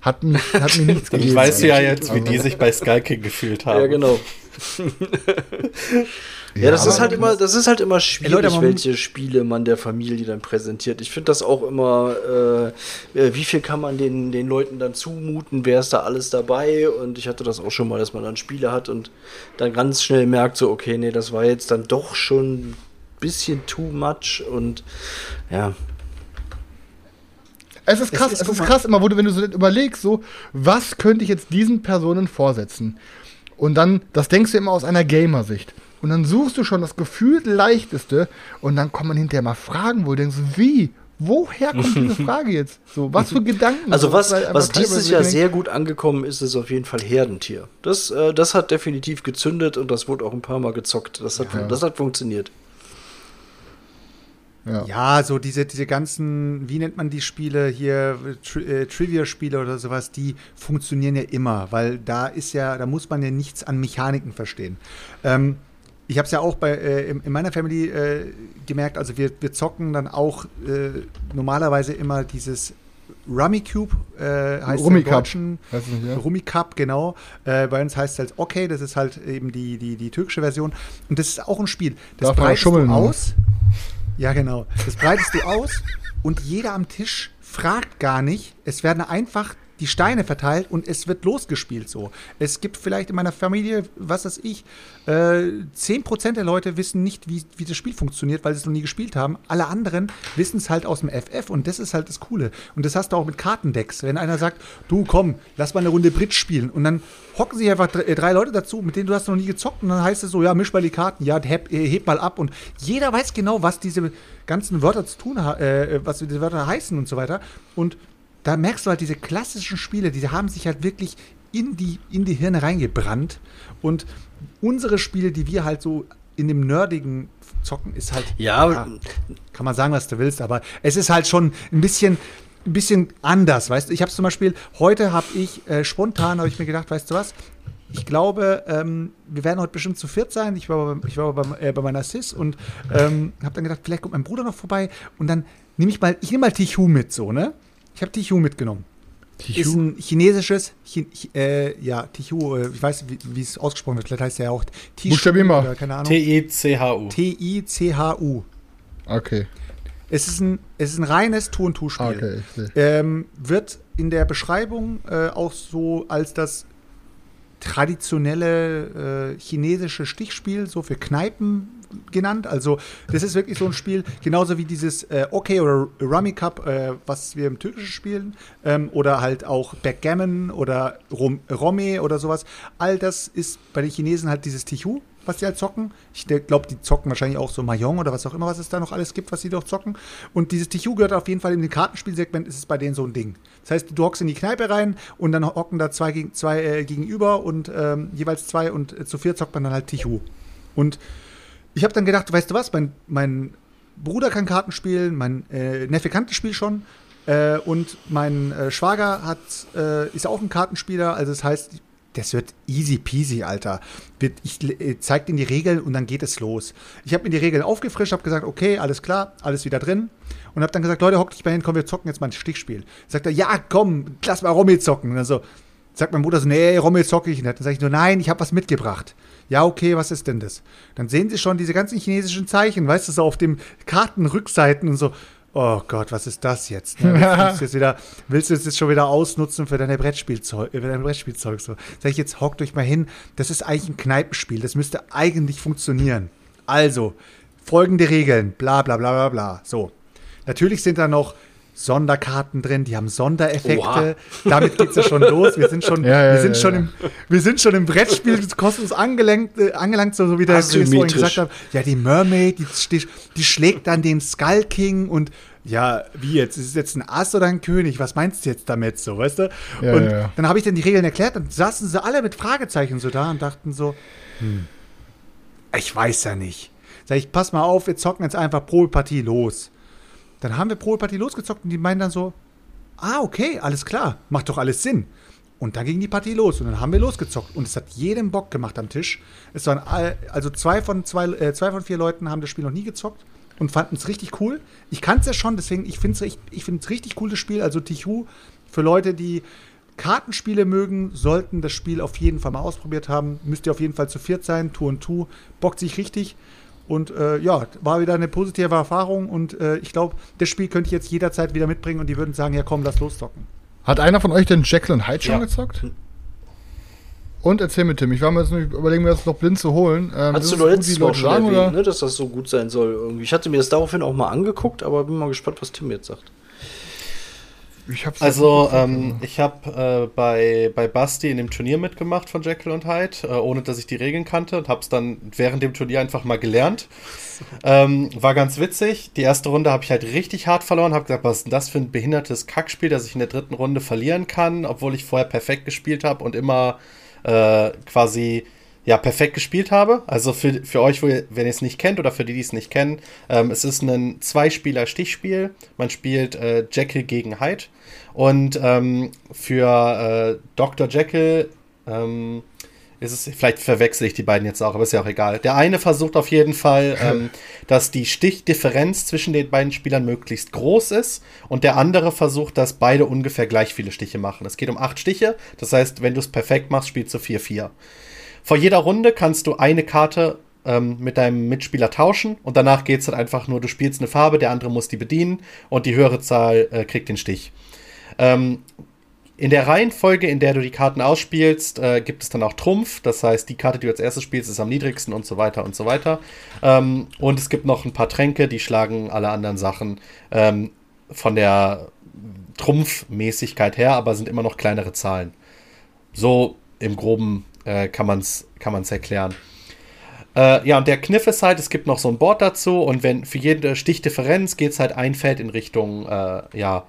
hat, mich, hat mir nichts *laughs* gegeben. weißt du ja jetzt, wie die sich bei Skull King gefühlt haben. Ja, genau. *laughs* Ja, das aber- ist halt immer, das ist halt immer schwierig, Leute, welche Spiele man der Familie dann präsentiert. Ich finde das auch immer, äh, äh, wie viel kann man den, den Leuten dann zumuten, wer ist da alles dabei? Und ich hatte das auch schon mal, dass man dann Spiele hat und dann ganz schnell merkt, so, okay, nee, das war jetzt dann doch schon ein bisschen too much und ja. Es ist krass, ist- es guck ist krass immer, wo du, wenn du so überlegst, so, was könnte ich jetzt diesen Personen vorsetzen? Und dann, das denkst du immer aus einer Gamer-Sicht. Und dann suchst du schon das gefühlt leichteste und dann kommen hinterher mal Fragen, wo du denkst, wie? Woher kommt diese *laughs* Frage jetzt? So, was für Gedanken? Also So, was, einfach was dieses Jahr sehr gut angekommen ist, ist auf jeden Fall Herdentier. Das, äh, das hat definitiv gezündet und das wurde auch ein paar Mal gezockt. Das hat, Ja. das hat funktioniert. Ja. Ja, so diese, diese ganzen, wie nennt man die Spiele hier, Tri äh, Trivia-Spiele oder sowas, die funktionieren ja immer, weil da ist ja, da muss man ja nichts an Mechaniken verstehen. Ähm, ich habe es ja auch bei, äh, in, in meiner Family äh, gemerkt, also wir, wir zocken dann auch äh, normalerweise immer dieses Rummy Cube, äh, heißt Rummy Cup. Nicht, ja? Rummy Cup, genau. Äh, bei uns heißt es halt Okay, das ist halt eben die, die, die türkische Version. Und das ist auch ein Spiel. Das Darf breitest schummeln, du oder? aus. Ja, genau. Das breitest du aus und jeder am Tisch fragt gar nicht. Es werden einfach die Steine verteilt und es wird losgespielt so. Es gibt vielleicht in meiner Familie, was weiß ich, äh, 10% der Leute wissen nicht, wie, wie das Spiel funktioniert, weil sie es noch nie gespielt haben. Alle anderen wissen es halt aus dem FF und das ist halt das Coole. Und das hast du auch mit Kartendecks. Wenn einer sagt, du komm, lass mal eine Runde Bridge spielen und dann hocken sich einfach drei, äh, drei Leute dazu, mit denen du hast noch nie gezockt und dann heißt es so, ja, misch mal die Karten, ja, heb, äh, heb mal ab und jeder weiß genau, was diese ganzen Wörter zu tun haben, äh, was diese Wörter heißen und so weiter. Und da merkst du halt diese klassischen Spiele, die haben sich halt wirklich in die, in die Hirne reingebrannt. Und unsere Spiele, die wir halt so in dem nerdigen zocken, ist halt. Ja, ja, kann man sagen, was du willst, aber es ist halt schon ein bisschen. Ein bisschen anders, weißt du? Ich habe zum Beispiel, heute habe ich äh, spontan, habe ich mir gedacht, weißt du was? Ich glaube, ähm, wir werden heute bestimmt zu viert sein. Ich war, bei, ich war bei, äh, bei meiner Sis und ähm, habe dann gedacht, vielleicht kommt mein Bruder noch vorbei und dann nehme ich mal, ich nehme mal Tichu mit, so, ne? Ich habe Tichu mitgenommen. Tichu? Ist ein chinesisches, Chi, äh, ja, Tichu, äh, ich weiß, wie, wie es ausgesprochen wird. Vielleicht heißt er ja auch Tichu. Buchstabier mal. Ahnung. T-I-C-H-U. T-I-C-H-U. Okay. Es ist ein, es ist ein reines Tu- und Tu-Spiel. Okay, ähm, wird in der Beschreibung äh, auch so als das traditionelle äh, chinesische Stichspiel, so für Kneipen genannt. Also das ist wirklich so ein Spiel, genauso wie dieses äh, Okay oder Rummy Cup, äh, was wir im Türkischen spielen, ähm, oder halt auch Backgammon oder Rom Romme oder sowas. All das ist bei den Chinesen halt dieses Tichu, was die halt zocken. Ich glaube, die zocken wahrscheinlich auch so Mahjong oder was auch immer, was es da noch alles gibt, was sie doch zocken. Und dieses Tichu gehört auf jeden Fall in den Kartenspielsegment, ist es bei denen so ein Ding. Das heißt, du hockst in die Kneipe rein und dann hocken da zwei, zwei äh, gegenüber und ähm, jeweils zwei und äh, zu vier zockt man dann halt Tichu. Und ich habe dann gedacht, weißt du was, mein, mein Bruder kann Karten spielen, mein äh, Neffe kannte das Spiel schon äh, und mein äh, Schwager hat, äh, ist auch ein Kartenspieler, also das heißt, das wird easy peasy, Alter. Ich äh, zeige dir die Regeln und dann geht es los. Ich habe mir die Regeln aufgefrischt, habe gesagt, okay, alles klar, alles wieder drin. Und habe dann gesagt, Leute, hockt dich mal hin, komm, wir zocken jetzt mal ein Stichspiel. Sagt er, ja, komm, lass mal Rommel zocken. Und dann so, sagt mein Bruder so, nee, Rommel zocke ich nicht. Dann sage ich nur, nein, ich habe was mitgebracht. Ja, okay, was ist denn das? Dann sehen sie schon diese ganzen chinesischen Zeichen, weißt du, so auf dem Kartenrückseiten und so. Oh Gott, was ist das jetzt? Ne? Willst, du jetzt wieder, willst du es jetzt schon wieder ausnutzen für deine Brettspielzeug? Für dein Brettspielzeug so. Sag ich jetzt, hockt euch mal hin. Das ist eigentlich ein Kneipenspiel. Das müsste eigentlich funktionieren. Also, folgende Regeln. Bla, bla, bla, bla, bla. So. Natürlich sind da noch Sonderkarten drin, die haben Sondereffekte. Oha. Damit geht es ja schon los. Wir sind schon, *laughs* ja, ja, wir sind ja, schon im, wir sind schon im Brettspielkosmos angelangt, äh, angelangt, so wie der vorhin gesagt hat. Ja, die Mermaid, die, die, die, schlägt dann den Skull King und ja, wie jetzt? Ist es jetzt ein Ass oder ein König? Was meinst du jetzt damit so, weißt du? und dann habe ich dann die Regeln erklärt und saßen sie alle mit Fragezeichen so da und dachten so, hm, ich weiß ja nicht. Sag ich, pass mal auf, wir zocken jetzt einfach pro Partie los. Dann haben wir Probepartie losgezockt und die meinen dann so, ah, okay, alles klar, macht doch alles Sinn. Und dann ging die Partie los und dann haben wir losgezockt. Und es hat jedem Bock gemacht am Tisch. Es waren all, also zwei von, zwei, äh, zwei von vier Leuten haben das Spiel noch nie gezockt und fanden es richtig cool. Ich kann es ja schon, deswegen, ich finde es ich find's richtig cool, das Spiel. Also Tichu, für Leute, die Kartenspiele mögen, sollten das Spiel auf jeden Fall mal ausprobiert haben. Müsst ihr auf jeden Fall zu viert sein, Tour und Tour. Bockt sich richtig. Und äh, ja, war wieder eine positive Erfahrung und äh, ich glaube, das Spiel könnte ich jetzt jederzeit wieder mitbringen und die würden sagen, ja komm, lass loszocken. Hat einer von euch den Jekyll und Hyde schon ja. gezockt? Und erzähl mir, Tim, ich war mir jetzt überlegen, mir das noch blind zu holen. Ähm, Hast du doch letztes Mal schon erwähnt, oder? Ne, dass das so gut sein soll irgendwie. Ich hatte mir das daraufhin auch mal angeguckt, aber bin mal gespannt, was Tim jetzt sagt. Ich also, ähm, ich habe äh, bei, bei Basti in dem Turnier mitgemacht von Jekyll und Hyde, äh, ohne dass ich die Regeln kannte und habe es dann während dem Turnier einfach mal gelernt. *laughs* Ähm, war ganz witzig. Die erste Runde habe ich halt richtig hart verloren, habe gesagt, was ist denn das für ein behindertes Kackspiel, dass ich in der dritten Runde verlieren kann, obwohl ich vorher perfekt gespielt habe und immer äh, quasi ja, perfekt gespielt habe. Also für, für euch, wenn ihr es nicht kennt oder für die, die es nicht kennen, ähm, es ist ein Zwei-Spieler-Stichspiel. Man spielt äh, Jekyll gegen Hyde. Und ähm, für äh, Dr. Jekyll ähm, ist es, vielleicht verwechsel ich die beiden jetzt auch, aber ist ja auch egal. Der eine versucht auf jeden Fall, *laughs* ähm, dass die Stichdifferenz zwischen den beiden Spielern möglichst groß ist und der andere versucht, dass beide ungefähr gleich viele Stiche machen. Es geht um acht Stiche, das heißt, wenn du es perfekt machst, spielst du 4-4. Vor jeder Runde kannst du eine Karte ähm, mit deinem Mitspieler tauschen und danach geht es dann einfach nur, du spielst eine Farbe, der andere muss die bedienen und die höhere Zahl äh, kriegt den Stich. Ähm, in der Reihenfolge, in der du die Karten ausspielst, äh, gibt es dann auch Trumpf. Das heißt, die Karte, die du als erstes spielst, ist am niedrigsten und so weiter und so weiter. Ähm, und es gibt noch ein paar Tränke, die schlagen alle anderen Sachen ähm, von der Trumpfmäßigkeit her, aber sind immer noch kleinere Zahlen. So im Groben äh, kann man es kann man's erklären. Äh, ja, und der Kniff ist halt, es gibt noch so ein Board dazu und wenn für jede Stichdifferenz geht es halt ein Feld in Richtung, äh, ja,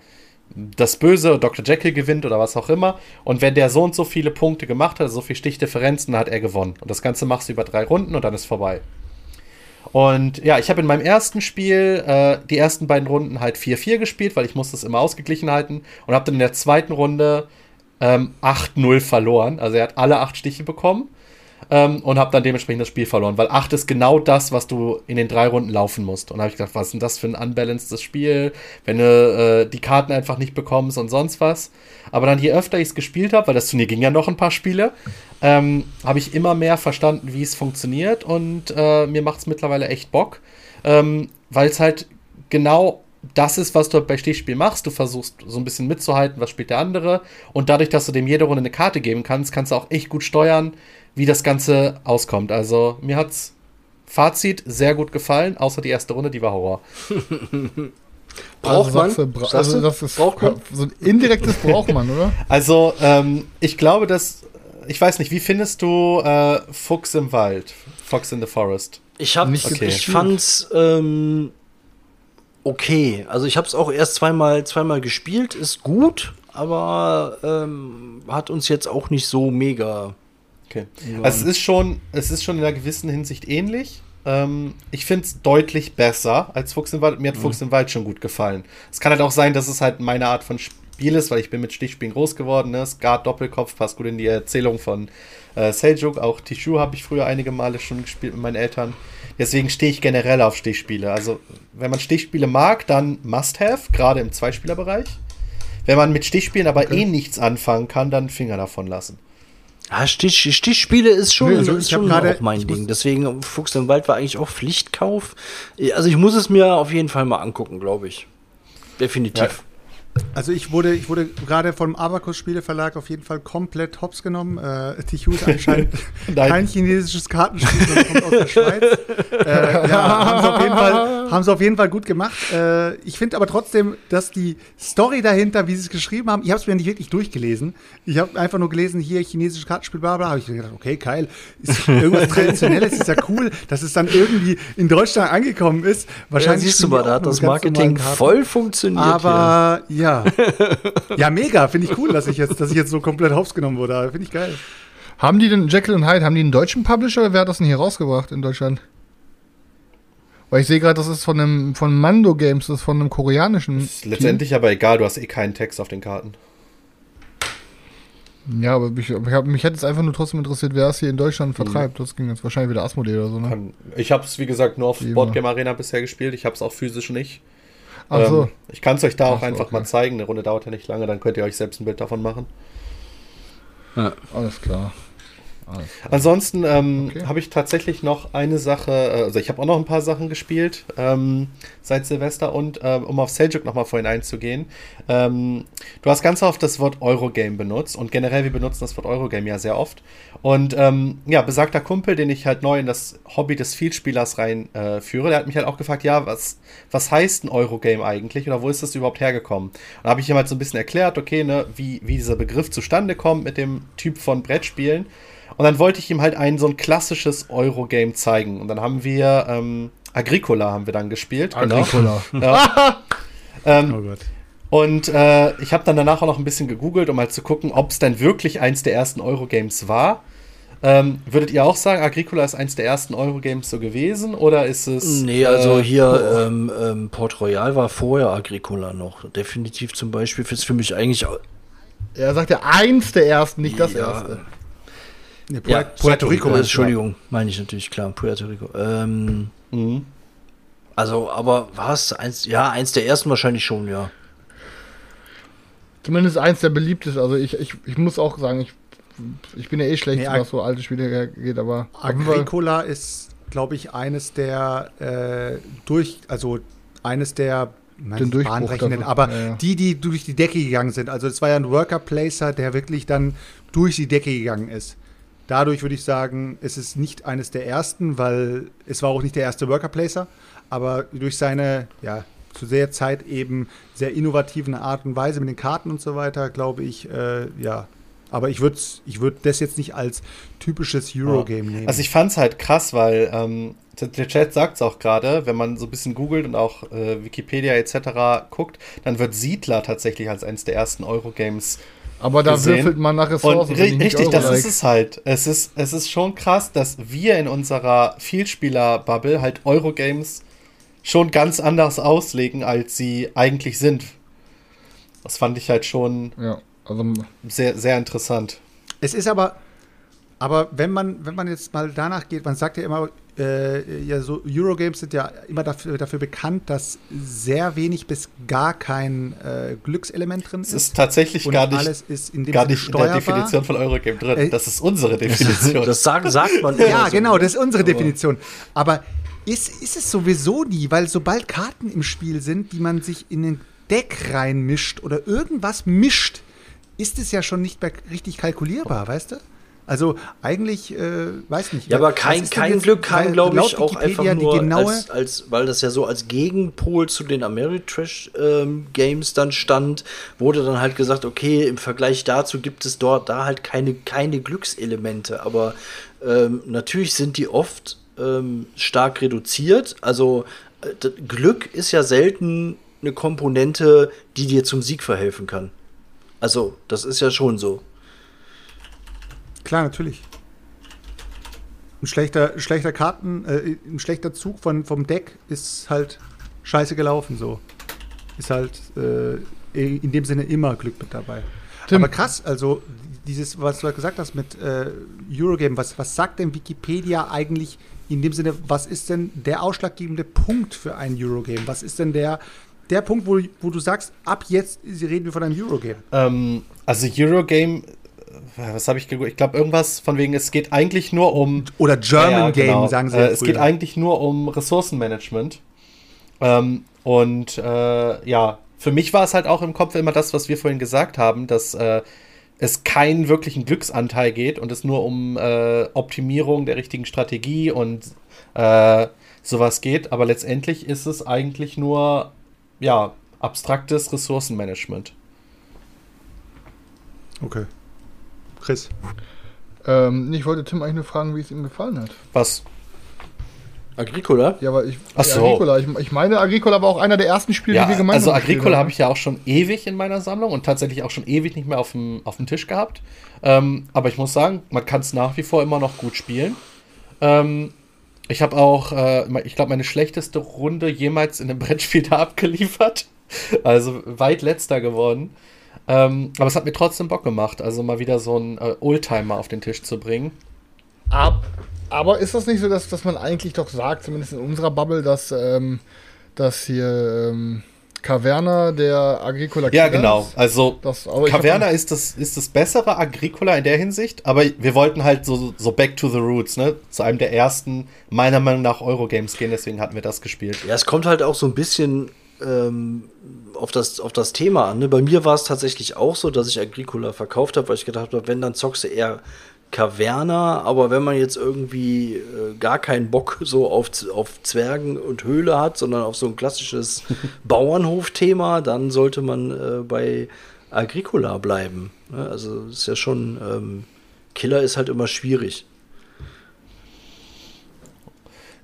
das Böse, Dr. Jekyll gewinnt oder was auch immer. Und wenn der so und so viele Punkte gemacht hat, also so viel Stichdifferenzen, dann hat er gewonnen. Und das Ganze machst du über drei Runden und dann ist vorbei. Und ja, ich habe in meinem ersten Spiel äh, die ersten beiden Runden halt 4-4 gespielt, weil ich musste es immer ausgeglichen halten. Und habe dann in der zweiten Runde ähm, 8-0 verloren. Also er hat alle acht Stiche bekommen ähm, und habe dann dementsprechend das Spiel verloren, weil 8 ist genau das, was du in den drei Runden laufen musst. Und habe ich gedacht, was ist denn das für ein unbalancedes Spiel, wenn du äh, die Karten einfach nicht bekommst und sonst was. Aber dann, je öfter ich es gespielt habe, weil das Turnier ging ja noch ein paar Spiele, ähm, habe ich immer mehr verstanden, wie es funktioniert und äh, mir macht es mittlerweile echt Bock, ähm, weil es halt genau das ist, was du bei Stichspiel machst. Du versuchst so ein bisschen mitzuhalten, was spielt der andere. Und dadurch, dass du dem jede Runde eine Karte geben kannst, kannst du auch echt gut steuern, wie das Ganze auskommt. Also mir hat's Fazit sehr gut gefallen, außer die erste Runde, die war Horror. *laughs* Braucht also, man? du, bra also das ist Braucht man? so ein indirektes braucht man, oder? *laughs* Also ähm, ich glaube, dass ich weiß nicht, wie findest du äh, Fuchs im Wald, Fox in the Forest? Ich hab, Nicht okay. ich fand's ähm, okay. Also ich habe es auch erst zweimal, zweimal gespielt, ist gut, aber ähm, hat uns jetzt auch nicht so mega. Okay. Also es ist schon, es ist schon in einer gewissen Hinsicht ähnlich. Ähm, ich finde es deutlich besser als Fuchs im Wald. Mir hat Fuchs im Wald schon gut gefallen. Es kann halt auch sein, dass es halt meine Art von Spiel ist, weil ich bin mit Stichspielen groß geworden. Ne? Skat Doppelkopf passt gut in die Erzählung von äh, Seljuk. Auch Tishu habe ich früher einige Male schon gespielt mit meinen Eltern. Deswegen stehe ich generell auf Stichspiele. Also wenn man Stichspiele mag, dann Must-Have, gerade im Zweispielerbereich. Wenn man mit Stichspielen aber eh nichts anfangen kann, dann Finger davon lassen. Ja, Stich, Stichspiele ist schon, Nee, also ist schon gerade- auch mein Ding. Deswegen Fuchs im Wald war eigentlich auch Pflichtkauf. Also ich muss es mir auf jeden Fall mal angucken, glaube ich. Definitiv. Also ich wurde, ich wurde gerade vom Abacus Spieleverlag auf jeden Fall komplett hops genommen. Äh, Tichu ist anscheinend *laughs* kein chinesisches Kartenspiel, sondern kommt aus der Schweiz. Äh, ja, haben sie, auf jeden Fall, haben sie auf jeden Fall gut gemacht. Äh, ich finde aber trotzdem, dass die Story dahinter, wie sie es geschrieben haben, ich habe es mir nicht wirklich durchgelesen. Ich habe einfach nur gelesen, hier chinesisches Kartenspiel, bla bla. Habe ich gedacht, okay, geil. Ist irgendwas Traditionelles, ist ja cool, dass es dann irgendwie in Deutschland angekommen ist. Ja, Wahrscheinlich siehst du mal, da hat das Marketing voll funktioniert. Aber ja. *laughs* Ja, mega. Finde ich cool, dass ich jetzt, dass ich jetzt so komplett hops genommen wurde. Finde ich geil. Haben die denn, Jekyll und Hyde, haben die einen deutschen Publisher oder wer hat das denn hier rausgebracht in Deutschland? Weil ich sehe gerade, das ist von einem von Mando Games, das ist von einem koreanischen. Ist letztendlich aber egal, du hast eh keinen Text auf den Karten. Ja, aber mich, ich hab, mich hätte es einfach nur trotzdem interessiert, wer es hier in Deutschland vertreibt. Das ging jetzt wahrscheinlich wieder Asmodee oder so, ne? Kann, ich habe es, wie gesagt, nur auf Wie Boardgame Arena bisher gespielt. Ich habe es auch physisch nicht. Ach so. Ähm, ich kann es euch da auch Ach so, einfach okay. mal zeigen. Eine Runde dauert ja nicht lange, dann könnt ihr euch selbst ein Bild davon machen. Klar. Alles klar. Ansonsten ähm, Okay. habe ich tatsächlich noch eine Sache, äh, also ich habe auch noch ein paar Sachen gespielt ähm, seit Silvester und ähm, um auf Seljuk nochmal vorhin einzugehen. Ähm, du hast ganz oft das Wort Eurogame benutzt und generell wir benutzen das Wort Eurogame ja sehr oft. Und ähm, ja, besagter Kumpel, den ich halt neu in das Hobby des Vielspielers reinführe, äh, führe, der hat mich halt auch gefragt, ja, was, was heißt ein Eurogame eigentlich oder wo ist das überhaupt hergekommen? Und da habe ich ihm halt so ein bisschen erklärt, okay, ne, wie, wie dieser Begriff zustande kommt mit dem Typ von Brettspielen. Und dann wollte ich ihm halt ein so ein klassisches Eurogame zeigen. Und dann haben wir ähm, Agricola haben wir dann gespielt. Agricola. Genau. *laughs* Ja. *laughs* ähm, Oh Gott. und äh, ich habe dann danach auch noch ein bisschen gegoogelt, um halt zu gucken, ob es denn wirklich eins der ersten Eurogames war. Ähm, würdet ihr auch sagen, Agricola ist eins der ersten Eurogames so gewesen? Oder ist es. Nee, also äh, hier ähm, ähm, Port Royal war vorher Agricola noch. Definitiv zum Beispiel ist für mich eigentlich. Er sagt ja eins der ersten, nicht das Ja. erste. Nee, Ja, Puerto, Rico. Du? Entschuldigung, meine ich natürlich, klar, Puerto Rico. Ähm, Mhm. also, aber war es eins, ja, eins der ersten wahrscheinlich schon, ja. Zumindest eins der beliebtesten. Also ich, ich, ich muss auch sagen, ich, ich bin ja eh schlecht, Nee, was so alte Spiele geht, aber. Agricola ist, glaube ich, eines der äh, durch, also eines der Den bahnbrechenden, aber Ja, ja. die, die durch die Decke gegangen sind. Also es war ja ein Worker Placer, der wirklich dann durch die Decke gegangen ist. Dadurch würde ich sagen, es ist nicht eines der ersten, weil es war auch nicht der erste Worker Placer, aber durch seine, ja, zu der Zeit eben sehr innovativen Art und Weise mit den Karten und so weiter, glaube ich, äh, ja. Aber ich würde ich würd das jetzt nicht als typisches Eurogame nehmen. Also ich fand's halt krass, weil ähm, der- Chat sagt's auch gerade, wenn man so ein bisschen googelt und auch äh, Wikipedia etc. guckt, dann wird Siedler tatsächlich als eines der ersten Eurogames Aber da gesehen. würfelt man nach Ressourcen. ri richtig, das ist es halt. Es ist, es ist schon krass, dass wir in unserer Vielspieler-Bubble halt Eurogames schon ganz anders auslegen, als sie eigentlich sind. Das fand ich halt schon Ja, also sehr, sehr interessant. Es ist aber, aber wenn man, wenn man jetzt mal danach geht, man sagt ja immer, äh, ja, so Eurogames sind ja immer dafür, dafür bekannt, dass sehr wenig bis gar kein äh, Glückselement drin Es ist. ist tatsächlich und gar nicht, alles ist in dem gar nicht in der. Definition von Eurogame drin. Äh, das ist unsere Definition. Das sagt, sagt man *laughs* Ja, immer so. genau, das ist unsere Definition. Aber ist, ist es sowieso nie, weil sobald Karten im Spiel sind, die man sich in ein Deck reinmischt oder irgendwas mischt, ist es ja schon nicht mehr richtig kalkulierbar, weißt du? Also eigentlich, äh, weiß nicht. Ja, aber kein, kein Glück weil glaube ich, auch Wikipedia einfach nur, genaue, als, als, weil das ja so als Gegenpol zu den Ameritrash-Games dann stand, wurde dann halt gesagt, okay, im Vergleich dazu gibt es dort da halt keine, keine Glückselemente. Aber ähm, natürlich sind die oft ähm, stark reduziert. Also äh, Glück ist ja selten eine Komponente, die dir zum Sieg verhelfen kann. Also, das ist ja schon so. Klar, natürlich. Ein schlechter, schlechter Karten, äh, ein schlechter Zug von, vom Deck ist halt scheiße gelaufen so. Ist halt äh, in dem Sinne immer Glück mit dabei. Tim. Aber krass, also dieses, was du halt gesagt hast mit äh, Eurogame, was, was sagt denn Wikipedia eigentlich in dem Sinne, was ist denn der ausschlaggebende Punkt für ein Eurogame? Was ist denn der, der Punkt, wo, wo du sagst, ab jetzt reden wir von einem Eurogame? Ähm, also Eurogame, was habe ich geguckt? Ich glaube irgendwas von wegen, es geht eigentlich nur um Oder German Ja, Game, genau. sagen sie. Äh, es geht eigentlich nur um Ressourcenmanagement. Ähm, und äh, ja, für mich war es halt auch im Kopf immer das, was wir vorhin gesagt haben, dass äh, es keinen wirklichen Glücksanteil geht und es nur um äh, Optimierung der richtigen Strategie und äh, sowas geht. Aber letztendlich ist es eigentlich nur ja abstraktes Ressourcenmanagement. Okay. Chris. Ähm, ich wollte Tim eigentlich nur fragen, wie es ihm gefallen hat. Was? Agricola? Ja, aber ich. Ach so. Agricola. Ich, ich meine, Agricola war auch einer der ersten Spiele, Ja, die wir gemeinsam also gespielt Agricola haben. habe ich ja auch schon ewig in meiner Sammlung und tatsächlich auch schon ewig nicht mehr auf dem, auf dem Tisch gehabt. Ähm, aber ich muss sagen, man kann es nach wie vor immer noch gut spielen. Ähm, ich habe auch, äh, ich glaube, meine schlechteste Runde jemals in einem *laughs* Brettspiel da abgeliefert. Also weit letzter geworden. Ähm, aber es hat mir trotzdem Bock gemacht, also mal wieder so einen äh, Oldtimer auf den Tisch zu bringen. Ab, aber ist das nicht so, dass, dass man eigentlich doch sagt, zumindest in unserer Bubble, dass, ähm, dass hier ähm, Caverna der Agricola Ja, genau. ist? Also Das, Caverna ist das, ist das bessere Agricola in der Hinsicht, aber wir wollten halt so, so back to the roots, ne? Zu einem der ersten, meiner Meinung nach, Eurogames gehen, deswegen hatten wir das gespielt. Ja, es kommt halt auch so ein bisschen ähm, auf, das, auf das Thema an. Ne? Bei mir war es tatsächlich auch so, dass ich Agricola verkauft habe, weil ich gedacht habe, wenn, dann zockst du eher Caverna, aber wenn man jetzt irgendwie äh, gar keinen Bock so auf, auf Zwergen und Höhle hat, sondern auf so ein klassisches *laughs* Bauernhof-Thema, dann sollte man äh, bei Agricola bleiben. Ne? Also ist ja schon, ähm, Killer ist halt immer schwierig.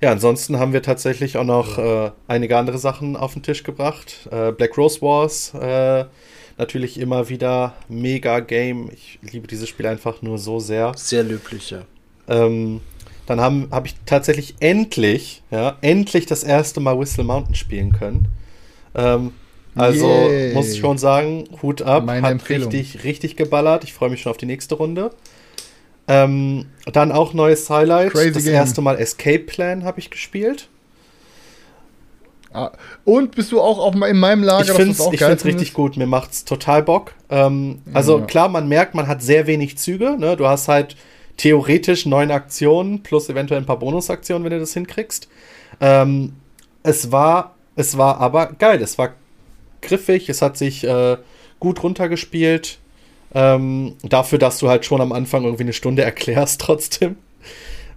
Ja, ansonsten haben wir tatsächlich auch noch äh, einige andere Sachen auf den Tisch gebracht. Äh, Black Rose Wars, äh, natürlich immer wieder mega Game. Ich liebe dieses Spiel einfach nur so sehr. Sehr löblich, ja. Ähm, dann habe hab ich tatsächlich endlich, ja, endlich das erste Mal Whistle Mountain spielen können. Ähm, also Yay. muss ich schon sagen, Hut ab, Meine hat Empfehlung. richtig, richtig geballert. Ich freue mich schon auf die nächste Runde. Ähm, dann auch neues Highlight. Crazy das Game. erste Mal Escape Plan habe ich gespielt. Ah, und bist du auch auf, in meinem Lager? Ich finde es ich find's richtig gut. Mir macht's total Bock. Ähm, also Ja. klar, man merkt, man hat sehr wenig Züge. Ne? Du hast halt theoretisch neun Aktionen plus eventuell ein paar Bonusaktionen, wenn du das hinkriegst. Ähm, es war, es war aber geil. Es war griffig, es hat sich äh, gut runtergespielt. Ähm, dafür, dass du halt schon am Anfang irgendwie eine Stunde *laughs* erklärst, trotzdem.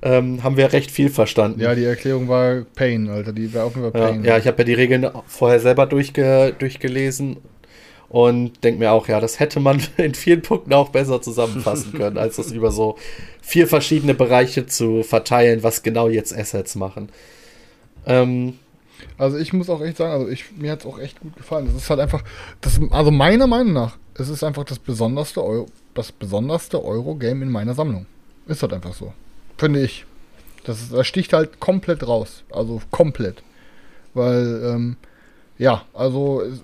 Ähm, haben wir recht viel verstanden. Ja, die Erklärung war Pain, Alter. Die war auf jeden Fall Ja, Pain. ja ich habe ja die Regeln vorher selber durchge durchgelesen und denke mir auch, ja, das hätte man *laughs* in vielen Punkten auch besser zusammenfassen *laughs* können, als das über so vier verschiedene Bereiche zu verteilen, was genau jetzt Assets machen. Ähm, Also ich muss auch echt sagen, also ich, mir hat es auch echt gut gefallen. Das ist halt einfach, das, also meiner Meinung nach, es ist einfach das besonderste Euro, das besonderste Euro-Game in meiner Sammlung. Ist halt einfach so. Finde ich. Das, ist, das sticht halt komplett raus. Also komplett. Weil, ähm, ja, also es-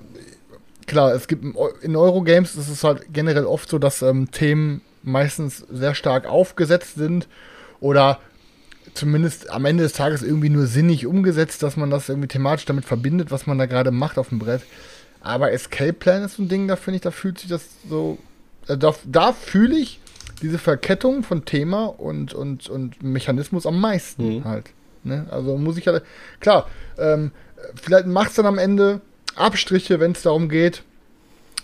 klar, es gibt in Eurogames ist es halt generell oft so, dass ähm, Themen meistens sehr stark aufgesetzt sind oder zumindest am Ende des Tages irgendwie nur sinnig umgesetzt, dass man das irgendwie thematisch damit verbindet, was man da gerade macht auf dem Brett. Aber Escape Plan ist so ein Ding, da finde ich, da fühlt sich das so. äh, Da, da fühle ich diese Verkettung von Thema und, und, und Mechanismus am meisten Mhm. halt. Ne? Also muss ich halt. Klar, ähm, vielleicht macht es dann am Ende Abstriche, wenn es darum geht.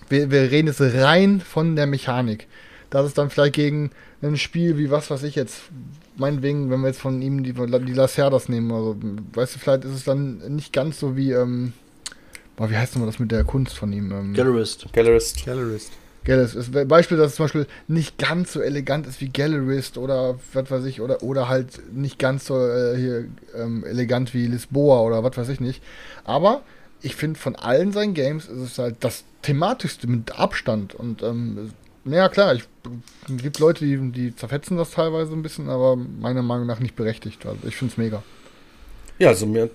Wir, wir reden jetzt rein von der Mechanik. Dass es dann vielleicht gegen ein Spiel wie was weiß ich jetzt, meinetwegen, wenn wir jetzt von ihm die, die Lacerdas nehmen, also, weißt du, vielleicht ist es dann nicht ganz so wie, ähm, boah, wie heißt nochmal das mit der Kunst von ihm? Ähm, Gallerist. Gallerist. Gallerist. Gallerist ist ein Beispiel, dass es zum Beispiel nicht ganz so elegant ist wie Gallerist oder was weiß ich, oder, oder halt nicht ganz so äh, hier ähm, elegant wie Lisboa oder was weiß ich nicht. Aber ich finde, von allen seinen Games ist es halt das thematischste mit Abstand. Und ähm, ja klar, ich, es gibt Leute, die, die zerfetzen das teilweise ein bisschen, aber meiner Meinung nach nicht berechtigt. Also ich finde es mega. Ja, also mir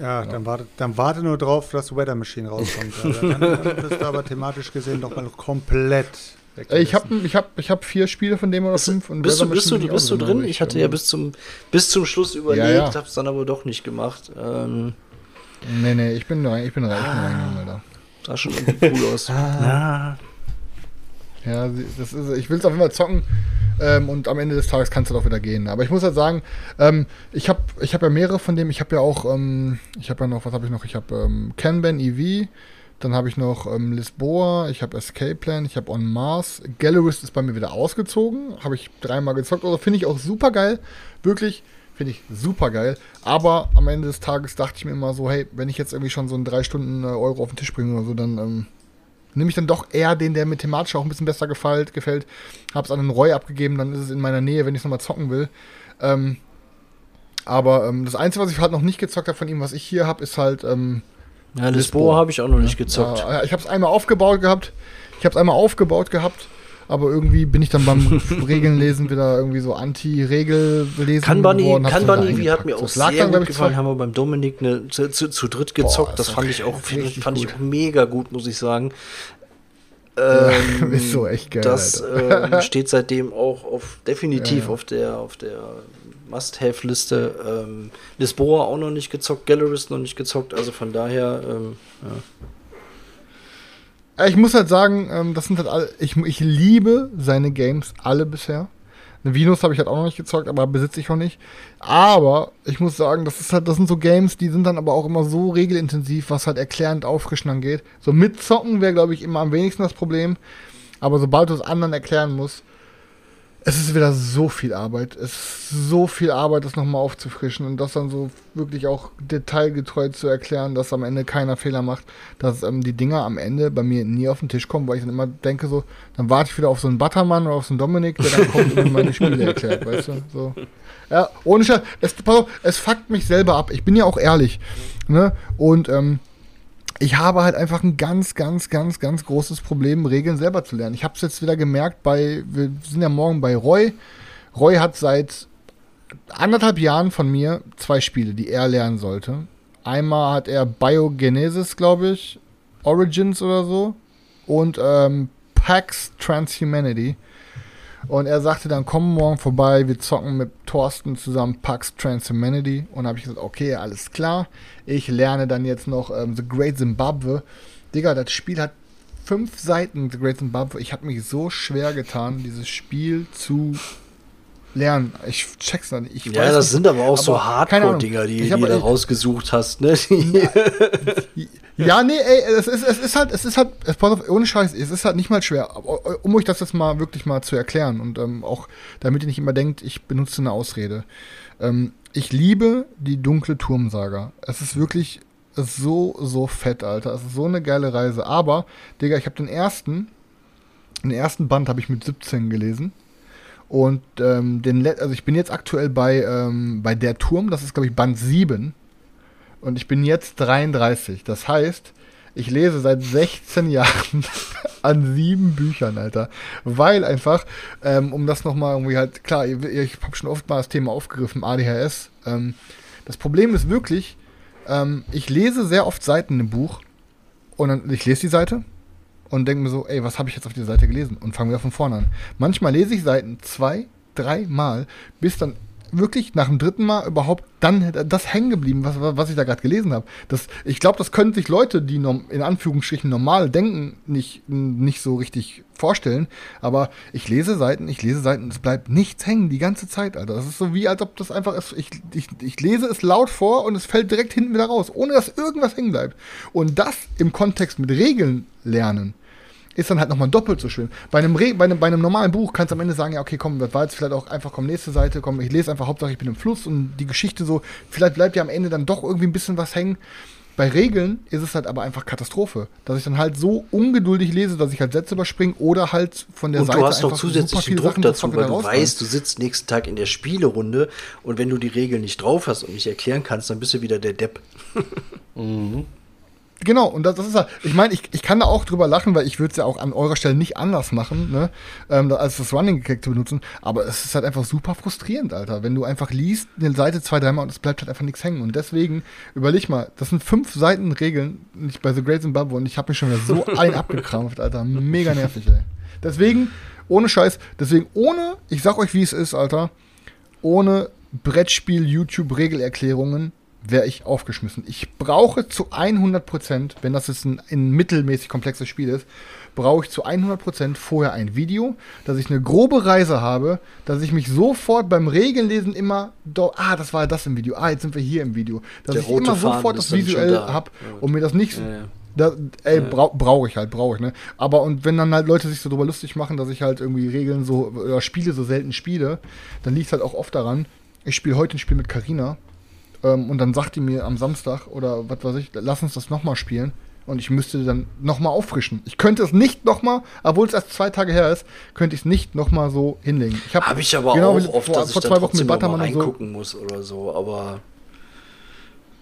Ja, Dann, warte, dann warte nur drauf, dass Weather Machine rauskommt. *laughs* Also dann, dann bist du aber thematisch gesehen doch mal komplett weg. Ich habe ich hab, ich hab vier Spiele von dem oder fünf. Und Bist du, bist du, bist du drin? Ich hatte ja bis zum, bis zum Schluss überlegt, Ja, ja. hab's dann aber doch nicht gemacht. Ähm, Nee, nee, ich bin, rein- ich bin reich Alter. sah schon irgendwie cool aus. Ah, Ja, sie- das ist, ich will es auf jeden Fall zocken ähm, und am Ende des Tages kann es halt auch wieder gehen. Aber ich muss halt sagen, ähm, ich habe ich hab ja mehrere von dem. Ich habe ja auch, ähm, ich habe ja noch, was habe ich noch? Ich habe ähm, Kanban EV, dann habe ich noch ähm, Lisboa, ich habe Escape Plan, ich habe On Mars. Gallerist ist bei mir wieder ausgezogen, habe ich dreimal gezockt. Also finde ich auch super geil, wirklich. Finde ich super geil. Aber am Ende des Tages dachte ich mir immer so, hey, wenn ich jetzt irgendwie schon so einen 3 Stunden äh, Euro auf den Tisch bringe oder so, dann ähm, nehme ich dann doch eher den, der mir thematisch auch ein bisschen besser gefällt. gefällt. Habe es an den Roy abgegeben, dann ist es in meiner Nähe, wenn ich es nochmal zocken will. Ähm, aber ähm, das Einzige, was ich halt noch nicht gezockt habe von ihm, was ich hier habe, ist halt. Ähm, Ja, Lisboa Lisboa. habe ich auch noch nicht gezockt. Ja, ich habe es einmal aufgebaut gehabt. Ich habe es einmal aufgebaut gehabt. Aber irgendwie bin ich dann beim *laughs* Regeln lesen wieder irgendwie so anti-Regel lesen Kanban geworden. hab's Kanban wieder Eevee hat mir auch Das sehr dann, gut ich, gefallen. Haben wir beim Dominik eine, zu, zu, zu dritt gezockt. Boah, das ist fand ich auch, fand ich gut. auch mega gut, muss ich sagen. Ähm, *laughs* ist so echt geil, Das ähm, *laughs* steht seitdem auch auf definitiv ja. auf der auf der Must-Have-Liste. Ähm, Lisboa auch noch nicht gezockt, Gallerist noch nicht gezockt, also von daher, ähm, ja. Äh, Ich muss halt sagen, ähm, das sind halt alle, ich, ich liebe seine Games alle bisher. Eine Venus habe ich halt auch noch nicht gezockt, aber besitze ich auch nicht. Aber ich muss sagen, das ist halt, das sind so Games, die sind dann aber auch immer so regelintensiv, was halt erklärend auffrischen angeht. So mitzocken wäre, glaube ich, immer am wenigsten das Problem. Aber sobald du es anderen erklären musst, es ist wieder so viel Arbeit. Es ist so viel Arbeit, das nochmal aufzufrischen und das dann so wirklich auch detailgetreu zu erklären, dass am Ende keiner Fehler macht, dass ähm, die Dinger am Ende bei mir nie auf den Tisch kommen, weil ich dann immer denke so, dann warte ich wieder auf so einen Buttermann oder auf so einen Dominik, der dann kommt und mir meine Spiele erklärt, *laughs* weißt du? So. Ja, ohne Scheiß, es, pass auf, es fuckt mich selber ab. Ich bin ja auch ehrlich. Ne? Und ähm, ich habe halt einfach ein ganz, ganz, ganz, ganz großes Problem, Regeln selber zu lernen. Ich habe es jetzt wieder gemerkt bei, wir sind ja morgen bei Roy. Roy hat seit anderthalb Jahren von mir zwei Spiele, die er lernen sollte. Einmal hat er Biogenesis, glaube ich, Origins oder so und ähm, PAX Transhumanity. Und er sagte dann, komm morgen vorbei, wir zocken mit Thorsten zusammen Pax Transhumanity. Und habe ich gesagt, okay, alles klar. Ich lerne dann jetzt noch ähm, The Great Zimbabwe. Digga, das Spiel hat fünf Seiten, The Great Zimbabwe. Ich habe mich so schwer getan, dieses Spiel zu lernen. Ich check's dann nicht. Ich Ja, das nicht. sind aber auch so Aber Ahnung. Hardcore-Dinger, die, Ich die hab- du rausgesucht hast. Ne? Ja, nee, ey, es ist, es ist halt, es ist halt, es, pass auf, ohne Scheiß, es ist halt nicht mal schwer, um euch das jetzt mal wirklich mal zu erklären und ähm, auch, damit ihr nicht immer denkt, ich benutze eine Ausrede. Ähm, ich liebe die dunkle Turmsaga. Es ist wirklich so, so fett, Alter. Es ist so eine geile Reise. Aber, Digga, ich habe den ersten, den ersten Band habe ich mit 17 gelesen. Und ähm, den, also ich bin jetzt aktuell bei, ähm, bei Der Turm, das ist, glaube ich, Band 7. Und ich bin jetzt 33. Das heißt, ich lese seit 16 *laughs* Jahren an sieben Büchern, Alter. Weil einfach, ähm, um das nochmal irgendwie halt, klar, ihr- ich habe schon oft mal das Thema aufgegriffen, ADHS. Ähm, das Problem ist wirklich, ähm, ich lese sehr oft Seiten im Buch und dann, ich lese die Seite und denke mir so, ey, was habe ich jetzt auf dieser Seite gelesen? Und fange wieder von vorne an. Manchmal lese ich Seiten zwei, drei Mal, bis dann wirklich nach dem dritten Mal überhaupt dann das hängen geblieben, was, was ich da gerade gelesen habe. Ich glaube, das können sich Leute, die in Anführungsstrichen normal denken, nicht, nicht so richtig vorstellen. Aber ich lese Seiten, ich lese Seiten, es bleibt nichts hängen die ganze Zeit, Alter. Das ist so wie, als ob das einfach ist. Ich, ich, ich lese es laut vor und es fällt direkt hinten wieder raus, ohne dass irgendwas hängen bleibt. Und das im Kontext mit Regeln lernen ist dann halt nochmal doppelt so schön. Bei einem, Re bei, einem, bei einem normalen Buch kannst du am Ende sagen, ja, okay, komm, das war jetzt vielleicht auch einfach, komm, nächste Seite, komm, ich lese einfach, Hauptsache ich bin im Fluss und die Geschichte so, vielleicht bleibt ja am Ende dann doch irgendwie ein bisschen was hängen. Bei Regeln ist es halt aber einfach Katastrophe, dass ich dann halt so ungeduldig lese, dass ich halt Sätze überspringe oder halt von der Und Seite du hast noch zusätzlichen Druck Sachen dazu, weil du weißt, du sitzt nächsten Tag in der Spielerunde und wenn du die Regeln nicht drauf hast und nicht erklären kannst, dann bist du wieder der Depp. *laughs* Genau, und das, das ist halt, ich meine, ich, ich kann da auch drüber lachen, weil ich würde es ja auch an eurer Stelle nicht anders machen, ne, ähm, als das Running Gag zu benutzen, aber es ist halt einfach super frustrierend, Alter, wenn du einfach liest, eine Seite zwei, dreimal und es bleibt halt einfach nichts hängen. Und deswegen, überleg mal, das sind fünf Seiten Regeln, nicht bei The Great Zimbabwe und ich habe mich schon wieder so *laughs* ein abgekrampft, Alter, mega nervig, ey. Deswegen, ohne Scheiß, deswegen ohne, ich sag euch, wie es ist, Alter, ohne Brettspiel-YouTube-Regelerklärungen wäre ich aufgeschmissen. Ich brauche zu 100%, wenn das jetzt ein, ein mittelmäßig komplexes Spiel ist, brauche ich zu 100% vorher ein Video, dass ich eine grobe Reise habe, dass ich mich sofort beim Regelnlesen immer, ah, das war das im Video, ah, jetzt sind wir hier im Video, dass Der ich immer Faden sofort das visuell da. habe Ja, und mir das nicht, Ja, ja. da, ey, brau, brauche ich halt, brauche ich, ne? Aber und wenn dann halt Leute sich so drüber lustig machen, dass ich halt irgendwie Regeln so oder Spiele so selten spiele, dann liegt es halt auch oft daran, ich spiele heute ein Spiel mit Karina ähm, und dann sagt die mir am Samstag oder was weiß ich, lass uns das nochmal spielen und ich müsste dann nochmal auffrischen. Ich könnte es nicht nochmal, obwohl es erst zwei Tage her ist, könnte ich es nicht nochmal so hinlegen. Ich Habe ich aber genau auch oft, vor, dass ich vor dann zwei Wochen mit Buttermann und so. reingucken muss oder so, aber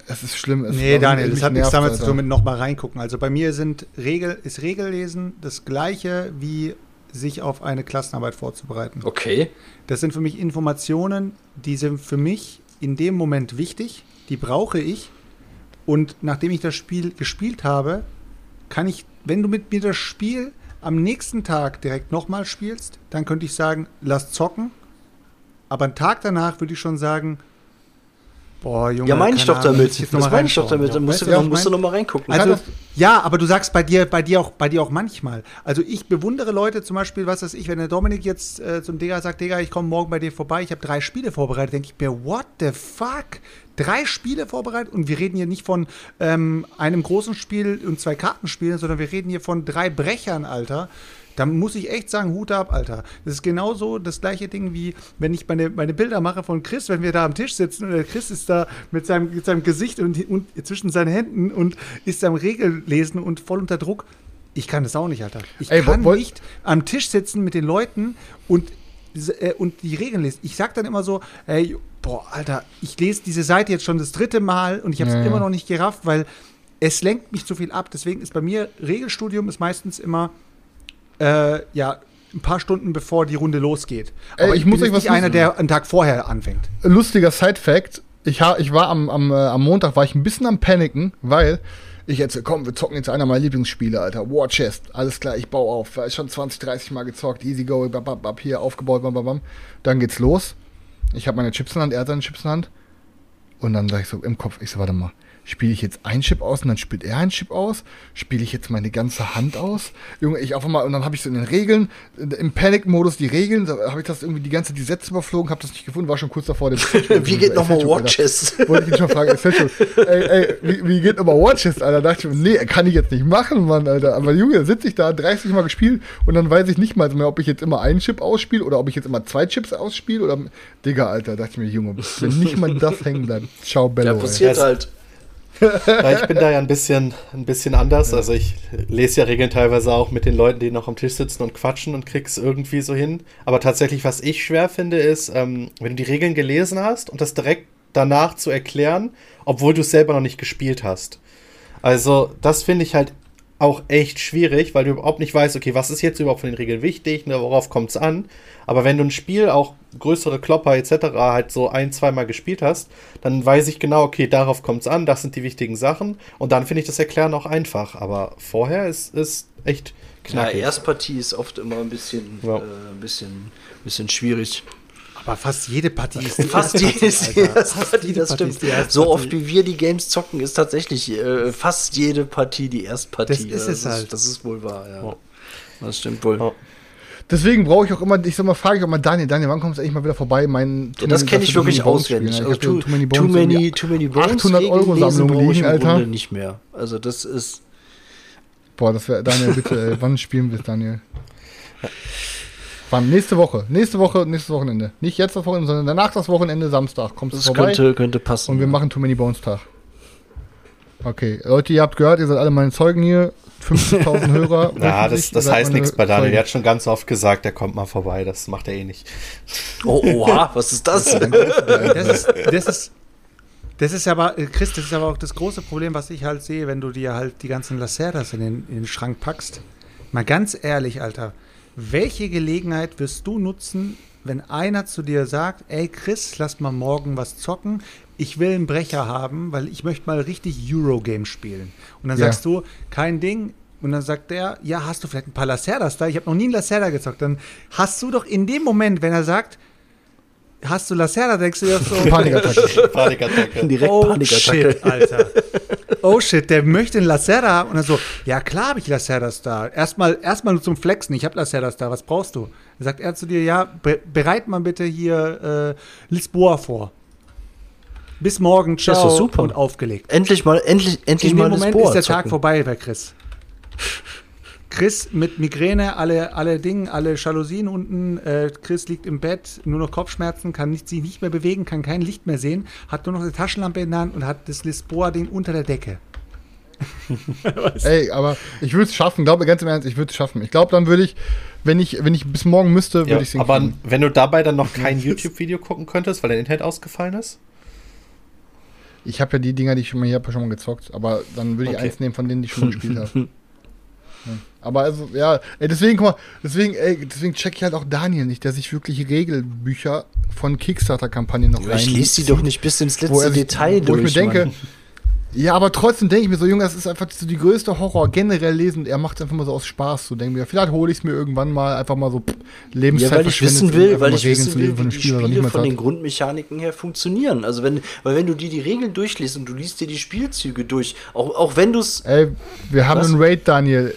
Es ist schlimm. Es Nee, Daniel, das hat nichts damit zu tun mit nochmal reingucken. Also bei mir sind Regel, ist Regellesen das gleiche wie sich auf eine Klassenarbeit vorzubereiten. okay. Das sind für mich Informationen, die sind für mich in dem Moment wichtig, die brauche ich. Und nachdem ich das Spiel gespielt habe, kann ich, wenn du mit mir das Spiel am nächsten Tag direkt nochmal spielst, dann könnte ich sagen, lass zocken. Aber einen Tag danach würde ich schon sagen, boah, Junge. Ja, meine ich doch Ahnung, damit. Das noch meine ich doch damit. Dann musst Weißt du, ich musst du noch mal reingucken. Also, das- ja, aber du sagst bei dir, bei dir auch, bei dir auch manchmal. Also ich bewundere Leute zum Beispiel, was weiß ich, wenn der Dominik jetzt äh, zum Digga sagt, Digga, ich komme morgen bei dir vorbei, ich habe drei Spiele vorbereitet, denke ich mir, what the fuck? Drei Spiele vorbereitet und wir reden hier nicht von ähm, einem großen Spiel und zwei Kartenspielen, sondern wir reden hier von drei Brechern, Alter. Da muss ich echt sagen, Hut ab, Alter. Das ist genauso das gleiche Ding wie, wenn ich meine, meine Bilder mache von Chris, wenn wir da am Tisch sitzen und der Chris ist da mit seinem, mit seinem Gesicht und, und zwischen seinen Händen und ist am Regellesen und voll unter Druck. Ich kann das auch nicht, Alter. Ich Ey, kann nicht am Tisch sitzen mit den Leuten und, äh, und die Regeln lesen. Ich sag dann immer so, ey, boah, Alter, ich lese diese Seite jetzt schon das dritte Mal und ich habe es ja. immer noch nicht gerafft, weil es lenkt mich zu viel ab. Deswegen ist bei mir Regelstudium ist meistens immer äh, ja, ein paar Stunden bevor die Runde losgeht. Aber ich ich, muss bin euch was nicht einer, der einen Tag vorher anfängt. lustiger Side-Fact. Ich, ich war am, am, äh, am Montag war ich ein bisschen am Paniken, weil ich jetzt, komm, wir zocken jetzt einer meiner Lieblingsspiele, Alter. War Chest, alles klar, ich baue auf. War schon 20, 30 Mal gezockt, easy go, bap, bap, bap, hier aufgebaut, bam, bam, bam. Dann geht's los. Ich habe meine Chips in der Hand, er hat seine Chips in der Hand. Und dann sag ich so im Kopf, ich so, warte mal, spiele ich jetzt ein Chip aus und dann spielt er ein Chip aus? Spiele ich jetzt meine ganze Hand aus? Junge, ich auf einmal, und dann habe ich so in den Regeln, im Panic-Modus die Regeln, da habe ich das irgendwie die ganze die Sätze überflogen, habe das nicht gefunden, war schon kurz davor. Den *laughs* Wie geht nochmal Alter. Watches? Wollte ich ihn schon fragen, ey, ey, ey, wie, wie geht nochmal Watches, Alter? Da dachte ich mir, nee, kann ich jetzt nicht machen, Mann, Alter. Aber Junge, sitze ich da, 30 Mal gespielt und dann weiß ich nicht mal mehr, ob ich jetzt immer einen Chip ausspiele oder ob ich jetzt immer zwei Chips ausspiele oder, Digga, Alter, dachte ich mir, Junge, wenn nicht mal das hängen bleibt, ciao, Bello, Ja, ey. passiert Ja, halt. Ja, ich bin da ja ein bisschen, ein bisschen anders. Also ich lese ja Regeln teilweise auch mit den Leuten, die noch am Tisch sitzen und quatschen und krieg's irgendwie so hin. Aber tatsächlich, was ich schwer finde, ist, ähm, wenn du die Regeln gelesen hast und das direkt danach zu erklären, obwohl du es selber noch nicht gespielt hast. Also das finde ich halt auch echt schwierig, weil du überhaupt nicht weißt, okay, was ist jetzt überhaupt von den Regeln wichtig, ne, worauf kommt es an. Aber wenn du ein Spiel auch größere Klopper etc. halt so ein, zweimal gespielt hast, dann weiß ich genau, okay, darauf kommt es an, das sind die wichtigen Sachen. Und dann finde ich das Erklären auch einfach. Aber vorher ist es echt Ja, knackig. Erstpartie ist oft immer ein bisschen, Ja. äh, ein bisschen, bisschen schwierig. Aber fast jede Partie ist die Fast erste jede Partie, ist die erste Fast Partie, jede das Partie stimmt. ist die erste So Partie. oft wie wir die Games zocken, ist tatsächlich äh, fast jede Partie die Erstpartie. Das ist es das halt. das ist wohl wahr, ja. Ja. Das stimmt wohl. Ja. Deswegen brauche ich auch immer, ich sag mal, frage ich auch mal Daniel, Daniel, wann kommst du eigentlich mal wieder vorbei? Mein Ja, das kenne ich wirklich auswendig. Also too, too, many, too, many, too many Bones 800 Euro Sammlung liegen, im Alter. Grunde nicht mehr. Also das ist Boah, das wäre, Daniel, bitte, ey, wann spielen wir es, Daniel? *laughs* Wann? Nächste Woche. Nächste Woche, nächstes Wochenende. Nicht jetzt das Wochenende, sondern danach das Wochenende, Samstag. Kommst du das vorbei? könnte, könnte passen. Und wir machen Too Many Bones Tag. Okay, Leute, ihr habt gehört, ihr seid alle meine Zeugen hier. 50.000 *laughs* Hörer. Ja, das, das heißt nichts bei Daniel. Zeugen. Er hat schon ganz oft gesagt, er kommt mal vorbei. Das macht er eh nicht. Oh, oha, was ist das? *laughs* Das ist, das ist, das ist aber, äh, Chris, das ist aber auch das große Problem, was ich halt sehe, wenn du dir halt die ganzen Lacerdas in den, in den Schrank packst. Mal ganz ehrlich, Alter, welche Gelegenheit wirst du nutzen, wenn einer zu dir sagt, ey Chris, lass mal morgen was zocken, ich will einen Brecher haben, weil ich möchte mal richtig Eurogame spielen. Und dann Ja. sagst du, kein Ding, und dann sagt der, ja, hast du vielleicht ein paar Lacerdas da? Ich habe noch nie einen Lacerda gezockt. Dann hast du doch in dem Moment, wenn er sagt, hast du Lacerda, denkst du dir so, Panikattacke. *laughs* Panikattacke. Direkt oh Panikattacke. shit, Alter. *laughs* Oh shit, der möchte einen Lacerda haben. Und dann so, ja klar habe ich Lacerdas da. Erstmal erstmal nur zum Flexen, ich habe Lacerdas da, was brauchst du? Dann sagt er zu dir, ja, be bereit mal bitte hier äh, Lisboa vor. Bis morgen, Das ist ciao super. und aufgelegt. Endlich mal, endlich, endlich In mal dem Moment Lisboa ist der Tag zocken. vorbei bei Chris. Chris mit Migräne, alle, alle Dinge, alle Jalousien unten. Äh, Chris liegt im Bett, nur noch Kopfschmerzen, kann nicht, sich nicht mehr bewegen, kann kein Licht mehr sehen, hat nur noch eine Taschenlampe in der Hand und hat das Lisboa-Ding unter der Decke. *laughs* Ey, aber ich würde es schaffen, glaube ganz im Ernst, ich würde es schaffen. Ich glaube, dann würde ich, wenn ich, wenn ich bis morgen müsste, würde Ja, ich es aber hinkriegen. wenn du dabei dann noch kein *laughs* YouTube-Video gucken könntest, weil dein Internet ausgefallen ist? Ich habe ja die Dinger, die ich schon mal hier habe, schon mal gezockt, aber dann würde ich Okay. eins nehmen von denen, die ich schon gespielt habe. *laughs* Ja. Aber also, ja, ey, deswegen, guck mal, deswegen, ey, deswegen check ich halt auch Daniel nicht, der sich wirklich Regelbücher von Kickstarter-Kampagnen noch Ja, ich lese die doch nicht bis ins letzte wo sich, Detail wo durch. ich mir denke, Mann. ja, aber trotzdem denke ich mir so, Junge, das ist einfach so die größte Horror generell lesen. Er macht es einfach mal so aus Spaß. So denke mir, vielleicht hole ich es mir irgendwann mal einfach mal so Lebenszeit Ja, weil ich wissen will, weil ich Regeln wissen will, wie die Spiel, Spiele von den. Grundmechaniken her funktionieren. Also wenn, weil wenn du dir die Regeln durchliest und du liest dir die Spielzüge durch, auch, auch wenn du es Ey, wir haben Was? einen Raid, Daniel.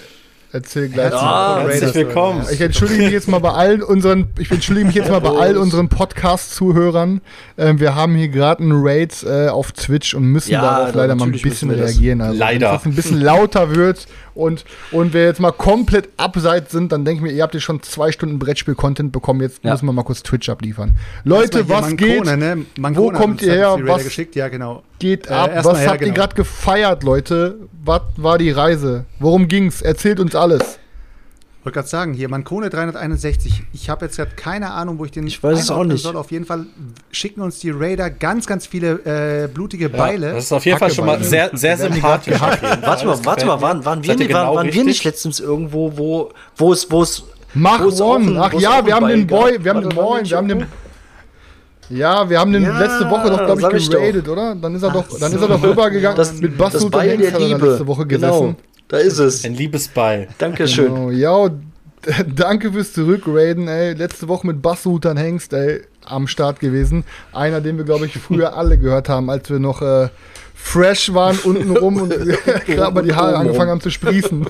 Erzähl gleich. Ja, Raiders, Herzlich willkommen. Ich entschuldige mich jetzt mal bei allen unseren, ich entschuldige mich jetzt mal bei all unseren Podcast-Zuhörern. Ähm, wir haben hier gerade einen Raid äh, auf Twitch und müssen Ja, darauf da- leider mal ein bisschen reagieren. Also, Leider. Wenn das ein bisschen lauter wird und, und wir jetzt mal komplett abseits sind, dann denke ich mir, ihr habt hier schon zwei Stunden Brettspiel-Content bekommen, jetzt Ja. müssen wir mal kurz Twitch abliefern. Leute, was hier geht? Mancone, ne? Mancone Wo kommt ihr her? Was- geschickt, ja, genau. Geht Äh, ab. Was her, habt ihr genau. gerade gefeiert, Leute? Was war die Reise? Worum ging's? Erzählt uns alles. Ich wollte gerade sagen, hier Mancone 361. Ich habe jetzt gerade keine Ahnung, wo ich den Ich weiß es auch nicht. soll. Auf jeden Fall schicken uns die Raider ganz, ganz viele äh, blutige Beile. Das ist auf jeden Fall schon mal sehr, sehr sympathisch. Warte mal, warte mal, waren, waren, wir, nicht, genau waren wir nicht letztens irgendwo, wo, wo es, wo es, Mach One. Ach ja, wir haben den Boy, wir haben den nicht wir haben den. Ja, wir haben den Ja, letzte Woche doch, glaube ich, sag ich geradet, oder? Dann ist er doch, dann so. ist er doch rübergegangen. das, mit das Bastut und Hengst der hat er Liebe. letzte Woche gesessen. Genau, da ist es. Ein Liebesball. Dankeschön. Genau, ja, *laughs* danke fürs Zurückraiden, ey. Letzte Woche mit Bastut und Hengst, ey. am Start gewesen. Einer, den wir, glaube ich, früher alle gehört haben, als wir noch äh, fresh waren unten rum und *laughs* *laughs* gerade mal die Haare angefangen haben zu sprießen.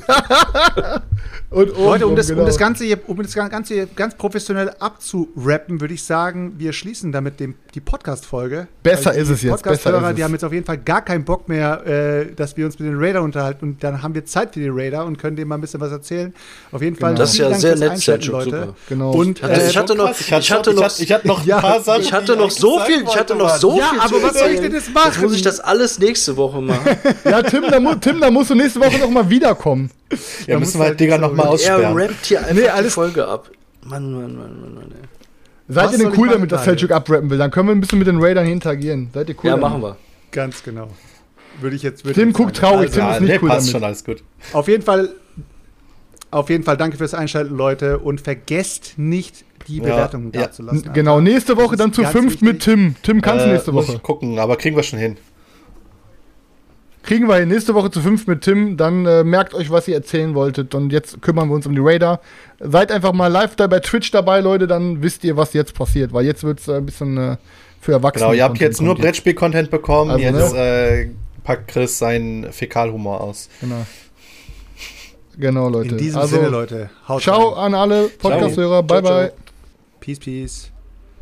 *laughs* und Leute, um das, genau. um das Ganze hier, um das Ganze hier ganz professionell abzurappen, würde ich sagen, wir schließen damit dem, die Podcast-Folge. Besser ist es jetzt. Podcast-Hörer, die haben jetzt auf jeden Fall gar keinen Bock mehr, äh, dass wir uns mit den Raider unterhalten und dann haben wir Zeit für die Raider und können denen mal ein bisschen was erzählen. Auf jeden Fall. Genau. Das ist ja sehr nett, Sergio, Leute. Super. Genau. Und äh, ich hatte noch, ich hatte noch, ich hatte noch ein paar Sachen. Ich hatte noch so viel, ich hatte noch so ja, viel. aber was soll ich denn jetzt machen? Muss ich das alles nächste Woche machen. *laughs* ja, Tim, da, mu Tim, da musst du nächste Woche noch mal wiederkommen. Ja, müssen wir halt Digga noch mal aussperren. Er rappt hier einfach nee, alles die Folge ab. Mann, Mann, Mann, Mann, Mann. Ey. Seid ihr denn cool damit, dass Selchuk abrappen will? Dann können wir ein bisschen mit den Raidern interagieren. Seid ihr cool? Ja, damit? machen wir. Ganz genau. Würde ich jetzt. Würde Tim guckt traurig, also, Tim ist nicht nee, cool passt damit. schon, alles gut. Auf jeden Fall, auf jeden Fall danke fürs Einschalten, Leute. Und vergesst nicht, die Bewertungen ja, dazulassen. Ja. Genau, nächste Woche dann zu fünft mit Tim. Tim kannst du äh, nächste Woche. Muss ich gucken, aber kriegen wir schon hin. Kriegen wir hin. Nächste Woche zu fünf mit Tim. Dann äh, merkt euch, was ihr erzählen wolltet. Und jetzt kümmern wir uns um die Raider. Seid einfach mal live da bei Twitch dabei, Leute. Dann wisst ihr, was jetzt passiert. Weil jetzt wird es äh, ein bisschen äh, für Erwachsene. Genau, ihr habt jetzt nur Brettspiel-Content bekommen. Also, jetzt ne? Äh, packt Chris seinen Fäkalhumor aus. Genau. Genau, Leute. In diesem also, Sinne, Leute. Haut ciao rein. an alle Podcast-Hörer. Bye, ciao, bye. Peace, peace.